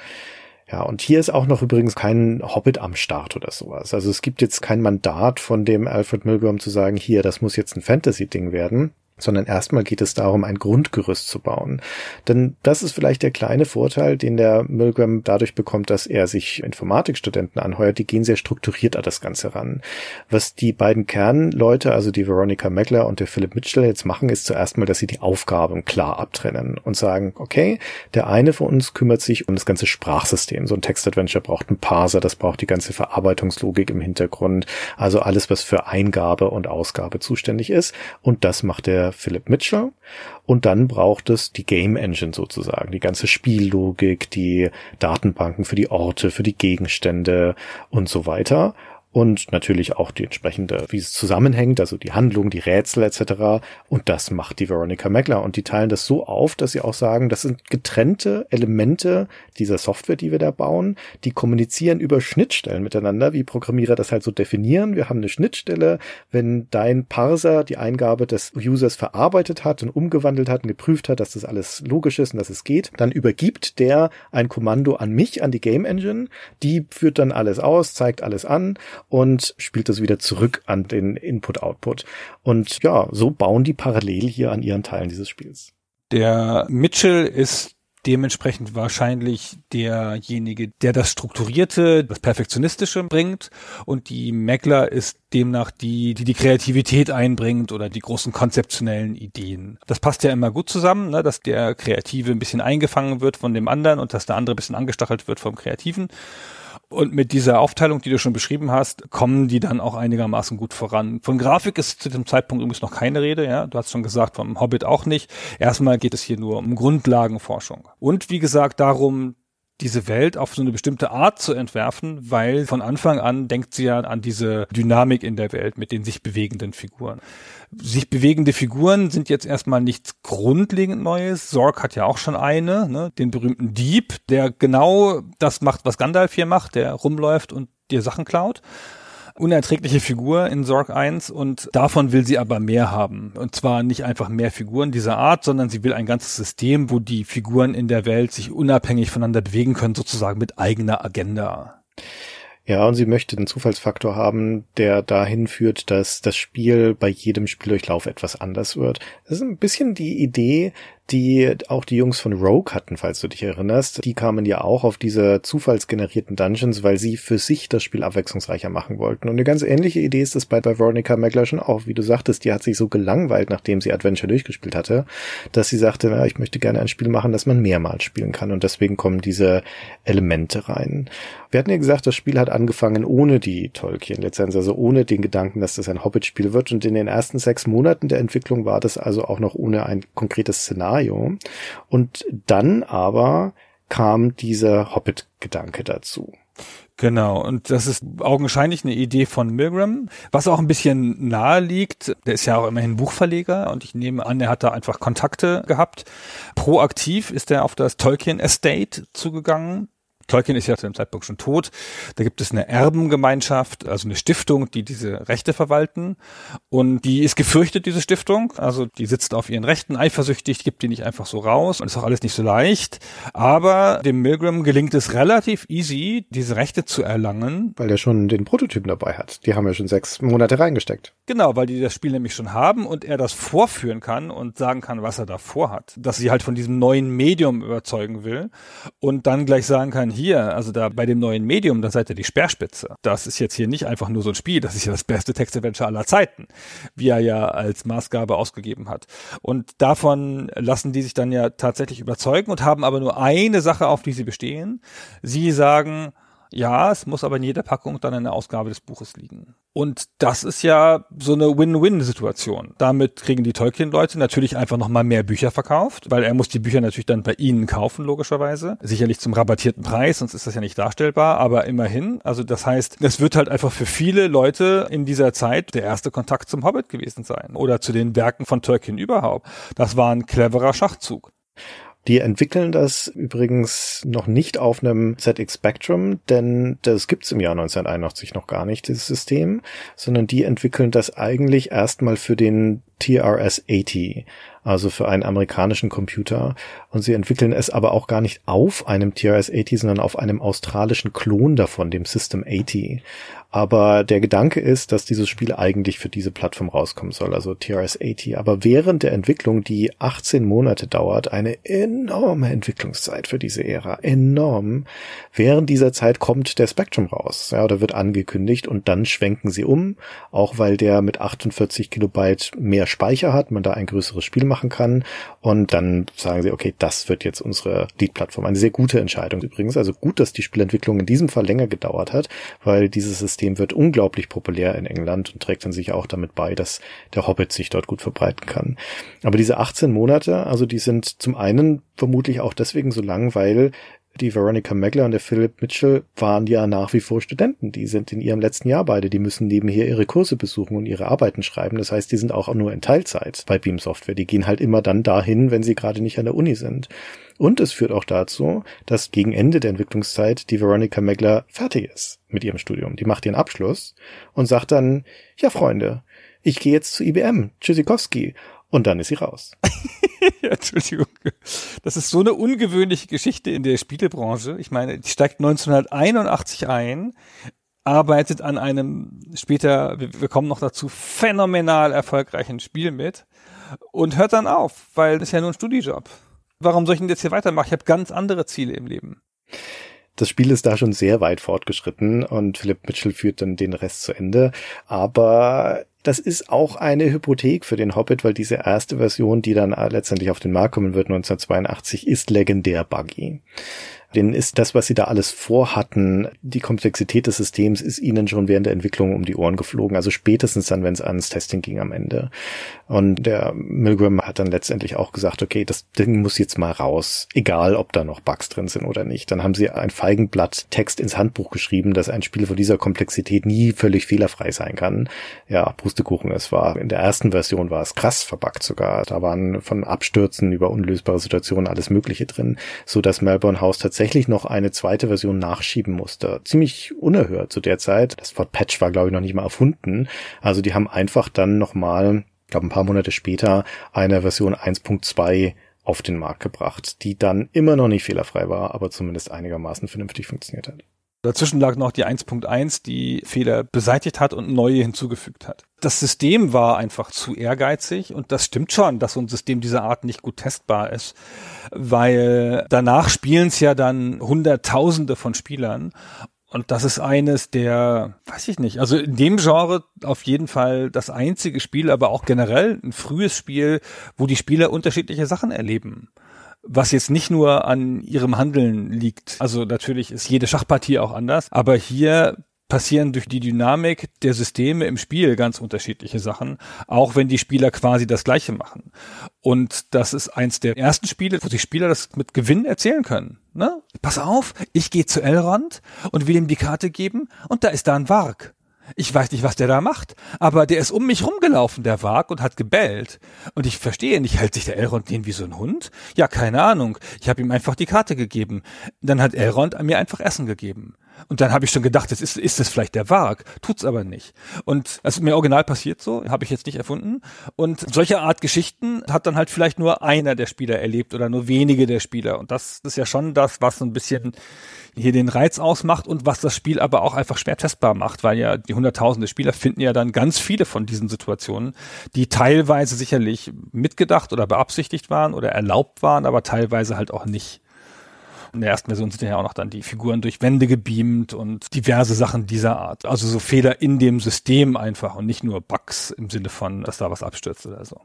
Ja, und hier ist auch noch übrigens kein Hobbit am Start oder sowas. Also es gibt jetzt kein Mandat von dem Alfred Milgram zu sagen, hier, das muss jetzt ein Fantasy-Ding werden sondern erstmal geht es darum, ein Grundgerüst zu bauen. Denn das ist vielleicht der kleine Vorteil, den der Milgram dadurch bekommt, dass er sich Informatikstudenten anheuert. Die gehen sehr strukturiert an das Ganze ran. Was die beiden Kernleute, also die Veronica Meckler und der Philip Mitchell jetzt machen, ist zuerst mal, dass sie die Aufgaben klar abtrennen und sagen, okay, der eine von uns kümmert sich um das ganze Sprachsystem. So ein Textadventure braucht einen Parser, das braucht die ganze Verarbeitungslogik im Hintergrund, also alles, was für Eingabe und Ausgabe zuständig ist. Und das macht der Philip Mitchell. Und dann braucht es die Game Engine sozusagen, die ganze Spiellogik, die Datenbanken für die Orte, für die Gegenstände und so weiter und natürlich auch die entsprechende, wie es zusammenhängt, also die Handlung, die Rätsel etc. Und das macht die Veronica Megler und die teilen das so auf, dass sie auch sagen, das sind getrennte Elemente dieser Software, die wir da bauen, die kommunizieren über Schnittstellen miteinander, wie Programmierer das halt so definieren. Wir haben eine Schnittstelle, wenn dein Parser die Eingabe des Users verarbeitet hat und umgewandelt hat und geprüft hat, dass das alles logisch ist und dass es geht, dann übergibt der ein Kommando an mich, an die Game Engine, die führt dann alles aus, zeigt alles an und spielt das wieder zurück an den Input-Output. Und ja, so bauen die parallel hier an ihren Teilen dieses Spiels.
Der Mitchell ist dementsprechend wahrscheinlich derjenige, der das Strukturierte, das Perfektionistische bringt und die Meckler ist demnach die, die die Kreativität einbringt oder die großen konzeptionellen Ideen. Das passt ja immer gut zusammen, ne, dass der Kreative ein bisschen eingefangen wird von dem anderen und dass der andere ein bisschen angestachelt wird vom Kreativen. Und mit dieser Aufteilung, die du schon beschrieben hast, kommen die dann auch einigermaßen gut voran. Von Grafik ist zu dem Zeitpunkt übrigens noch keine Rede, ja. Du hast schon gesagt, vom Hobbit auch nicht. Erstmal geht es hier nur um Grundlagenforschung. Und wie gesagt, darum, diese Welt auf so eine bestimmte Art zu entwerfen, weil von Anfang an denkt sie ja an diese Dynamik in der Welt mit den sich bewegenden Figuren. Sich bewegende Figuren sind jetzt erstmal nichts grundlegend Neues. Zorg hat ja auch schon eine, ne, den berühmten Dieb, der genau das macht, was Gandalf hier macht, der rumläuft und dir Sachen klaut unerträgliche Figur in Sorg 1 und davon will sie aber mehr haben. Und zwar nicht einfach mehr Figuren dieser Art, sondern sie will ein ganzes System, wo die Figuren in der Welt sich unabhängig voneinander bewegen können, sozusagen mit eigener Agenda.
Ja, und sie möchte einen Zufallsfaktor haben, der dahin führt, dass das Spiel bei jedem Spieldurchlauf etwas anders wird. Das ist ein bisschen die Idee, die auch die Jungs von Rogue hatten, falls du dich erinnerst. Die kamen ja auch auf diese zufallsgenerierten Dungeons, weil sie für sich das Spiel abwechslungsreicher machen wollten. Und eine ganz ähnliche Idee ist bei, bei Veronica Megler schon auch. Wie du sagtest, die hat sich so gelangweilt, nachdem sie Adventure durchgespielt hatte, dass sie sagte, na, ich möchte gerne ein Spiel machen, das man mehrmals spielen kann. Und deswegen kommen diese Elemente rein. Wir hatten ja gesagt, das Spiel hat angefangen ohne die Tolkien-Lizenz, also ohne den Gedanken, dass das ein Hobbit-Spiel wird. Und in den ersten sechs Monaten der Entwicklung war das also auch noch ohne ein konkretes Szenario Szenario. Und dann aber kam dieser Hobbit-Gedanke dazu.
Genau, und das ist augenscheinlich eine Idee von Milgram, was auch ein bisschen nahe liegt. Der ist ja auch immerhin Buchverleger und ich nehme an, er hat da einfach Kontakte gehabt. Proaktiv ist er auf das Tolkien Estate zugegangen Tolkien ist ja zu dem Zeitpunkt schon tot. Da gibt es eine Erbengemeinschaft, also eine Stiftung, die diese Rechte verwalten. Und die ist gefürchtet, diese Stiftung. Also die sitzt auf ihren Rechten eifersüchtig, gibt die nicht einfach so raus. Und ist auch alles nicht so leicht. Aber dem Milgram gelingt es relativ easy, diese Rechte zu erlangen.
Weil er schon den Prototypen dabei hat. Die haben ja schon sechs Monate reingesteckt.
Genau, weil die das Spiel nämlich schon haben und er das vorführen kann und sagen kann, was er da vorhat. Dass sie halt von diesem neuen Medium überzeugen will und dann gleich sagen kann, hier, also da bei dem neuen Medium, da seid ihr die Speerspitze. Das ist jetzt hier nicht einfach nur so ein Spiel, das ist ja das beste Text-Adventure aller Zeiten, wie er ja als Maßgabe ausgegeben hat. Und davon lassen die sich dann ja tatsächlich überzeugen und haben aber nur eine Sache, auf die sie bestehen. Sie sagen, ja, es muss aber in jeder Packung dann eine Ausgabe des Buches liegen. Und das ist ja so eine Win-Win-Situation. Damit kriegen die Tolkien-Leute natürlich einfach nochmal mehr Bücher verkauft, weil er muss die Bücher natürlich dann bei ihnen kaufen, logischerweise. Sicherlich zum rabattierten Preis, sonst ist das ja nicht darstellbar, aber immerhin. Also das heißt, es wird halt einfach für viele Leute in dieser Zeit der erste Kontakt zum Hobbit gewesen sein oder zu den Werken von Tolkien überhaupt. Das war ein cleverer Schachzug.
Die entwickeln das übrigens noch nicht auf einem ZX Spectrum, denn das gibt's im Jahr 1981 noch gar nicht, dieses System, sondern die entwickeln das eigentlich erstmal für den TRS-80, also für einen amerikanischen Computer. Und sie entwickeln es aber auch gar nicht auf einem TRS-80, sondern auf einem australischen Klon davon, dem System 80. Aber der Gedanke ist, dass dieses Spiel eigentlich für diese Plattform rauskommen soll, also TRS-80. Aber während der Entwicklung, die 18 Monate dauert, eine enorme Entwicklungszeit für diese Ära, enorm. Während dieser Zeit kommt der Spectrum raus, ja, oder wird angekündigt und dann schwenken sie um, auch weil der mit 48 Kilobyte mehr Speicher hat, man da ein größeres Spiel machen kann und dann sagen sie, okay, das wird jetzt unsere Lead-Plattform. Eine sehr gute Entscheidung übrigens, also gut, dass die Spielentwicklung in diesem Fall länger gedauert hat, weil dieses System System wird unglaublich populär in England und trägt dann sicher auch damit bei, dass der Hobbit sich dort gut verbreiten kann. Aber diese 18 Monate, also die sind zum einen vermutlich auch deswegen so lang, weil die Veronica Megler und der Philip Mitchell waren ja nach wie vor Studenten. Die sind in ihrem letzten Jahr beide. Die müssen nebenher ihre Kurse besuchen und ihre Arbeiten schreiben. Das heißt, die sind auch nur in Teilzeit bei Beam Software. Die gehen halt immer dann dahin, wenn sie gerade nicht an der Uni sind. Und es führt auch dazu, dass gegen Ende der Entwicklungszeit die Veronica Megler fertig ist mit ihrem Studium. Die macht ihren Abschluss und sagt dann, ja Freunde, ich gehe jetzt zu IBM, Tschüssikowski. Und dann ist sie raus.
ja, Entschuldigung. Das ist so eine ungewöhnliche Geschichte in der Spielebranche. Ich meine, die steigt 1981 ein, arbeitet an einem später, wir kommen noch dazu, phänomenal erfolgreichen Spiel mit und hört dann auf, weil das ist ja nur ein Studiejob warum soll ich denn jetzt hier weitermachen? Ich habe ganz andere Ziele im Leben.
Das Spiel ist da schon sehr weit fortgeschritten und Philipp Mitchell führt dann den Rest zu Ende. Aber das ist auch eine Hypothek für den Hobbit, weil diese erste Version, die dann letztendlich auf den Markt kommen wird, 1982, ist legendär buggy. Denen ist das, was sie da alles vorhatten, die Komplexität des Systems ist ihnen schon während der Entwicklung um die Ohren geflogen. Also spätestens dann, wenn es ans Testing ging am Ende. Und der Milgram hat dann letztendlich auch gesagt, okay, das Ding muss jetzt mal raus, egal ob da noch Bugs drin sind oder nicht. Dann haben sie ein Feigenblatt Text ins Handbuch geschrieben, dass ein Spiel von dieser Komplexität nie völlig fehlerfrei sein kann. Ja, Pustekuchen, es war in der ersten Version war es krass verbuggt sogar. Da waren von Abstürzen über unlösbare Situationen alles Mögliche drin, so dass Melbourne House tatsächlich tatsächlich noch eine zweite Version nachschieben musste. Ziemlich unerhört zu der Zeit. Das Wort Patch war, glaube ich, noch nicht mal erfunden. Also die haben einfach dann nochmal, ich glaube ein paar Monate später, eine Version 1.2 auf den Markt gebracht, die dann immer noch nicht fehlerfrei war, aber zumindest einigermaßen vernünftig funktioniert hat.
Dazwischen lag noch die 1.1, die Fehler beseitigt hat und neue hinzugefügt hat. Das System war einfach zu ehrgeizig und das stimmt schon, dass so ein System dieser Art nicht gut testbar ist, weil danach spielen es ja dann Hunderttausende von Spielern und das ist eines der, weiß ich nicht, also in dem Genre auf jeden Fall das einzige Spiel, aber auch generell ein frühes Spiel, wo die Spieler unterschiedliche Sachen erleben was jetzt nicht nur an ihrem Handeln liegt. Also natürlich ist jede Schachpartie auch anders, aber hier passieren durch die Dynamik der Systeme im Spiel ganz unterschiedliche Sachen, auch wenn die Spieler quasi das Gleiche machen. Und das ist eins der ersten Spiele, wo die Spieler das mit Gewinn erzählen können. Ne? Pass auf, ich gehe zu Elrond und will ihm die Karte geben und da ist da ein Warg. Ich weiß nicht, was der da macht, aber der ist um mich rumgelaufen, der Wag, und hat gebellt. Und ich verstehe nicht, hält sich der Elrond den wie so ein Hund? Ja, keine Ahnung. Ich habe ihm einfach die Karte gegeben. Dann hat Elrond mir einfach Essen gegeben. Und dann habe ich schon gedacht, das ist, ist das vielleicht der Warg, tut's aber nicht. Und es ist mir original passiert so, habe ich jetzt nicht erfunden. Und solche Art Geschichten hat dann halt vielleicht nur einer der Spieler erlebt oder nur wenige der Spieler. Und das ist ja schon das, was so ein bisschen hier den Reiz ausmacht und was das Spiel aber auch einfach schwer testbar macht, weil ja die hunderttausende Spieler finden ja dann ganz viele von diesen Situationen, die teilweise sicherlich mitgedacht oder beabsichtigt waren oder erlaubt waren, aber teilweise halt auch nicht. In der ersten Version sind ja auch noch dann die Figuren durch Wände gebeamt und diverse Sachen dieser Art. Also so Fehler in dem System einfach und nicht nur Bugs im Sinne von, dass da was abstürzt oder so.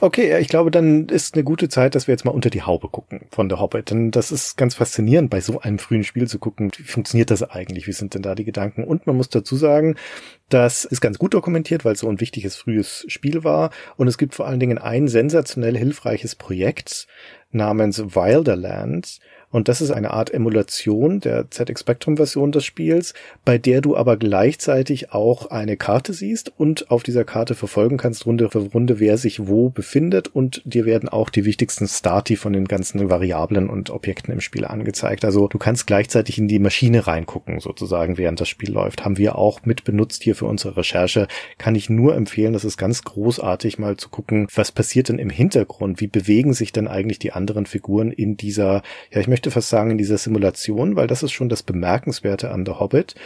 Okay, ich glaube, dann ist eine gute Zeit, dass wir jetzt mal unter die Haube gucken von der Hobbit. Denn das ist ganz faszinierend, bei so einem frühen Spiel zu gucken, wie funktioniert das eigentlich? Wie sind denn da die Gedanken? Und man muss dazu sagen, das ist ganz gut dokumentiert, weil es so ein wichtiges frühes Spiel war. Und es gibt vor allen Dingen ein sensationell hilfreiches Projekt namens Wilderlands und das ist eine Art Emulation der ZX Spectrum Version des Spiels, bei der du aber gleichzeitig auch eine Karte siehst und auf dieser Karte verfolgen kannst Runde für Runde, wer sich wo befindet und dir werden auch die wichtigsten Stati von den ganzen Variablen und Objekten im Spiel angezeigt. Also du kannst gleichzeitig in die Maschine reingucken, sozusagen, während das Spiel läuft. Haben wir auch mit benutzt hier für unsere Recherche. Kann ich nur empfehlen, das ist ganz großartig mal zu gucken, was passiert denn im Hintergrund? Wie bewegen sich denn eigentlich die anderen Figuren in dieser, ja, ich möchte möchte fast sagen, in dieser Simulation, weil das ist schon das Bemerkenswerte an The Hobbit.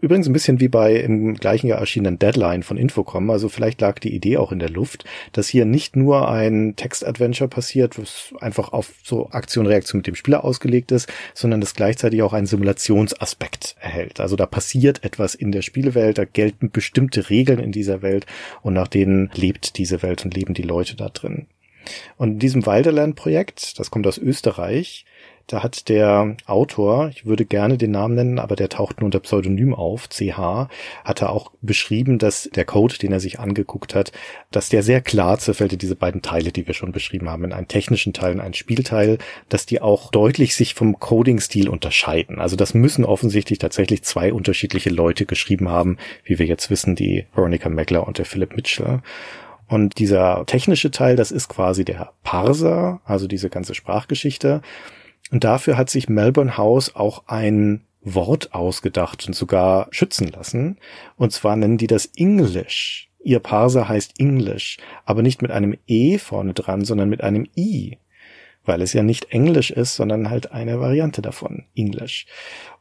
Übrigens ein bisschen wie bei im gleichen Jahr erschienenen Deadline von Infocom. Also vielleicht lag die Idee auch in der Luft, dass hier nicht nur ein Text-Adventure passiert, was einfach auf so Aktion-Reaktion mit dem Spieler ausgelegt ist, sondern das gleichzeitig auch einen Simulationsaspekt erhält. Also da passiert etwas in der Spielewelt, da gelten bestimmte Regeln in dieser Welt und nach denen lebt diese Welt und leben die Leute da drin. Und in diesem Wilderland-Projekt, das kommt aus Österreich, da hat der Autor, ich würde gerne den Namen nennen, aber der taucht nur unter Pseudonym auf, CH, hat er auch beschrieben, dass der Code, den er sich angeguckt hat, dass der sehr klar zerfällt diese beiden Teile, die wir schon beschrieben haben, in einen technischen Teil und einen Spielteil, dass die auch deutlich sich vom Coding-Stil unterscheiden. Also das müssen offensichtlich tatsächlich zwei unterschiedliche Leute geschrieben haben, wie wir jetzt wissen, die Veronica Meckler und der Philip Mitchell. Und dieser technische Teil, das ist quasi der Parser, also diese ganze Sprachgeschichte. Und dafür hat sich Melbourne House auch ein Wort ausgedacht und sogar schützen lassen. Und zwar nennen die das English. Ihr Parser heißt English, aber nicht mit einem E vorne dran, sondern mit einem I. Weil es ja nicht Englisch ist, sondern halt eine Variante davon, English.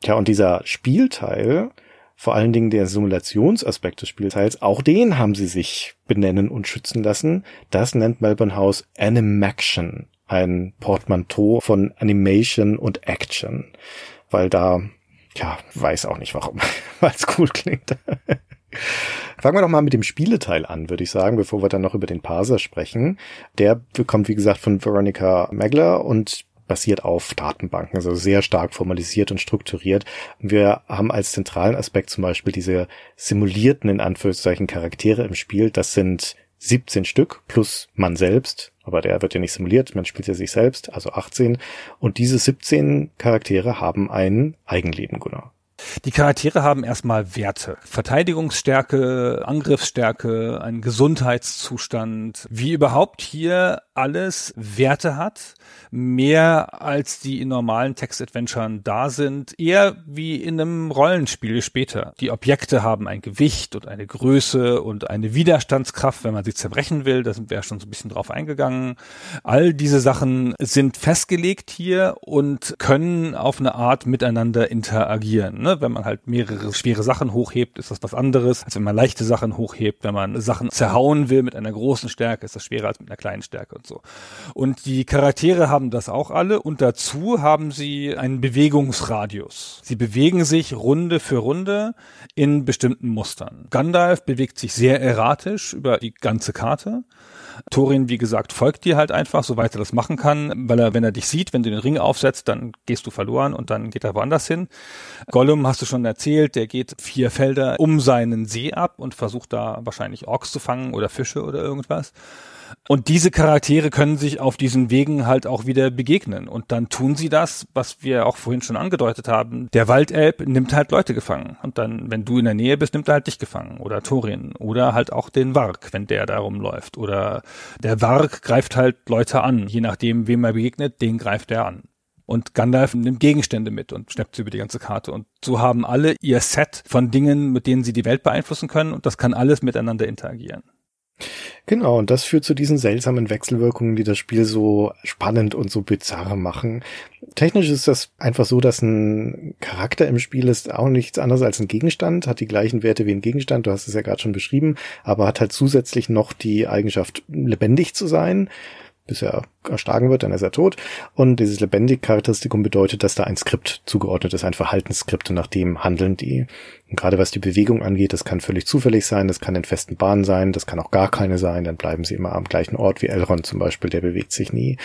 Tja, und dieser Spielteil, vor allen Dingen der Simulationsaspekt des Spielteils, auch den haben sie sich benennen und schützen lassen. Das nennt Melbourne House Animaction ein Portmanteau von Animation und Action, weil da, ja, weiß auch nicht warum, weil es cool klingt. Fangen wir doch mal mit dem Spieleteil an, würde ich sagen, bevor wir dann noch über den Parser sprechen. Der kommt, wie gesagt, von Veronica Magler und basiert auf Datenbanken, also sehr stark formalisiert und strukturiert. Wir haben als zentralen Aspekt zum Beispiel diese simulierten, in Anführungszeichen, Charaktere im Spiel. Das sind 17 Stück plus man selbst, aber der wird ja nicht simuliert, man spielt ja sich selbst, also 18. Und diese 17 Charaktere haben ein Eigenleben, Gunnar.
Die Charaktere haben erstmal Werte. Verteidigungsstärke, Angriffsstärke, ein Gesundheitszustand, wie überhaupt hier alles Werte hat, mehr als die in normalen Text-Adventuren da sind, eher wie in einem Rollenspiel später. Die Objekte haben ein Gewicht und eine Größe und eine Widerstandskraft, wenn man sie zerbrechen will, da sind wir ja schon so ein bisschen drauf eingegangen. All diese Sachen sind festgelegt hier und können auf eine Art miteinander interagieren. Ne? Wenn man halt mehrere schwere Sachen hochhebt, ist das was anderes, als wenn man leichte Sachen hochhebt. Wenn man Sachen zerhauen will mit einer großen Stärke, ist das schwerer als mit einer kleinen Stärke und so. Und die Charaktere haben das auch alle und dazu haben sie einen Bewegungsradius. Sie bewegen sich Runde für Runde in bestimmten Mustern. Gandalf bewegt sich sehr erratisch über die ganze Karte. Thorin, wie gesagt, folgt dir halt einfach, soweit er das machen kann, weil er, wenn er dich sieht, wenn du den Ring aufsetzt, dann gehst du verloren und dann geht er woanders hin. Gollum hast du schon erzählt, der geht vier Felder um seinen See ab und versucht da wahrscheinlich Orks zu fangen oder Fische oder irgendwas. Und diese Charaktere können sich auf diesen Wegen halt auch wieder begegnen. Und dann tun sie das, was wir auch vorhin schon angedeutet haben. Der Waldelb nimmt halt Leute gefangen. Und dann, wenn du in der Nähe bist, nimmt er halt dich gefangen. Oder Thorin. Oder halt auch den Warg, wenn der da rumläuft. Oder der Warg greift halt Leute an. Je nachdem, wem er begegnet, den greift er an. Und Gandalf nimmt Gegenstände mit und schleppt sie über die ganze Karte. Und so haben alle ihr Set von Dingen, mit denen sie die Welt beeinflussen können. Und das kann alles miteinander interagieren.
Genau, und das führt zu diesen seltsamen Wechselwirkungen, die das Spiel so spannend und so bizarr machen. Technisch ist das einfach so, dass ein Charakter im Spiel ist auch nichts anderes als ein Gegenstand, hat die gleichen Werte wie ein Gegenstand, du hast es ja gerade schon beschrieben, aber hat halt zusätzlich noch die Eigenschaft, lebendig zu sein bis er erschlagen wird, dann ist er tot. Und dieses lebendig Charakteristikum bedeutet, dass da ein Skript zugeordnet ist, ein Verhaltensskript, und nach dem handeln die. Und gerade was die Bewegung angeht, das kann völlig zufällig sein, das kann in festen Bahnen sein, das kann auch gar keine sein, dann bleiben sie immer am gleichen Ort wie Elrond zum Beispiel, der bewegt sich nie.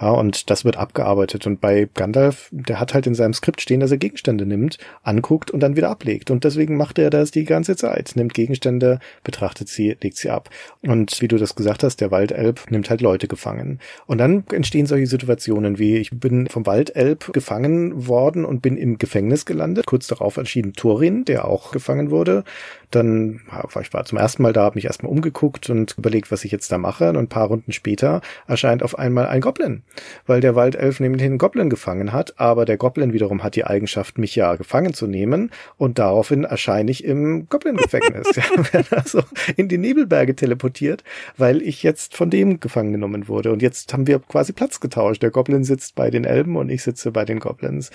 Ja, und das wird abgearbeitet. Und bei Gandalf, der hat halt in seinem Skript stehen, dass er Gegenstände nimmt, anguckt und dann wieder ablegt. Und deswegen macht er das die ganze Zeit. Nimmt Gegenstände, betrachtet sie, legt sie ab. Und wie du das gesagt hast, der Waldelb nimmt halt Leute gefangen. Und dann entstehen solche Situationen wie, ich bin vom Waldelb gefangen worden und bin im Gefängnis gelandet. Kurz darauf entschieden Thorin, der auch gefangen wurde. Dann, ich war zum ersten Mal da, habe mich erstmal umgeguckt und überlegt, was ich jetzt da mache. Und ein paar Runden später erscheint auf einmal ein Goblin, weil der Waldelf nämlich einen Goblin gefangen hat. Aber der Goblin wiederum hat die Eigenschaft, mich ja gefangen zu nehmen. Und daraufhin erscheine ich im Goblin-Gefängnis. ja, werde also in die Nebelberge teleportiert, weil ich jetzt von dem gefangen genommen wurde. Und jetzt haben wir quasi Platz getauscht. Der Goblin sitzt bei den Elben und ich sitze bei den Goblins.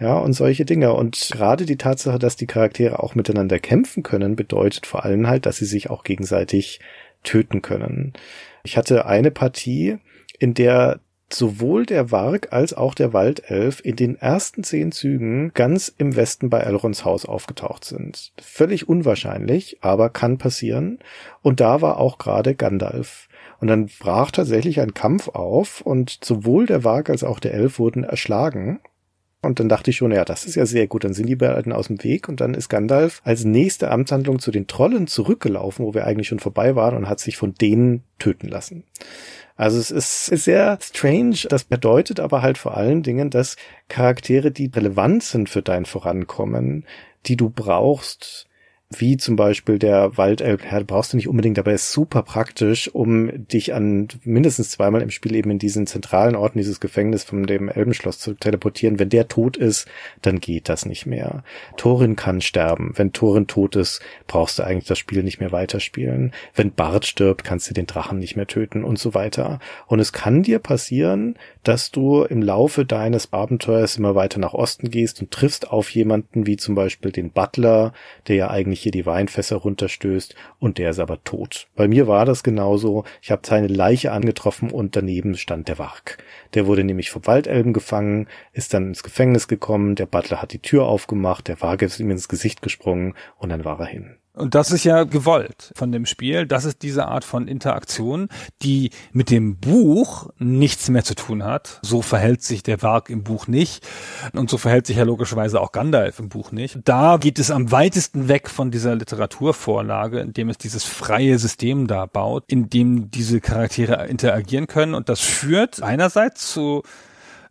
Ja, und solche Dinge. Und gerade die Tatsache, dass die Charaktere auch miteinander kämpfen können, bedeutet vor allem halt, dass sie sich auch gegenseitig töten können. Ich hatte eine Partie, in der sowohl der Warg als auch der Waldelf in den ersten zehn Zügen ganz im Westen bei Elrons Haus aufgetaucht sind. Völlig unwahrscheinlich, aber kann passieren. Und da war auch gerade Gandalf. Und dann brach tatsächlich ein Kampf auf und sowohl der Warg als auch der Elf wurden erschlagen. Und dann dachte ich schon, ja, das ist ja sehr gut, dann sind die beiden aus dem Weg und dann ist Gandalf als nächste Amtshandlung zu den Trollen zurückgelaufen, wo wir eigentlich schon vorbei waren und hat sich von denen töten lassen. Also es ist sehr strange. Das bedeutet aber halt vor allen Dingen, dass Charaktere, die relevant sind für dein Vorankommen, die du brauchst, wie zum Beispiel der Waldelb, ja, brauchst du nicht unbedingt, aber er ist super praktisch, um dich an mindestens zweimal im Spiel eben in diesen zentralen Orten dieses Gefängnis von dem Elbenschloss zu teleportieren. Wenn der tot ist, dann geht das nicht mehr. Thorin kann sterben. Wenn Thorin tot ist, brauchst du eigentlich das Spiel nicht mehr weiterspielen. Wenn Bart stirbt, kannst du den Drachen nicht mehr töten und so weiter. Und es kann dir passieren, dass du im Laufe deines Abenteuers immer weiter nach Osten gehst und triffst auf jemanden wie zum Beispiel den Butler, der ja eigentlich hier die Weinfässer runterstößt und der ist aber tot. Bei mir war das genauso. Ich habe seine Leiche angetroffen und daneben stand der Warg. Der wurde nämlich vom Waldelben gefangen, ist dann ins Gefängnis gekommen, der Butler hat die Tür aufgemacht, der Warg ist ihm ins Gesicht gesprungen und dann war er hin.
Und das ist ja gewollt von dem Spiel. Das ist diese Art von Interaktion, die mit dem Buch nichts mehr zu tun hat. So verhält sich der Werk im Buch nicht. Und so verhält sich ja logischerweise auch Gandalf im Buch nicht. Da geht es am weitesten weg von dieser Literaturvorlage, indem es dieses freie System da baut, in dem diese Charaktere interagieren können. Und das führt einerseits zu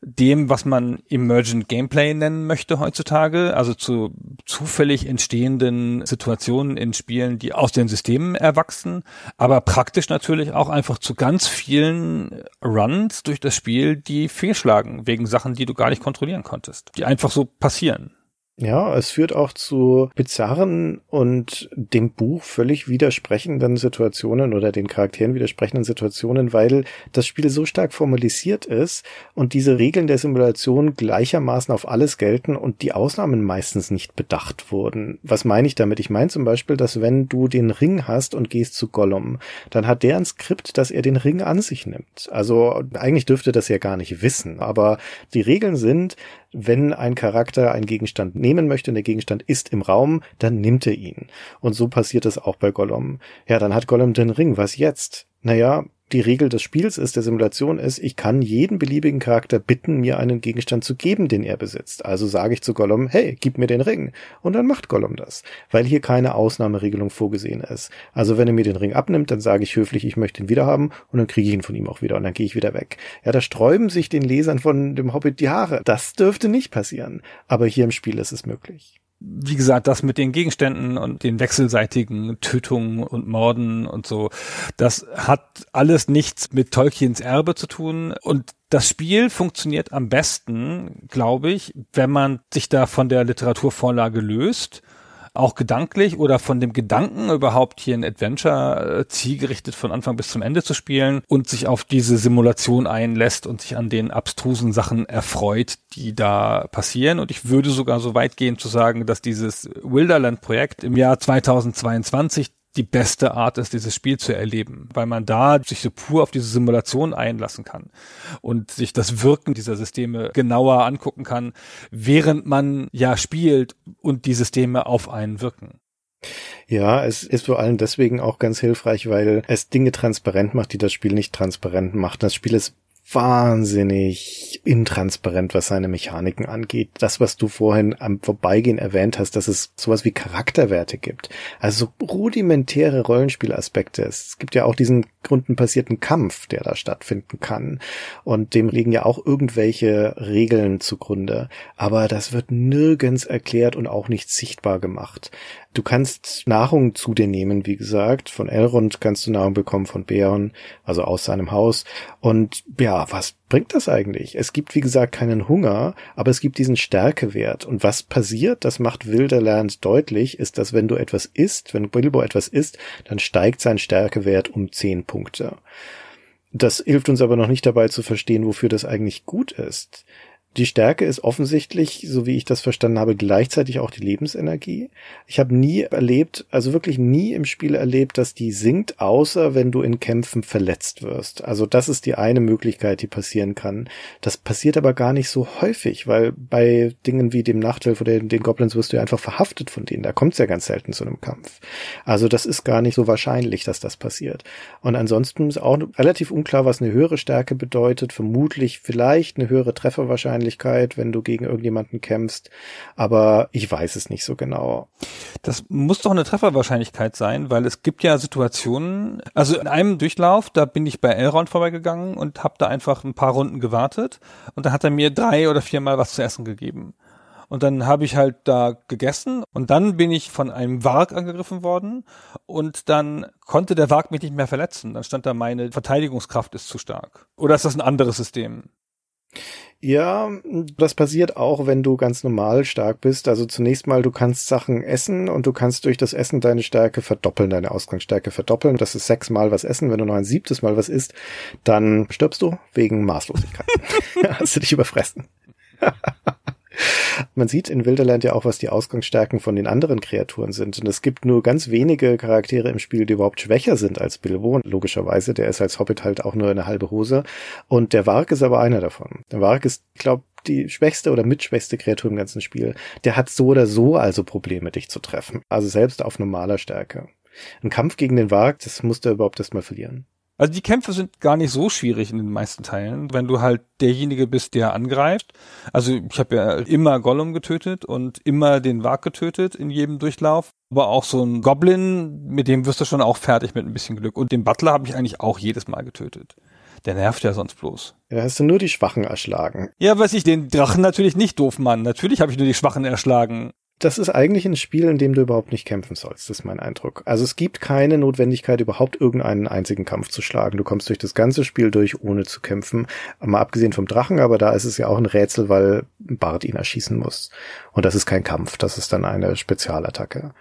dem, was man Emergent Gameplay nennen möchte heutzutage, also zu zufällig entstehenden Situationen in Spielen, die aus den Systemen erwachsen, aber praktisch natürlich auch einfach zu ganz vielen Runs durch das Spiel, die fehlschlagen, wegen Sachen, die du gar nicht kontrollieren konntest, die einfach so passieren.
Ja, es führt auch zu bizarren und dem Buch völlig widersprechenden Situationen oder den Charakteren widersprechenden Situationen, weil das Spiel so stark formalisiert ist und diese Regeln der Simulation gleichermaßen auf alles gelten und die Ausnahmen meistens nicht bedacht wurden. Was meine ich damit? Ich meine zum Beispiel, dass wenn du den Ring hast und gehst zu Gollum, dann hat der ein Skript, dass er den Ring an sich nimmt. Also eigentlich dürfte das ja gar nicht wissen, aber die Regeln sind, wenn ein Charakter einen Gegenstand nehmen möchte und der Gegenstand ist im Raum, dann nimmt er ihn. Und so passiert es auch bei Gollum. Ja, dann hat Gollum den Ring. Was jetzt? Naja, die Regel des Spiels ist, der Simulation ist, ich kann jeden beliebigen Charakter bitten, mir einen Gegenstand zu geben, den er besitzt. Also sage ich zu Gollum, hey, gib mir den Ring. Und dann macht Gollum das, weil hier keine Ausnahmeregelung vorgesehen ist. Also wenn er mir den Ring abnimmt, dann sage ich höflich, ich möchte ihn wieder haben und dann kriege ich ihn von ihm auch wieder und dann gehe ich wieder weg. Ja, da sträuben sich den Lesern von dem Hobbit die Haare. Das dürfte nicht passieren. Aber hier im Spiel ist es möglich
wie gesagt, das mit den Gegenständen und den wechselseitigen Tötungen und Morden und so, das hat alles nichts mit Tolkiens Erbe zu tun. Und das Spiel funktioniert am besten, glaube ich, wenn man sich da von der Literaturvorlage löst auch gedanklich oder von dem Gedanken überhaupt hier ein Adventure äh, zielgerichtet von Anfang bis zum Ende zu spielen und sich auf diese Simulation einlässt und sich an den abstrusen Sachen erfreut, die da passieren. Und ich würde sogar so weit gehen zu sagen, dass dieses Wilderland-Projekt im Jahr 2022 die beste Art ist, dieses Spiel zu erleben, weil man da sich so pur auf diese Simulation einlassen kann und sich das Wirken dieser Systeme genauer angucken kann, während man ja spielt und die Systeme auf einen wirken.
Ja, es ist vor allem deswegen auch ganz hilfreich, weil es Dinge transparent macht, die das Spiel nicht transparent macht. Das Spiel ist wahnsinnig intransparent, was seine Mechaniken angeht. Das, was du vorhin am Vorbeigehen erwähnt hast, dass es sowas wie Charakterwerte gibt. Also so rudimentäre Rollenspielaspekte. Es gibt ja auch diesen grundenbasierten Kampf, der da stattfinden kann. Und dem liegen ja auch irgendwelche Regeln zugrunde. Aber das wird nirgends erklärt und auch nicht sichtbar gemacht. Du kannst Nahrung zu dir nehmen, wie gesagt. Von Elrond kannst du Nahrung bekommen, von Bären, also aus seinem Haus. Und ja, was bringt das eigentlich? Es gibt, wie gesagt, keinen Hunger, aber es gibt diesen Stärkewert. Und was passiert, das macht Wilderland deutlich, ist, dass wenn du etwas isst, wenn Bilbo etwas isst, dann steigt sein Stärkewert um zehn Punkte. Das hilft uns aber noch nicht dabei zu verstehen, wofür das eigentlich gut ist. Die Stärke ist offensichtlich, so wie ich das verstanden habe, gleichzeitig auch die Lebensenergie. Ich habe nie erlebt, also wirklich nie im Spiel erlebt, dass die sinkt, außer wenn du in Kämpfen verletzt wirst. Also das ist die eine Möglichkeit, die passieren kann. Das passiert aber gar nicht so häufig, weil bei Dingen wie dem Nachtelf oder den Goblins wirst du ja einfach verhaftet von denen. Da kommt es ja ganz selten zu einem Kampf. Also das ist gar nicht so wahrscheinlich, dass das passiert. Und ansonsten ist auch relativ unklar, was eine höhere Stärke bedeutet. Vermutlich vielleicht eine höhere Trefferwahrscheinlichkeit Wahrscheinlichkeit, wenn du gegen irgendjemanden kämpfst, aber ich weiß es nicht so genau.
Das muss doch eine Trefferwahrscheinlichkeit sein, weil es gibt ja Situationen, also in einem Durchlauf, da bin ich bei Elrond vorbeigegangen und habe da einfach ein paar Runden gewartet und dann hat er mir drei oder viermal was zu essen gegeben. Und dann habe ich halt da gegessen und dann bin ich von einem Warg angegriffen worden und dann konnte der Warg mich nicht mehr verletzen. Dann stand da, meine Verteidigungskraft ist zu stark. Oder ist das ein anderes System?
Ja, das passiert auch, wenn du ganz normal stark bist. Also zunächst mal, du kannst Sachen essen und du kannst durch das Essen deine Stärke verdoppeln, deine Ausgangsstärke verdoppeln. Das ist sechsmal was essen. Wenn du noch ein siebtes Mal was isst, dann stirbst du wegen Maßlosigkeit. Hast du dich überfressen. Man sieht in Wilderland ja auch, was die Ausgangsstärken von den anderen Kreaturen sind. Und es gibt nur ganz wenige Charaktere im Spiel, die überhaupt schwächer sind als Bilbo. Logischerweise, der ist als Hobbit halt auch nur eine halbe Hose. Und der Warg ist aber einer davon. Der Warg ist, glaube die schwächste oder mitschwächste Kreatur im ganzen Spiel, der hat so oder so also Probleme, dich zu treffen. Also selbst auf normaler Stärke. Ein Kampf gegen den Wag, das musst du überhaupt erstmal verlieren.
Also die Kämpfe sind gar nicht so schwierig in den meisten Teilen, wenn du halt derjenige bist, der angreift. Also ich habe ja immer Gollum getötet und immer den Wag getötet in jedem Durchlauf. Aber auch so ein Goblin, mit dem wirst du schon auch fertig mit ein bisschen Glück. Und den Butler habe ich eigentlich auch jedes Mal getötet. Der nervt ja sonst bloß.
Ja, hast du nur die Schwachen erschlagen.
Ja, weiß ich, den Drachen natürlich nicht doof, Mann. Natürlich habe ich nur die Schwachen erschlagen
das ist eigentlich ein Spiel, in dem du überhaupt nicht kämpfen sollst, ist mein Eindruck. Also es gibt keine Notwendigkeit, überhaupt irgendeinen einzigen Kampf zu schlagen. Du kommst durch das ganze Spiel durch, ohne zu kämpfen. Mal abgesehen vom Drachen, aber da ist es ja auch ein Rätsel, weil Bart ihn erschießen muss. Und das ist kein Kampf, das ist dann eine Spezialattacke.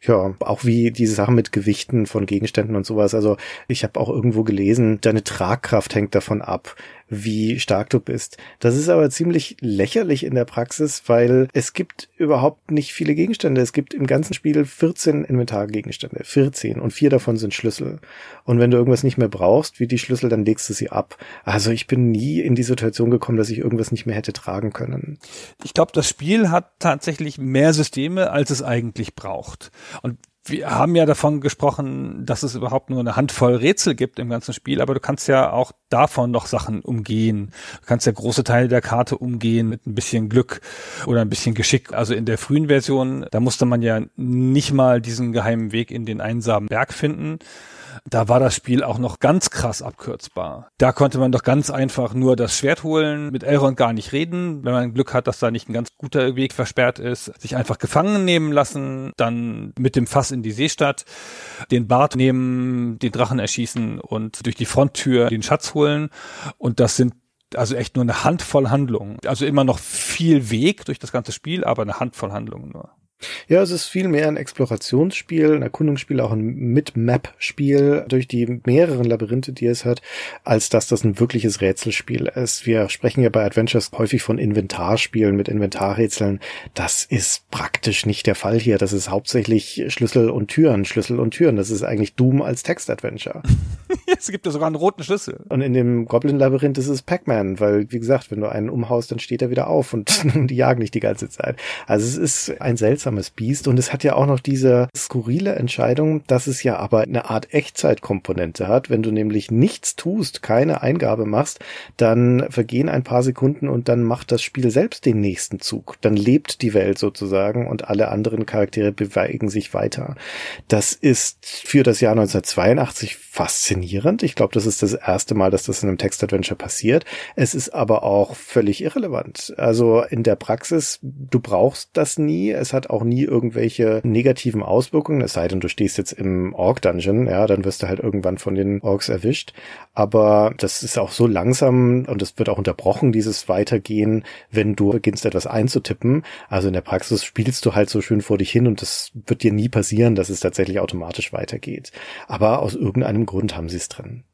Ja, auch wie diese Sachen mit Gewichten von Gegenständen und sowas. Also ich habe auch irgendwo gelesen, deine Tragkraft hängt davon ab, wie stark du bist. Das ist aber ziemlich lächerlich in der Praxis, weil es gibt überhaupt nicht viele Gegenstände. Es gibt im ganzen Spiel 14 Inventargegenstände, 14 und vier davon sind Schlüssel. Und wenn du irgendwas nicht mehr brauchst, wie die Schlüssel, dann legst du sie ab. Also ich bin nie in die Situation gekommen, dass ich irgendwas nicht mehr hätte tragen können.
Ich glaube, das Spiel hat tatsächlich mehr Systeme, als es eigentlich braucht. Und wir haben ja davon gesprochen, dass es überhaupt nur eine Handvoll Rätsel gibt im ganzen Spiel, aber du kannst ja auch davon noch Sachen umgehen. Du kannst ja große Teile der Karte umgehen mit ein bisschen Glück oder ein bisschen Geschick. Also in der frühen Version, da musste man ja nicht mal diesen geheimen Weg in den einsamen Berg finden, da war das Spiel auch noch ganz krass abkürzbar. Da konnte man doch ganz einfach nur das Schwert holen, mit Elrond gar nicht reden, wenn man Glück hat, dass da nicht ein ganz guter Weg versperrt ist, sich einfach gefangen nehmen lassen, dann mit dem Fass in die Seestadt, den Bart nehmen, den Drachen erschießen und durch die Fronttür den Schatz holen. Und das sind also echt nur eine Handvoll Handlungen. Also immer noch viel Weg durch das ganze Spiel, aber eine Handvoll Handlungen nur.
Ja, es ist viel mehr ein Explorationsspiel, ein Erkundungsspiel, auch ein Mit-Map-Spiel durch die mehreren Labyrinthe, die es hat, als dass das ein wirkliches Rätselspiel ist. Wir sprechen ja bei Adventures häufig von Inventarspielen mit Inventarrätseln. Das ist praktisch nicht der Fall hier. Das ist hauptsächlich Schlüssel und Türen, Schlüssel und Türen. Das ist eigentlich Doom als Text-Adventure.
es gibt ja sogar einen roten Schlüssel.
Und in dem Goblin-Labyrinth ist es Pac-Man, weil, wie gesagt, wenn du einen umhaust, dann steht er wieder auf und die jagen nicht die ganze Zeit. Also es ist ein seltsames seltsames Biest und es hat ja auch noch diese skurrile Entscheidung, dass es ja aber eine Art Echtzeitkomponente hat. Wenn du nämlich nichts tust, keine Eingabe machst, dann vergehen ein paar Sekunden und dann macht das Spiel selbst den nächsten Zug. Dann lebt die Welt sozusagen und alle anderen Charaktere bewegen sich weiter. Das ist für das Jahr 1982 faszinierend. Ich glaube, das ist das erste Mal, dass das in einem Textadventure passiert. Es ist aber auch völlig irrelevant. Also in der Praxis, du brauchst das nie. Es hat auch nie irgendwelche negativen Auswirkungen, es sei denn, du stehst jetzt im Ork-Dungeon, ja, dann wirst du halt irgendwann von den Orks erwischt. Aber das ist auch so langsam und es wird auch unterbrochen, dieses Weitergehen, wenn du beginnst etwas einzutippen. Also in der Praxis spielst du halt so schön vor dich hin und das wird dir nie passieren, dass es tatsächlich automatisch weitergeht. Aber aus irgendeinem Grund haben sie es drin.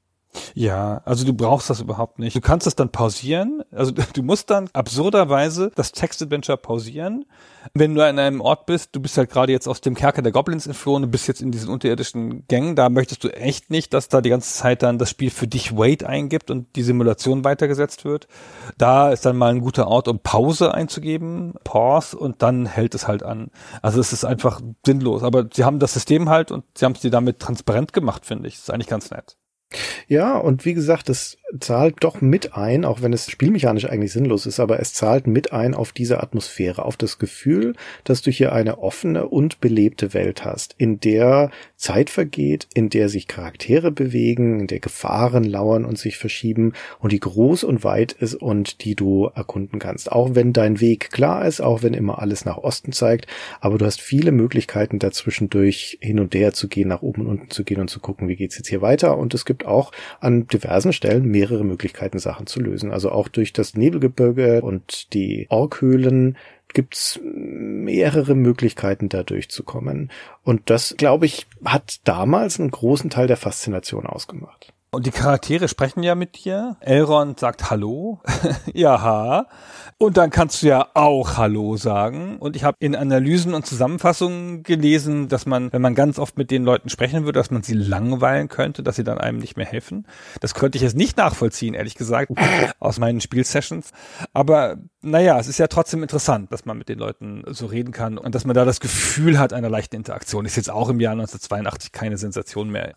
Ja, also du brauchst das überhaupt nicht. Du kannst es dann pausieren. Also du musst dann absurderweise das Textadventure pausieren. Wenn du an einem Ort bist, du bist halt gerade jetzt aus dem Kerker der Goblins entflohen, du bist jetzt in diesen unterirdischen Gängen, da möchtest du echt nicht, dass da die ganze Zeit dann das Spiel für dich Wait eingibt und die Simulation weitergesetzt wird. Da ist dann mal ein guter Ort, um Pause einzugeben, Pause und dann hält es halt an. Also es ist einfach sinnlos. Aber sie haben das System halt und sie haben es dir damit transparent gemacht, finde ich. Das ist eigentlich ganz nett.
Ja, und wie gesagt, das zahlt doch mit ein, auch wenn es spielmechanisch eigentlich sinnlos ist, aber es zahlt mit ein auf diese Atmosphäre, auf das Gefühl, dass du hier eine offene und belebte Welt hast, in der Zeit vergeht, in der sich Charaktere bewegen, in der Gefahren lauern und sich verschieben und die groß und weit ist und die du erkunden kannst. Auch wenn dein Weg klar ist, auch wenn immer alles nach Osten zeigt, aber du hast viele Möglichkeiten dazwischendurch hin und her zu gehen, nach oben und unten zu gehen und zu gucken, wie geht's jetzt hier weiter und es gibt gibt auch an diversen Stellen mehrere Möglichkeiten, Sachen zu lösen. Also auch durch das Nebelgebirge und die Orkhöhlen gibt's mehrere Möglichkeiten, da durchzukommen. Und das, glaube ich, hat damals einen großen Teil der Faszination ausgemacht.
Und die Charaktere sprechen ja mit dir. Elrond sagt Hallo. ja. Und dann kannst du ja auch Hallo sagen. Und ich habe in Analysen und Zusammenfassungen gelesen, dass man, wenn man ganz oft mit den Leuten sprechen würde, dass man sie langweilen könnte, dass sie dann einem nicht mehr helfen. Das könnte ich jetzt nicht nachvollziehen, ehrlich gesagt, aus meinen Spielsessions. Aber naja, es ist ja trotzdem interessant, dass man mit den Leuten so reden kann und dass man da das Gefühl hat einer leichten Interaktion. Ist jetzt auch im Jahr 1982 keine Sensation mehr.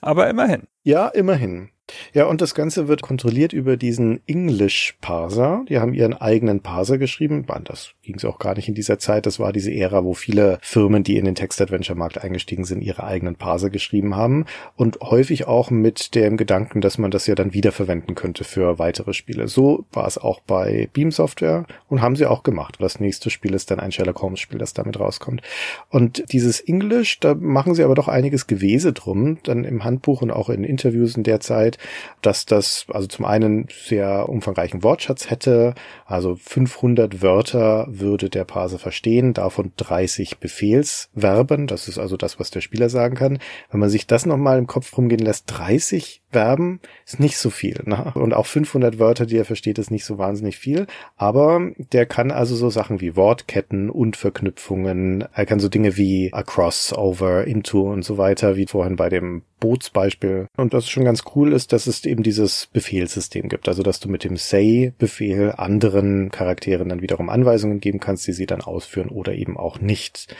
Aber immerhin.
Ja, immerhin immerhin ja, und das Ganze wird kontrolliert über diesen English Parser. Die haben ihren eigenen Parser geschrieben. Das ging es auch gar nicht in dieser Zeit. Das war diese Ära, wo viele Firmen, die in den Text-Adventure-Markt eingestiegen sind, ihre eigenen Parser geschrieben haben. Und häufig auch mit dem Gedanken, dass man das ja dann wiederverwenden könnte für weitere Spiele. So war es auch bei Beam Software und haben sie auch gemacht. Das nächste Spiel ist dann ein Sherlock Holmes Spiel, das damit rauskommt. Und dieses English, da machen sie aber doch einiges Gewese drum, dann im Handbuch und auch in Interviews in der Zeit dass das also zum einen sehr umfangreichen Wortschatz hätte, also 500 Wörter würde der Parser verstehen, davon 30 Befehlsverben, das ist also das, was der Spieler sagen kann. Wenn man sich das nochmal im Kopf rumgehen lässt, 30 Verben ist nicht so viel. Ne? Und auch 500 Wörter, die er versteht, ist nicht so wahnsinnig viel. Aber der kann also so Sachen wie Wortketten und Verknüpfungen. Er kann so Dinge wie across, over, into und so weiter, wie vorhin bei dem Bootsbeispiel. Und was schon ganz cool ist, dass es eben dieses Befehlssystem gibt. Also, dass du mit dem Say-Befehl anderen Charakteren dann wiederum Anweisungen geben kannst, die sie dann ausführen oder eben auch nicht.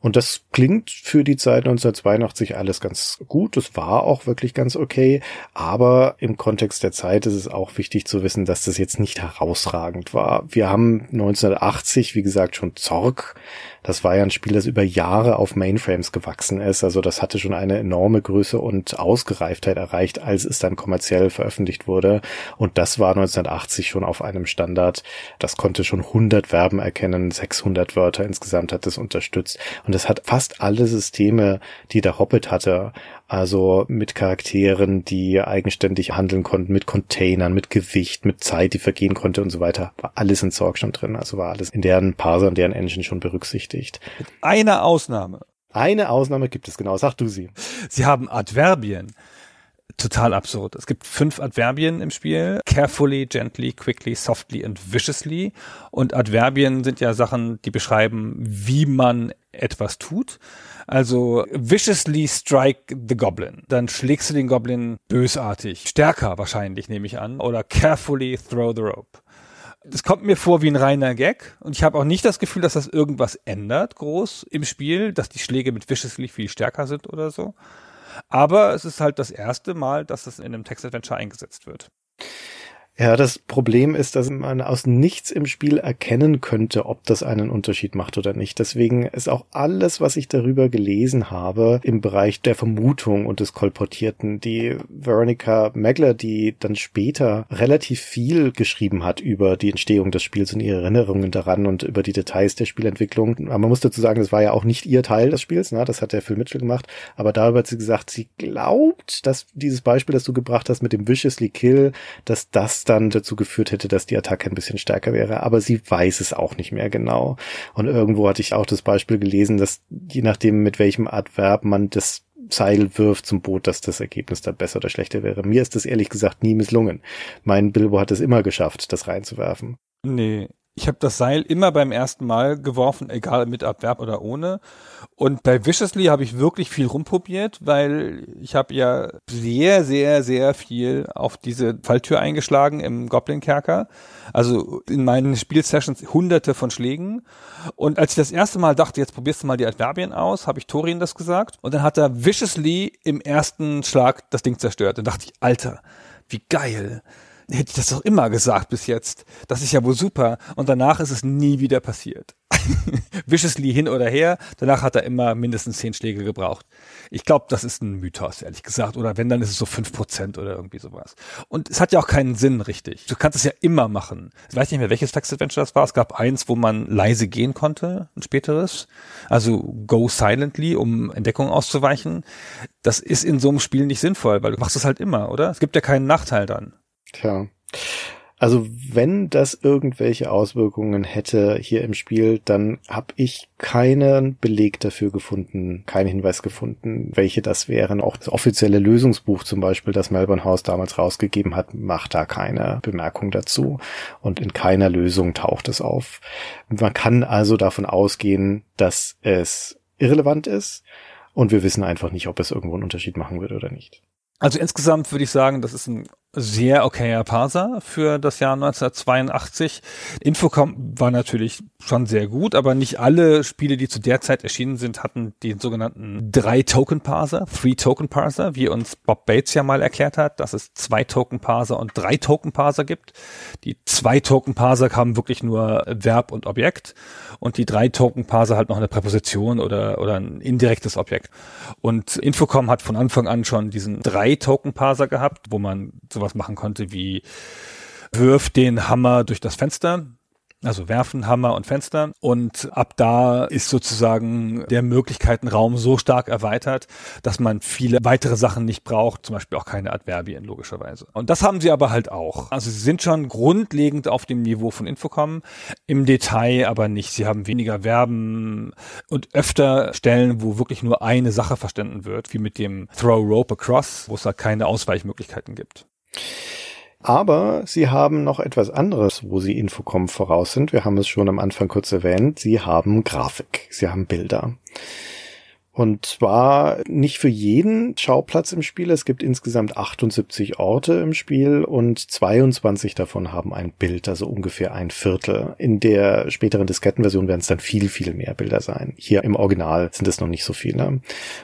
Und das klingt für die Zeit 1982 alles ganz gut. Das war auch wirklich ganz okay. Aber im Kontext der Zeit ist es auch wichtig zu wissen, dass das jetzt nicht herausragend war. Wir haben 1980, wie gesagt, schon Zorg das war ja ein Spiel, das über Jahre auf Mainframes gewachsen ist. Also das hatte schon eine enorme Größe und Ausgereiftheit erreicht, als es dann kommerziell veröffentlicht wurde. Und das war 1980 schon auf einem Standard. Das konnte schon 100 Verben erkennen, 600 Wörter insgesamt hat es unterstützt. Und es hat fast alle Systeme, die der Hobbit hatte, also mit Charakteren, die eigenständig handeln konnten, mit Containern, mit Gewicht, mit Zeit, die vergehen konnte und so weiter. War alles in Zorg schon drin. Also war alles in deren Parser und deren Engine schon berücksichtigt.
Mit einer Ausnahme.
Eine Ausnahme gibt es genau. Sag du sie.
Sie haben Adverbien total absurd. Es gibt fünf Adverbien im Spiel. Carefully, gently, quickly, softly und viciously. Und Adverbien sind ja Sachen, die beschreiben, wie man etwas tut. Also viciously strike the goblin. Dann schlägst du den Goblin bösartig. Stärker wahrscheinlich, nehme ich an. Oder carefully throw the rope. Das kommt mir vor wie ein reiner Gag und ich habe auch nicht das Gefühl, dass das irgendwas ändert groß im Spiel, dass die Schläge mit viciously viel stärker sind oder so. Aber es ist halt das erste Mal, dass das in einem Text-Adventure eingesetzt wird.
Ja, das Problem ist, dass man aus nichts im Spiel erkennen könnte, ob das einen Unterschied macht oder nicht. Deswegen ist auch alles, was ich darüber gelesen habe, im Bereich der Vermutung und des Kolportierten. Die Veronica Megler, die dann später relativ viel geschrieben hat über die Entstehung des Spiels und ihre Erinnerungen daran und über die Details der Spielentwicklung. Aber man muss dazu sagen, das war ja auch nicht ihr Teil des Spiels, ne? das hat der Phil Mitchell gemacht. Aber darüber hat sie gesagt, sie glaubt, dass dieses Beispiel, das du gebracht hast mit dem Viciously Kill, dass das dann dazu geführt hätte, dass die Attacke ein bisschen stärker wäre. Aber sie weiß es auch nicht mehr genau. Und irgendwo hatte ich auch das Beispiel gelesen, dass je nachdem, mit welchem Adverb man das Seil wirft zum Boot, dass das Ergebnis dann besser oder schlechter wäre. Mir ist das ehrlich gesagt nie misslungen. Mein Bilbo hat es immer geschafft, das reinzuwerfen.
Nee, ich habe das Seil immer beim ersten Mal geworfen, egal mit Abwerb oder ohne. Und bei Viciously habe ich wirklich viel rumprobiert, weil ich habe ja sehr, sehr, sehr viel auf diese Falltür eingeschlagen im Goblin-Kerker. Also in meinen Spielsessions hunderte von Schlägen. Und als ich das erste Mal dachte, jetzt probierst du mal die Adverbien aus, habe ich Torin das gesagt. Und dann hat er Viciously im ersten Schlag das Ding zerstört. Dann dachte ich, Alter, wie geil hätte ich das doch immer gesagt bis jetzt. Das ist ja wohl super. Und danach ist es nie wieder passiert. Viciously hin oder her, danach hat er immer mindestens zehn Schläge gebraucht. Ich glaube, das ist ein Mythos, ehrlich gesagt. Oder wenn, dann ist es so fünf Prozent oder irgendwie sowas. Und es hat ja auch keinen Sinn, richtig. Du kannst es ja immer machen. Ich weiß nicht mehr, welches Text-Adventure das war. Es gab eins, wo man leise gehen konnte, ein späteres. Also go silently, um Entdeckung auszuweichen. Das ist in so einem Spiel nicht sinnvoll, weil du machst es halt immer, oder? Es gibt ja keinen Nachteil dann.
Tja. Also wenn das irgendwelche Auswirkungen hätte hier im Spiel, dann habe ich keinen Beleg dafür gefunden, keinen Hinweis gefunden, welche das wären. Auch das offizielle Lösungsbuch zum Beispiel, das Melbourne House damals rausgegeben hat, macht da keine Bemerkung dazu und in keiner Lösung taucht es auf. Man kann also davon ausgehen, dass es irrelevant ist und wir wissen einfach nicht, ob es irgendwo einen Unterschied machen wird oder nicht.
Also insgesamt würde ich sagen, das ist ein sehr okayer Parser für das Jahr 1982. Infocom war natürlich schon sehr gut, aber nicht alle Spiele, die zu der Zeit erschienen sind, hatten den sogenannten Drei-Token-Parser, Three-Token-Parser, wie uns Bob Bates ja mal erklärt hat, dass es zwei Token-Parser und drei Token-Parser gibt. Die zwei Token-Parser haben wirklich nur Verb und Objekt und die drei Token-Parser halt noch eine Präposition oder, oder ein indirektes Objekt. Und Infocom hat von Anfang an schon diesen drei Token-Parser gehabt, wo man sowas machen konnte wie wirft den Hammer durch das Fenster also werfen, Hammer und Fenster. Und ab da ist sozusagen der Möglichkeitenraum so stark erweitert, dass man viele weitere Sachen nicht braucht, zum Beispiel auch keine Adverbien logischerweise. Und das haben sie aber halt auch. Also sie sind schon grundlegend auf dem Niveau von Infocom, im Detail aber nicht. Sie haben weniger Verben und öfter Stellen, wo wirklich nur eine Sache verstanden wird, wie mit dem Throw Rope Across, wo es da keine Ausweichmöglichkeiten gibt.
Aber sie haben noch etwas anderes, wo sie Infocom voraus sind. Wir haben es schon am Anfang kurz erwähnt. Sie haben Grafik. Sie haben Bilder. Und zwar nicht für jeden Schauplatz im Spiel. Es gibt insgesamt 78 Orte im Spiel und 22 davon haben ein Bild, also ungefähr ein Viertel. In der späteren Diskettenversion werden es dann viel, viel mehr Bilder sein. Hier im Original sind es noch nicht so viele.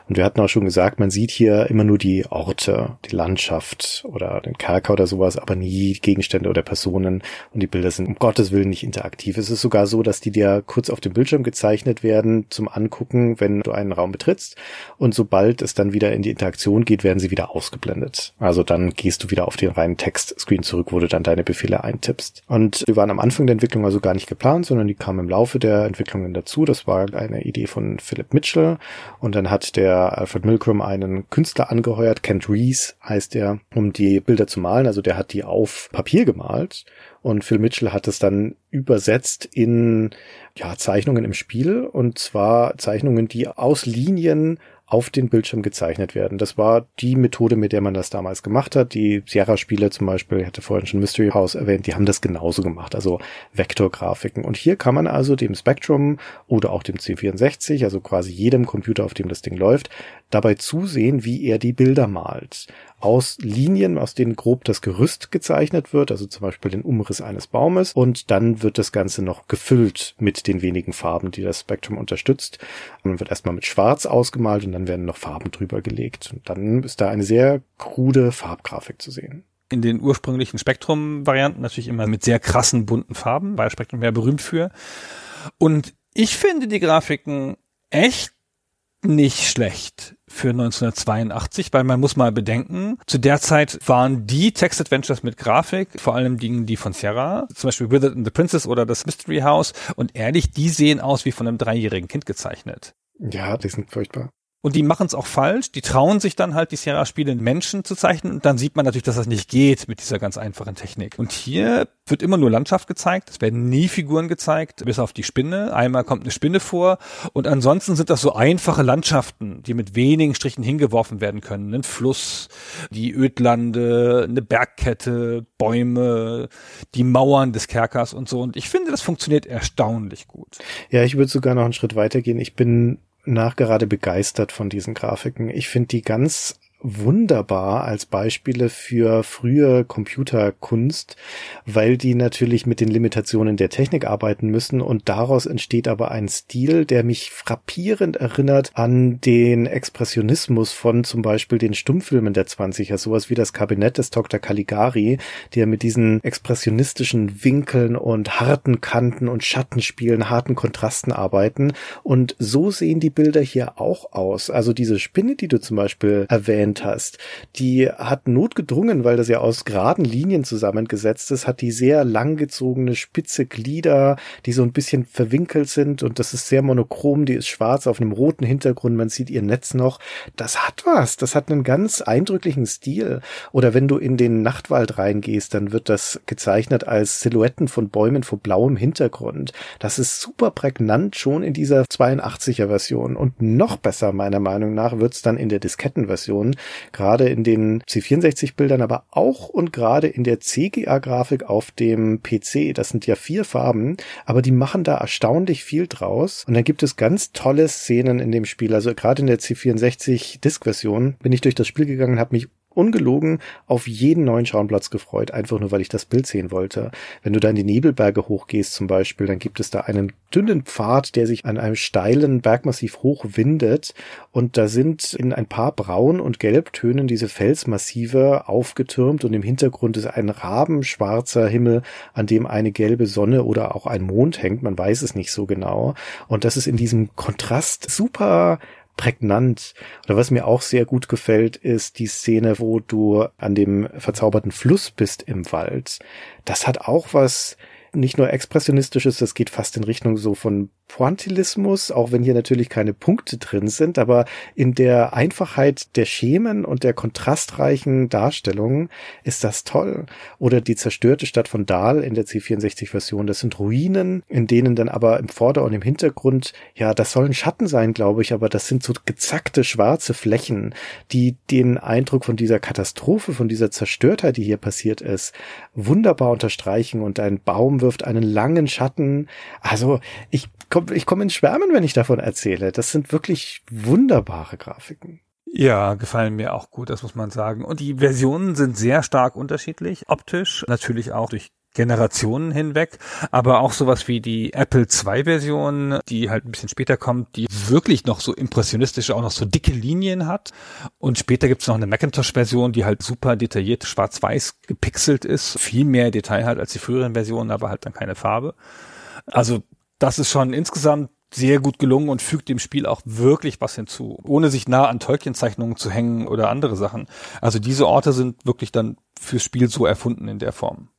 Und wir hatten auch schon gesagt, man sieht hier immer nur die Orte, die Landschaft oder den Kerker oder sowas, aber nie Gegenstände oder Personen. Und die Bilder sind um Gottes Willen nicht interaktiv. Es ist sogar so, dass die dir kurz auf dem Bildschirm gezeichnet werden zum Angucken, wenn du einen Raum betrittst. Und sobald es dann wieder in die Interaktion geht, werden sie wieder ausgeblendet. Also dann gehst du wieder auf den reinen Textscreen zurück, wo du dann deine Befehle eintippst. Und die waren am Anfang der Entwicklung also gar nicht geplant, sondern die kamen im Laufe der Entwicklungen dazu. Das war eine Idee von Philip Mitchell. Und dann hat der Alfred Milgram einen Künstler angeheuert, Kent Rees heißt er, um die Bilder zu malen. Also der hat die auf Papier gemalt und Phil Mitchell hat es dann übersetzt in ja, Zeichnungen im Spiel und zwar Zeichnungen, die aus Linien auf den Bildschirm gezeichnet werden. Das war die Methode, mit der man das damals gemacht hat. Die Sierra-Spiele zum Beispiel, ich hatte vorhin schon Mystery House erwähnt, die haben das genauso gemacht, also Vektorgrafiken. Und hier kann man also dem Spectrum oder auch dem C64, also quasi jedem Computer, auf dem das Ding läuft, dabei zusehen, wie er die Bilder malt aus Linien, aus denen grob das Gerüst gezeichnet wird, also zum Beispiel den Umriss eines Baumes. Und dann wird das Ganze noch gefüllt mit den wenigen Farben, die das Spektrum unterstützt. Man wird erstmal mit Schwarz ausgemalt und dann werden noch Farben drüber gelegt. Und dann ist da eine sehr krude Farbgrafik zu sehen
in den ursprünglichen Spektrum-Varianten natürlich immer mit sehr krassen bunten Farben, weil Spektrum mehr berühmt für. Und ich finde die Grafiken echt nicht schlecht für 1982, weil man muss mal bedenken, zu der Zeit waren die Text-Adventures mit Grafik, vor allem die, die von Sierra, zum Beispiel Withered and the Princess oder das Mystery House, und ehrlich, die sehen aus wie von einem dreijährigen Kind gezeichnet.
Ja, die sind furchtbar.
Und die machen es auch falsch. Die trauen sich dann halt, die Sierra-Spiele in Menschen zu zeichnen. Und dann sieht man natürlich, dass das nicht geht mit dieser ganz einfachen Technik. Und hier wird immer nur Landschaft gezeigt. Es werden nie Figuren gezeigt, bis auf die Spinne. Einmal kommt eine Spinne vor. Und ansonsten sind das so einfache Landschaften, die mit wenigen Strichen hingeworfen werden können. Ein Fluss, die Ödlande, eine Bergkette, Bäume, die Mauern des Kerkers und so. Und ich finde, das funktioniert erstaunlich gut.
Ja, ich würde sogar noch einen Schritt weitergehen. Ich bin nachgerade begeistert von diesen Grafiken. Ich finde die ganz wunderbar als Beispiele für frühe Computerkunst, weil die natürlich mit den Limitationen der Technik arbeiten müssen und daraus entsteht aber ein Stil, der mich frappierend erinnert an den Expressionismus von zum Beispiel den Stummfilmen der 20er, sowas wie das Kabinett des Dr. Caligari, der mit diesen expressionistischen Winkeln und harten Kanten und Schattenspielen, harten Kontrasten arbeiten und so sehen die Bilder hier auch aus. Also diese Spinne, die du zum Beispiel erwähnt erwähnt hast, die hat notgedrungen, weil das ja aus geraden Linien zusammengesetzt ist, hat die sehr langgezogene spitze Glieder, die so ein bisschen verwinkelt sind und das ist sehr monochrom, die ist schwarz auf einem roten Hintergrund, man sieht ihr Netz noch. Das hat was, das hat einen ganz eindrücklichen Stil. Oder wenn du in den Nachtwald reingehst, dann wird das gezeichnet als Silhouetten von Bäumen vor blauem Hintergrund. Das ist super prägnant schon in dieser 82er Version und noch besser meiner Meinung nach wird's dann in der Diskettenversion, gerade in den C64-Bildern, aber auch und gerade in der CGA-Grafik auf dem PC. Das sind ja vier Farben, aber die machen da erstaunlich viel draus. Und dann gibt es ganz tolle Szenen in dem Spiel. Also gerade in der C64 Disk-Version bin ich durch das Spiel gegangen habe mich ungelogen auf jeden neuen Schauplatz gefreut, einfach nur weil ich das Bild sehen wollte. Wenn du da in die Nebelberge hochgehst zum Beispiel, dann gibt es da einen dünnen Pfad, der sich an einem steilen Bergmassiv hochwindet und da sind in ein paar Braun- und Gelbtönen diese Felsmassive aufgetürmt und im Hintergrund ist ein rabenschwarzer Himmel, an dem eine gelbe Sonne oder auch ein Mond hängt, man weiß es nicht so genau. Und das ist in diesem Kontrast super prägnant. Oder was mir auch sehr gut gefällt, ist die Szene, wo du an dem verzauberten Fluss bist im Wald. Das hat auch was nicht nur expressionistisches, das geht fast in Richtung so von Pointillismus, auch wenn hier natürlich keine Punkte drin sind, aber in der Einfachheit der Schemen und der kontrastreichen Darstellungen ist das toll. Oder die zerstörte Stadt von Dahl in der C64-Version, das sind Ruinen, in denen dann aber im Vorder- und im Hintergrund, ja, das sollen Schatten sein, glaube ich, aber das sind so gezackte schwarze Flächen, die den Eindruck von dieser Katastrophe, von dieser Zerstörtheit, die hier passiert ist, wunderbar unterstreichen und ein Baum wirft einen langen Schatten. Also ich komme ich komm ins Schwärmen, wenn ich davon erzähle. Das sind wirklich wunderbare Grafiken.
Ja, gefallen mir auch gut, das muss man sagen. Und die Versionen sind sehr stark unterschiedlich, optisch, natürlich auch durch Generationen hinweg, aber auch sowas wie die Apple II Version, die halt ein bisschen später kommt, die wirklich noch so impressionistische, auch noch so dicke Linien hat. Und später gibt's noch eine Macintosh Version, die halt super detailliert schwarz-weiß gepixelt ist, viel mehr Detail hat als die früheren Versionen, aber halt dann keine Farbe. Also das ist schon insgesamt sehr gut gelungen und fügt dem Spiel auch wirklich was hinzu, ohne sich nah an Tolkien-Zeichnungen zu hängen oder andere Sachen. Also diese Orte sind wirklich dann fürs Spiel so erfunden in der Form.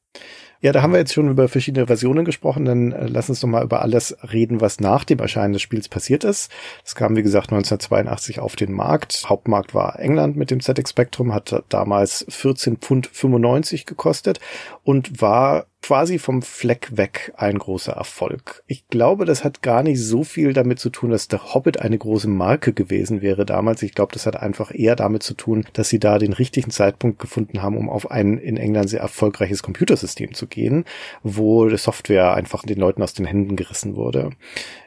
Ja, da haben wir jetzt schon über verschiedene Versionen gesprochen. Dann äh, lass uns doch mal über alles reden, was nach dem Erscheinen des Spiels passiert ist. Es kam, wie gesagt, 1982 auf den Markt. Hauptmarkt war England mit dem ZX Spectrum, hat damals 14 Pfund 95 gekostet und war quasi vom Fleck weg ein großer Erfolg. Ich glaube, das hat gar nicht so viel damit zu tun, dass der Hobbit eine große Marke gewesen wäre damals. Ich glaube, das hat einfach eher damit zu tun, dass sie da den richtigen Zeitpunkt gefunden haben, um auf ein in England sehr erfolgreiches Computersystem zu gehen, wo die Software einfach den Leuten aus den Händen gerissen wurde.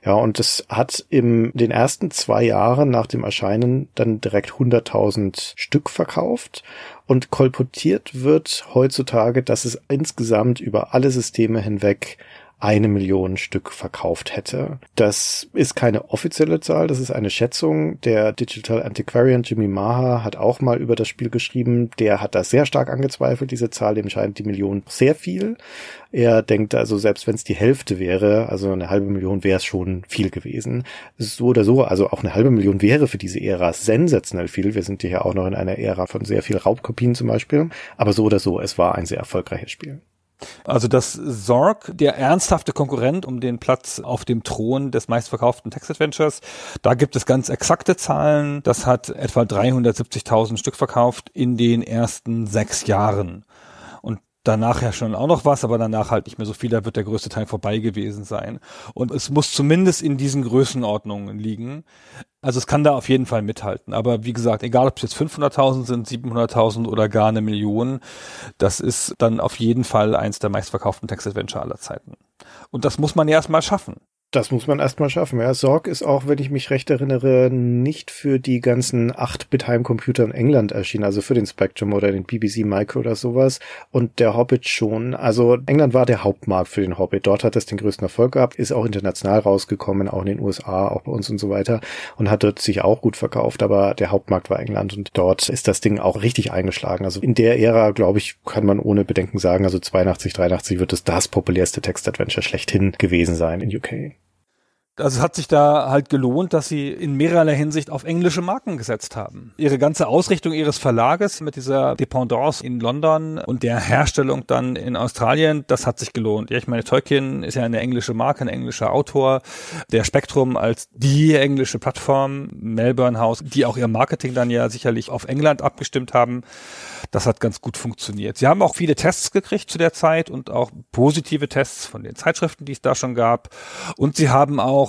Ja, und es hat in den ersten zwei Jahren nach dem Erscheinen dann direkt 100.000 Stück verkauft und kolportiert wird heutzutage, dass es insgesamt über alle Systeme hinweg eine Million Stück verkauft hätte. Das ist keine offizielle Zahl, das ist eine Schätzung. Der Digital Antiquarian Jimmy Maha hat auch mal über das Spiel geschrieben. Der hat das sehr stark angezweifelt, diese Zahl. Dem scheint die Million sehr viel. Er denkt also, selbst wenn es die Hälfte wäre, also eine halbe Million wäre es schon viel gewesen. So oder so, also auch eine halbe Million wäre für diese Ära sensationell viel. Wir sind hier auch noch in einer Ära von sehr viel Raubkopien zum Beispiel. Aber so oder so, es war ein sehr erfolgreiches Spiel.
Also das Zorg, der ernsthafte Konkurrent um den Platz auf dem Thron des meistverkauften Text-Adventures, da gibt es ganz exakte Zahlen. Das hat etwa 370.000 Stück verkauft in den ersten sechs Jahren. Danach ja schon auch noch was, aber danach halt nicht mehr so viel, da wird der größte Teil vorbei gewesen sein. Und es muss zumindest in diesen Größenordnungen liegen. Also es kann da auf jeden Fall mithalten. Aber wie gesagt, egal ob es jetzt 500.000 sind, 700.000 oder gar eine Million, das ist dann auf jeden Fall eins der meistverkauften Text-Adventure aller Zeiten. Und das muss man ja erstmal schaffen.
Das muss man erstmal schaffen. Ja, Sorg ist auch, wenn ich mich recht erinnere, nicht für die ganzen 8-Bit-Heimcomputer in England erschienen, also für den Spectrum oder den BBC Micro oder sowas. Und der Hobbit schon. Also England war der Hauptmarkt für den Hobbit. Dort hat es den größten Erfolg gehabt, ist auch international rausgekommen, auch in den USA, auch bei uns und so weiter. Und hat dort sich auch gut verkauft. Aber der Hauptmarkt war England und dort ist das Ding auch richtig eingeschlagen. Also in der Ära, glaube ich, kann man ohne Bedenken sagen, also 82, 83 wird es das populärste Text-Adventure schlechthin gewesen sein in UK
also es hat sich da halt gelohnt, dass sie in mehrerlei Hinsicht auf englische Marken gesetzt haben. Ihre ganze Ausrichtung ihres Verlages mit dieser Dependance in London und der Herstellung dann in Australien, das hat sich gelohnt. Ja, ich meine, Tolkien ist ja eine englische Marke, ein englischer Autor. Der Spektrum als die englische Plattform, Melbourne House, die auch ihr Marketing dann ja sicherlich auf England abgestimmt haben, das hat ganz gut funktioniert. Sie haben auch viele Tests gekriegt zu der Zeit und auch positive Tests von den Zeitschriften, die es da schon gab. Und sie haben auch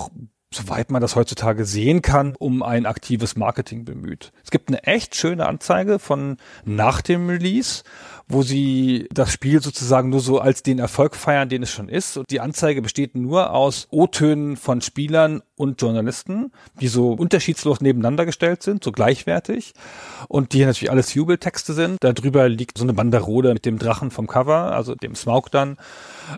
soweit man das heutzutage sehen kann, um ein aktives Marketing bemüht. Es gibt eine echt schöne Anzeige von nach dem Release, wo sie das Spiel sozusagen nur so als den Erfolg feiern, den es schon ist. Und die Anzeige besteht nur aus O-Tönen von Spielern und Journalisten, die so unterschiedslos nebeneinander gestellt sind, so gleichwertig und die natürlich alles Jubeltexte sind. Darüber liegt so eine Banderole mit dem Drachen vom Cover, also dem Smaug dann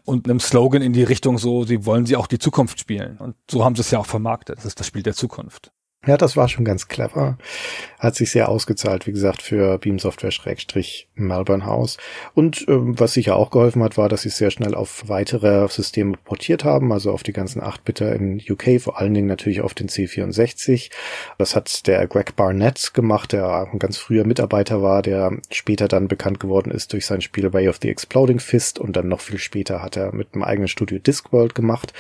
und einem Slogan in die Richtung so, sie wollen sie auch die Zukunft spielen. Und so haben sie es ja auch vermarktet. Das ist das Spiel der Zukunft.
Ja, das war schon ganz clever. Hat sich sehr ausgezahlt, wie gesagt, für Beam Software Schrägstrich Melbourne House. Und ähm, was sicher auch geholfen hat, war, dass sie sehr schnell auf weitere Systeme portiert haben, also auf die ganzen 8-Bitter in UK, vor allen Dingen natürlich auf den C64. Das hat der Greg Barnett gemacht, der ein ganz früher Mitarbeiter war, der später dann bekannt geworden ist durch sein Spiel Way of the Exploding Fist und dann noch viel später hat er mit einem eigenen Studio Discworld gemacht.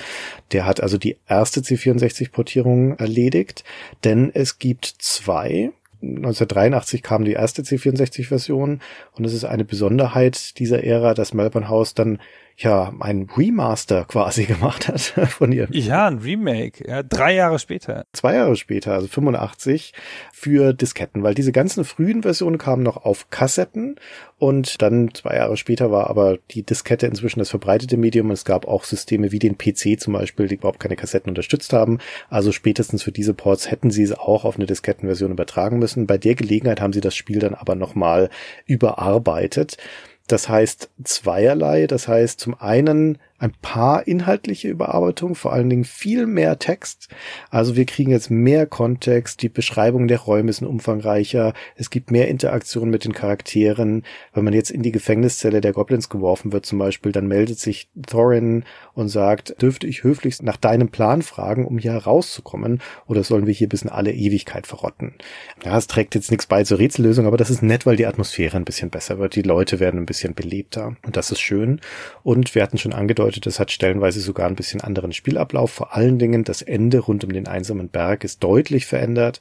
Der hat also die erste C64-Portierung erledigt denn es gibt zwei. 1983 kam die erste C64-Version und es ist eine Besonderheit dieser Ära, dass Melbourne House dann ja, ein Remaster quasi gemacht hat von ihr.
Ja, ein Remake, ja, drei Jahre später.
Zwei Jahre später, also 85, für Disketten, weil diese ganzen frühen Versionen kamen noch auf Kassetten und dann zwei Jahre später war aber die Diskette inzwischen das verbreitete Medium. Es gab auch Systeme wie den PC zum Beispiel, die überhaupt keine Kassetten unterstützt haben. Also spätestens für diese Ports hätten sie es auch auf eine Diskettenversion übertragen müssen. Bei der Gelegenheit haben sie das Spiel dann aber nochmal überarbeitet. Das heißt zweierlei. Das heißt zum einen ein paar inhaltliche Überarbeitungen, vor allen Dingen viel mehr Text. Also wir kriegen jetzt mehr Kontext, die Beschreibung der Räume sind umfangreicher, es gibt mehr Interaktion mit den Charakteren. Wenn man jetzt in die Gefängniszelle der Goblins geworfen wird zum Beispiel, dann meldet sich Thorin und sagt, dürfte ich höflichst nach deinem Plan fragen, um hier herauszukommen, oder sollen wir hier bis in alle Ewigkeit verrotten? Ja, es trägt jetzt nichts bei zur Rätsellösung, aber das ist nett, weil die Atmosphäre ein bisschen besser wird, die Leute werden ein bisschen belebter und das ist schön. Und wir hatten schon angedeutet, bedeutet, es hat stellenweise sogar ein bisschen anderen Spielablauf. Vor allen Dingen das Ende rund um den einsamen Berg ist deutlich verändert.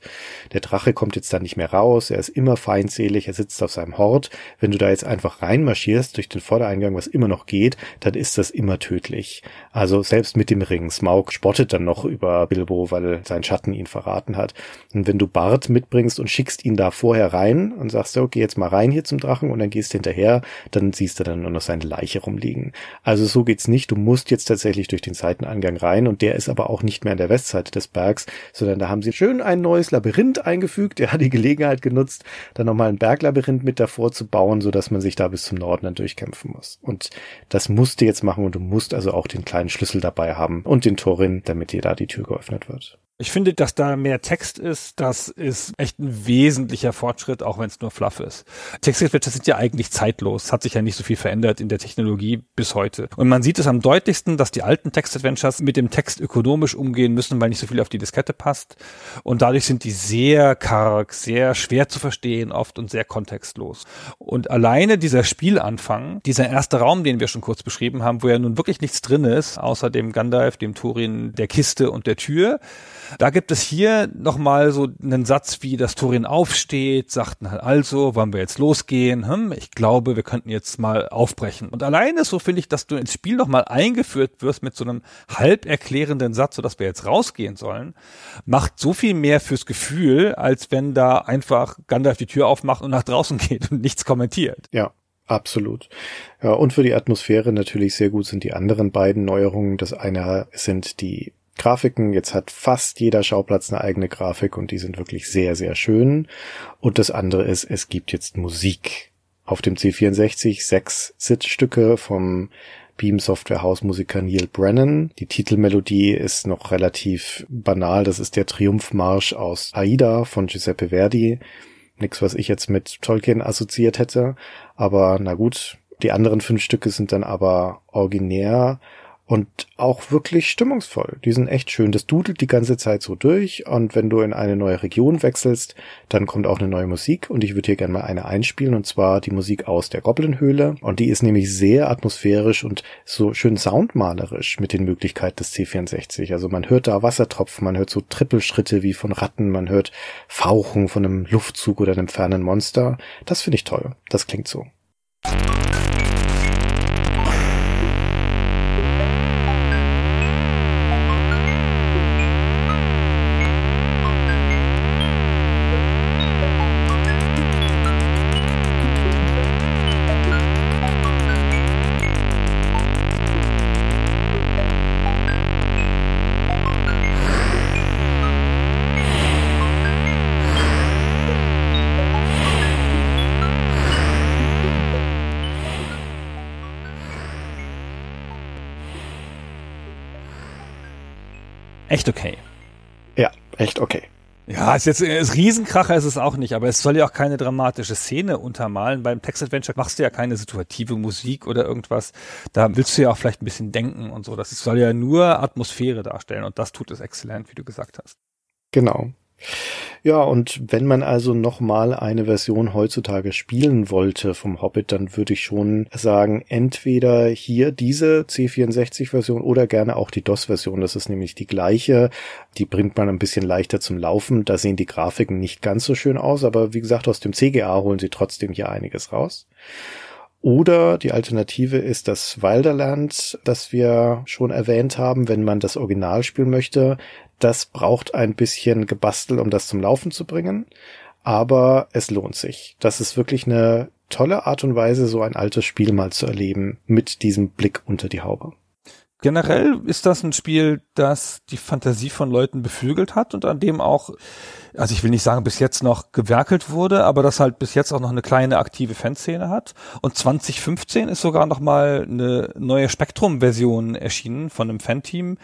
Der Drache kommt jetzt da nicht mehr raus. Er ist immer feindselig. Er sitzt auf seinem Hort. Wenn du da jetzt einfach reinmarschierst durch den Vordereingang, was immer noch geht, dann ist das immer tödlich. Also selbst mit dem Ring. Smaug spottet dann noch über Bilbo, weil sein Schatten ihn verraten hat. Und wenn du Bart mitbringst und schickst ihn da vorher rein und sagst, okay, jetzt mal rein hier zum Drachen und dann gehst hinterher, dann siehst du dann nur noch seine Leiche rumliegen. Also so geht's nicht nicht. Du musst jetzt tatsächlich durch den Seitenangang rein und der ist aber auch nicht mehr an der Westseite des Bergs, sondern da haben sie schön ein neues Labyrinth eingefügt. Der hat die Gelegenheit genutzt, dann nochmal ein Berglabyrinth mit davor zu bauen, so dass man sich da bis zum Norden dann durchkämpfen muss. Und das musst du jetzt machen und du musst also auch den kleinen Schlüssel dabei haben und den Torin, damit dir da die Tür geöffnet wird.
Ich finde, dass da mehr Text ist, das ist echt ein wesentlicher Fortschritt, auch wenn es nur fluff ist. Textadventures sind ja eigentlich zeitlos, hat sich ja nicht so viel verändert in der Technologie bis heute. Und man sieht es am deutlichsten, dass die alten Textadventures mit dem Text ökonomisch umgehen müssen, weil nicht so viel auf die Diskette passt. Und dadurch sind die sehr karg, sehr schwer zu verstehen oft und sehr kontextlos. Und alleine dieser Spielanfang, dieser erste Raum, den wir schon kurz beschrieben haben, wo ja nun wirklich nichts drin ist, außer dem Gandalf, dem Turin, der Kiste und der Tür, da gibt es hier nochmal so einen Satz, wie das Turin aufsteht, sagten halt also, wollen wir jetzt losgehen? Hm, ich glaube, wir könnten jetzt mal aufbrechen. Und alleine so finde ich, dass du ins Spiel nochmal eingeführt wirst mit so einem halb erklärenden Satz, so dass wir jetzt rausgehen sollen, macht so viel mehr fürs Gefühl, als wenn da einfach Gandalf die Tür aufmacht und nach draußen geht und nichts kommentiert.
Ja. Absolut. Ja, und für die Atmosphäre natürlich sehr gut sind die anderen beiden Neuerungen. Das eine sind die Grafiken. Jetzt hat fast jeder Schauplatz eine eigene Grafik und die sind wirklich sehr, sehr schön. Und das andere ist, es gibt jetzt Musik. Auf dem C64 sechs Sitzstücke vom Beam Software Hausmusiker Neil Brennan. Die Titelmelodie ist noch relativ banal. Das ist der Triumphmarsch aus Aida von Giuseppe Verdi. Nix, was ich jetzt mit Tolkien assoziiert hätte. Aber na gut. Die anderen fünf Stücke sind dann aber originär und auch wirklich stimmungsvoll. Die sind echt schön. Das dudelt die ganze Zeit so durch und wenn du in eine neue Region wechselst, dann kommt auch eine neue Musik und ich würde hier gerne mal eine einspielen und zwar die Musik aus der Goblinhöhle und die ist nämlich sehr atmosphärisch und so schön soundmalerisch mit den Möglichkeiten des C64. Also man hört da Wassertropfen, man hört so Trippelschritte wie von Ratten, man hört Fauchen von einem Luftzug oder einem fernen Monster. Das finde ich toll. Das klingt so.
Echt okay.
Ja, echt okay.
Ja, ist jetzt ist Riesenkracher ist es auch nicht, aber es soll ja auch keine dramatische Szene untermalen. Beim Text-Adventure machst du ja keine situative Musik oder irgendwas. Da willst du ja auch vielleicht ein bisschen denken und so. Das soll ja nur Atmosphäre darstellen und das tut es exzellent, wie du gesagt hast.
Genau. Ja, und wenn man also nochmal eine Version heutzutage spielen wollte vom Hobbit, dann würde ich schon sagen, entweder hier diese C64-Version oder gerne auch die DOS-Version. Das ist nämlich die gleiche. Die bringt man ein bisschen leichter zum Laufen. Da sehen die Grafiken nicht ganz so schön aus, aber wie gesagt, aus dem CGA holen sie trotzdem hier einiges raus. Oder die Alternative ist das Wilderland, das wir schon erwähnt haben, wenn man das Original spielen möchte. Das braucht ein bisschen Gebastel, um das zum Laufen zu bringen. Aber es lohnt sich. Das ist wirklich eine tolle Art und Weise, so ein altes Spiel mal zu erleben mit diesem Blick unter die Haube.
Generell ist das ein Spiel, das die Fantasie von Leuten beflügelt hat und an dem auch also ich will nicht sagen, bis jetzt noch gewerkelt wurde, aber das halt bis jetzt auch noch eine kleine aktive Fanszene hat. Und 2015 ist sogar noch mal eine neue Spektrum-Version erschienen von einem Fanteam,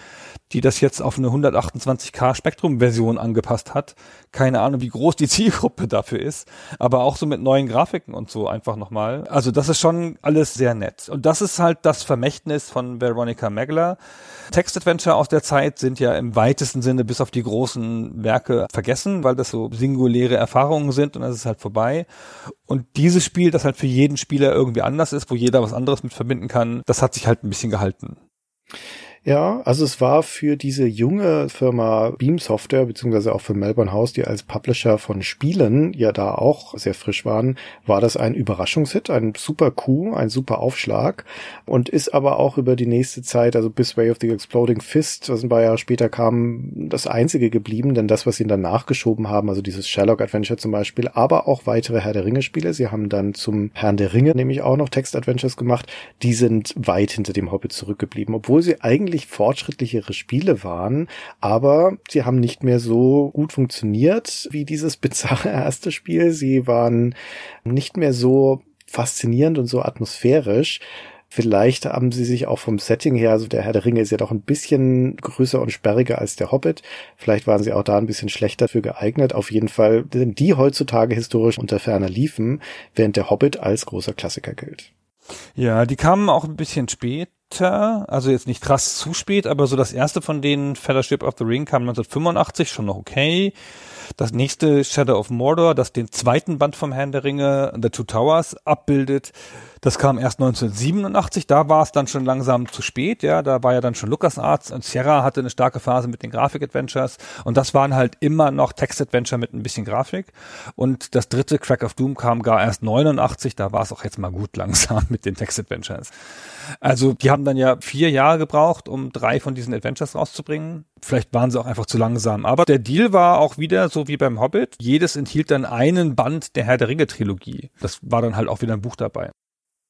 die das jetzt auf eine 128k Spektrum-Version angepasst hat. Keine Ahnung, wie groß die Zielgruppe dafür ist, aber auch so mit neuen Grafiken und so einfach nochmal. Also das ist schon alles sehr nett. Und das ist halt das Vermächtnis von Veronica Megler. Text-Adventure aus der Zeit sind ja im weitesten Sinne bis auf die großen Werke vergessen, weil das so singuläre Erfahrungen sind und das ist halt vorbei. Und dieses Spiel, das halt für jeden Spieler irgendwie anders ist, wo jeder was anderes mit verbinden kann, das hat sich halt ein bisschen gehalten.
Ja, also es war für diese junge Firma Beam Software, beziehungsweise auch für Melbourne House, die als Publisher von Spielen ja da auch sehr frisch waren, war das ein Überraschungshit, ein super Coup, ein super Aufschlag und ist aber auch über die nächste Zeit, also bis Way of the Exploding Fist, was ein paar Jahre später kam, das einzige geblieben, denn das, was sie dann nachgeschoben haben, also dieses Sherlock Adventure zum Beispiel, aber auch weitere Herr der Ringe Spiele, sie haben dann zum Herrn der Ringe nämlich auch noch Text Adventures gemacht, die sind weit hinter dem Hobbit zurückgeblieben, obwohl sie eigentlich eigentlich fortschrittlichere Spiele waren, aber sie haben nicht mehr so gut funktioniert wie dieses bizarre erste Spiel. Sie waren nicht mehr so faszinierend und so atmosphärisch. Vielleicht haben sie sich auch vom Setting her, also der Herr der Ringe ist ja doch ein bisschen größer und sperriger als der Hobbit. Vielleicht waren sie auch da ein bisschen schlechter für geeignet. Auf jeden Fall sind die heutzutage historisch unter ferner liefen, während der Hobbit als großer Klassiker gilt.
Ja, die kamen auch ein bisschen spät also jetzt nicht krass zu spät, aber so das erste von denen, Fellowship of the Ring, kam 1985, schon noch okay. Das nächste Shadow of Mordor, das den zweiten Band vom Herrn der Ringe, The Two Towers, abbildet, das kam erst 1987, da war es dann schon langsam zu spät, ja, da war ja dann schon LucasArts und Sierra hatte eine starke Phase mit den Grafik-Adventures und das waren halt immer noch Text-Adventure mit ein bisschen Grafik und das dritte, Crack of Doom, kam gar erst 89, da war es auch jetzt mal gut langsam mit den Text-Adventures. Also die haben dann ja vier Jahre gebraucht, um drei von diesen Adventures rauszubringen. Vielleicht waren sie auch einfach zu langsam. Aber der Deal war auch wieder so wie beim Hobbit. Jedes enthielt dann einen Band der Herr der Ringe Trilogie. Das war dann halt auch wieder ein Buch dabei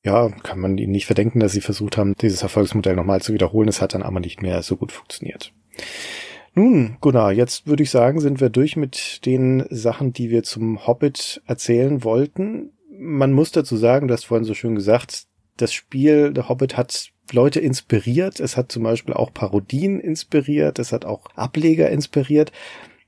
ja, kann man ihnen nicht verdenken, dass sie versucht haben, dieses Erfolgsmodell nochmal zu wiederholen. Es hat dann aber nicht mehr so gut funktioniert. Nun, Gunnar, jetzt würde ich sagen, sind wir durch mit den Sachen, die wir zum Hobbit erzählen wollten. Man muss dazu sagen, du hast vorhin so schön gesagt, das Spiel The Hobbit hat Leute inspiriert. Es hat zum Beispiel auch Parodien inspiriert. Es hat auch Ableger inspiriert.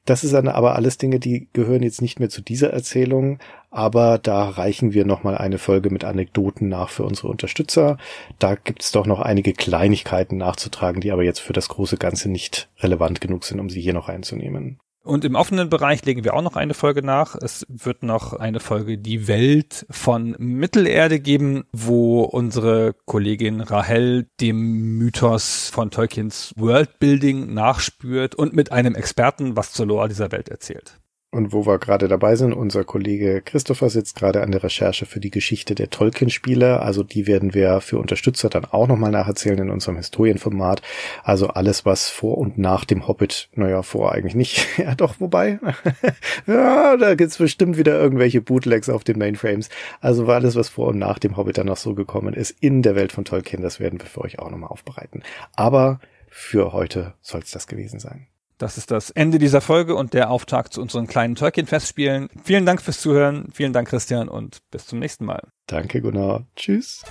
Das ist dann aber alles Dinge, die gehören jetzt nicht mehr zu dieser Erzählung, aber da reichen wir nochmal eine Folge mit Anekdoten nach für unsere Unterstützer. Da gibt's doch noch einige Kleinigkeiten nachzutragen, die aber jetzt für das große Ganze nicht relevant genug sind, um sie hier noch einzunehmen.
Und im offenen Bereich legen wir auch noch eine Folge nach. Es wird noch eine Folge Die Welt von Mittelerde geben, wo unsere Kollegin Rahel dem Mythos von Tolkiens Worldbuilding nachspürt und mit einem Experten was zur Lore dieser Welt erzählt.
Und wo wir gerade dabei sind, unser Kollege Christopher sitzt gerade an der Recherche für die Geschichte der Tolkien-Spiele. Also die werden wir für Unterstützer dann auch nochmal nacherzählen in unserem Historienformat. Also alles, was vor und nach dem Hobbit, naja, vor eigentlich nicht. ja, doch, wobei. ja, da gibt's bestimmt wieder irgendwelche Bootlegs auf den Mainframes. Also alles, was vor und nach dem Hobbit dann noch so gekommen ist in der Welt von Tolkien, das werden wir für euch auch nochmal aufbereiten. Aber für heute soll's das gewesen sein.
Das ist das Ende dieser Folge und der Auftakt zu unseren kleinen Tolkien-Festspielen. Vielen Dank fürs Zuhören. Vielen Dank, Christian, und bis zum nächsten Mal.
Danke, Gunnar. Tschüss.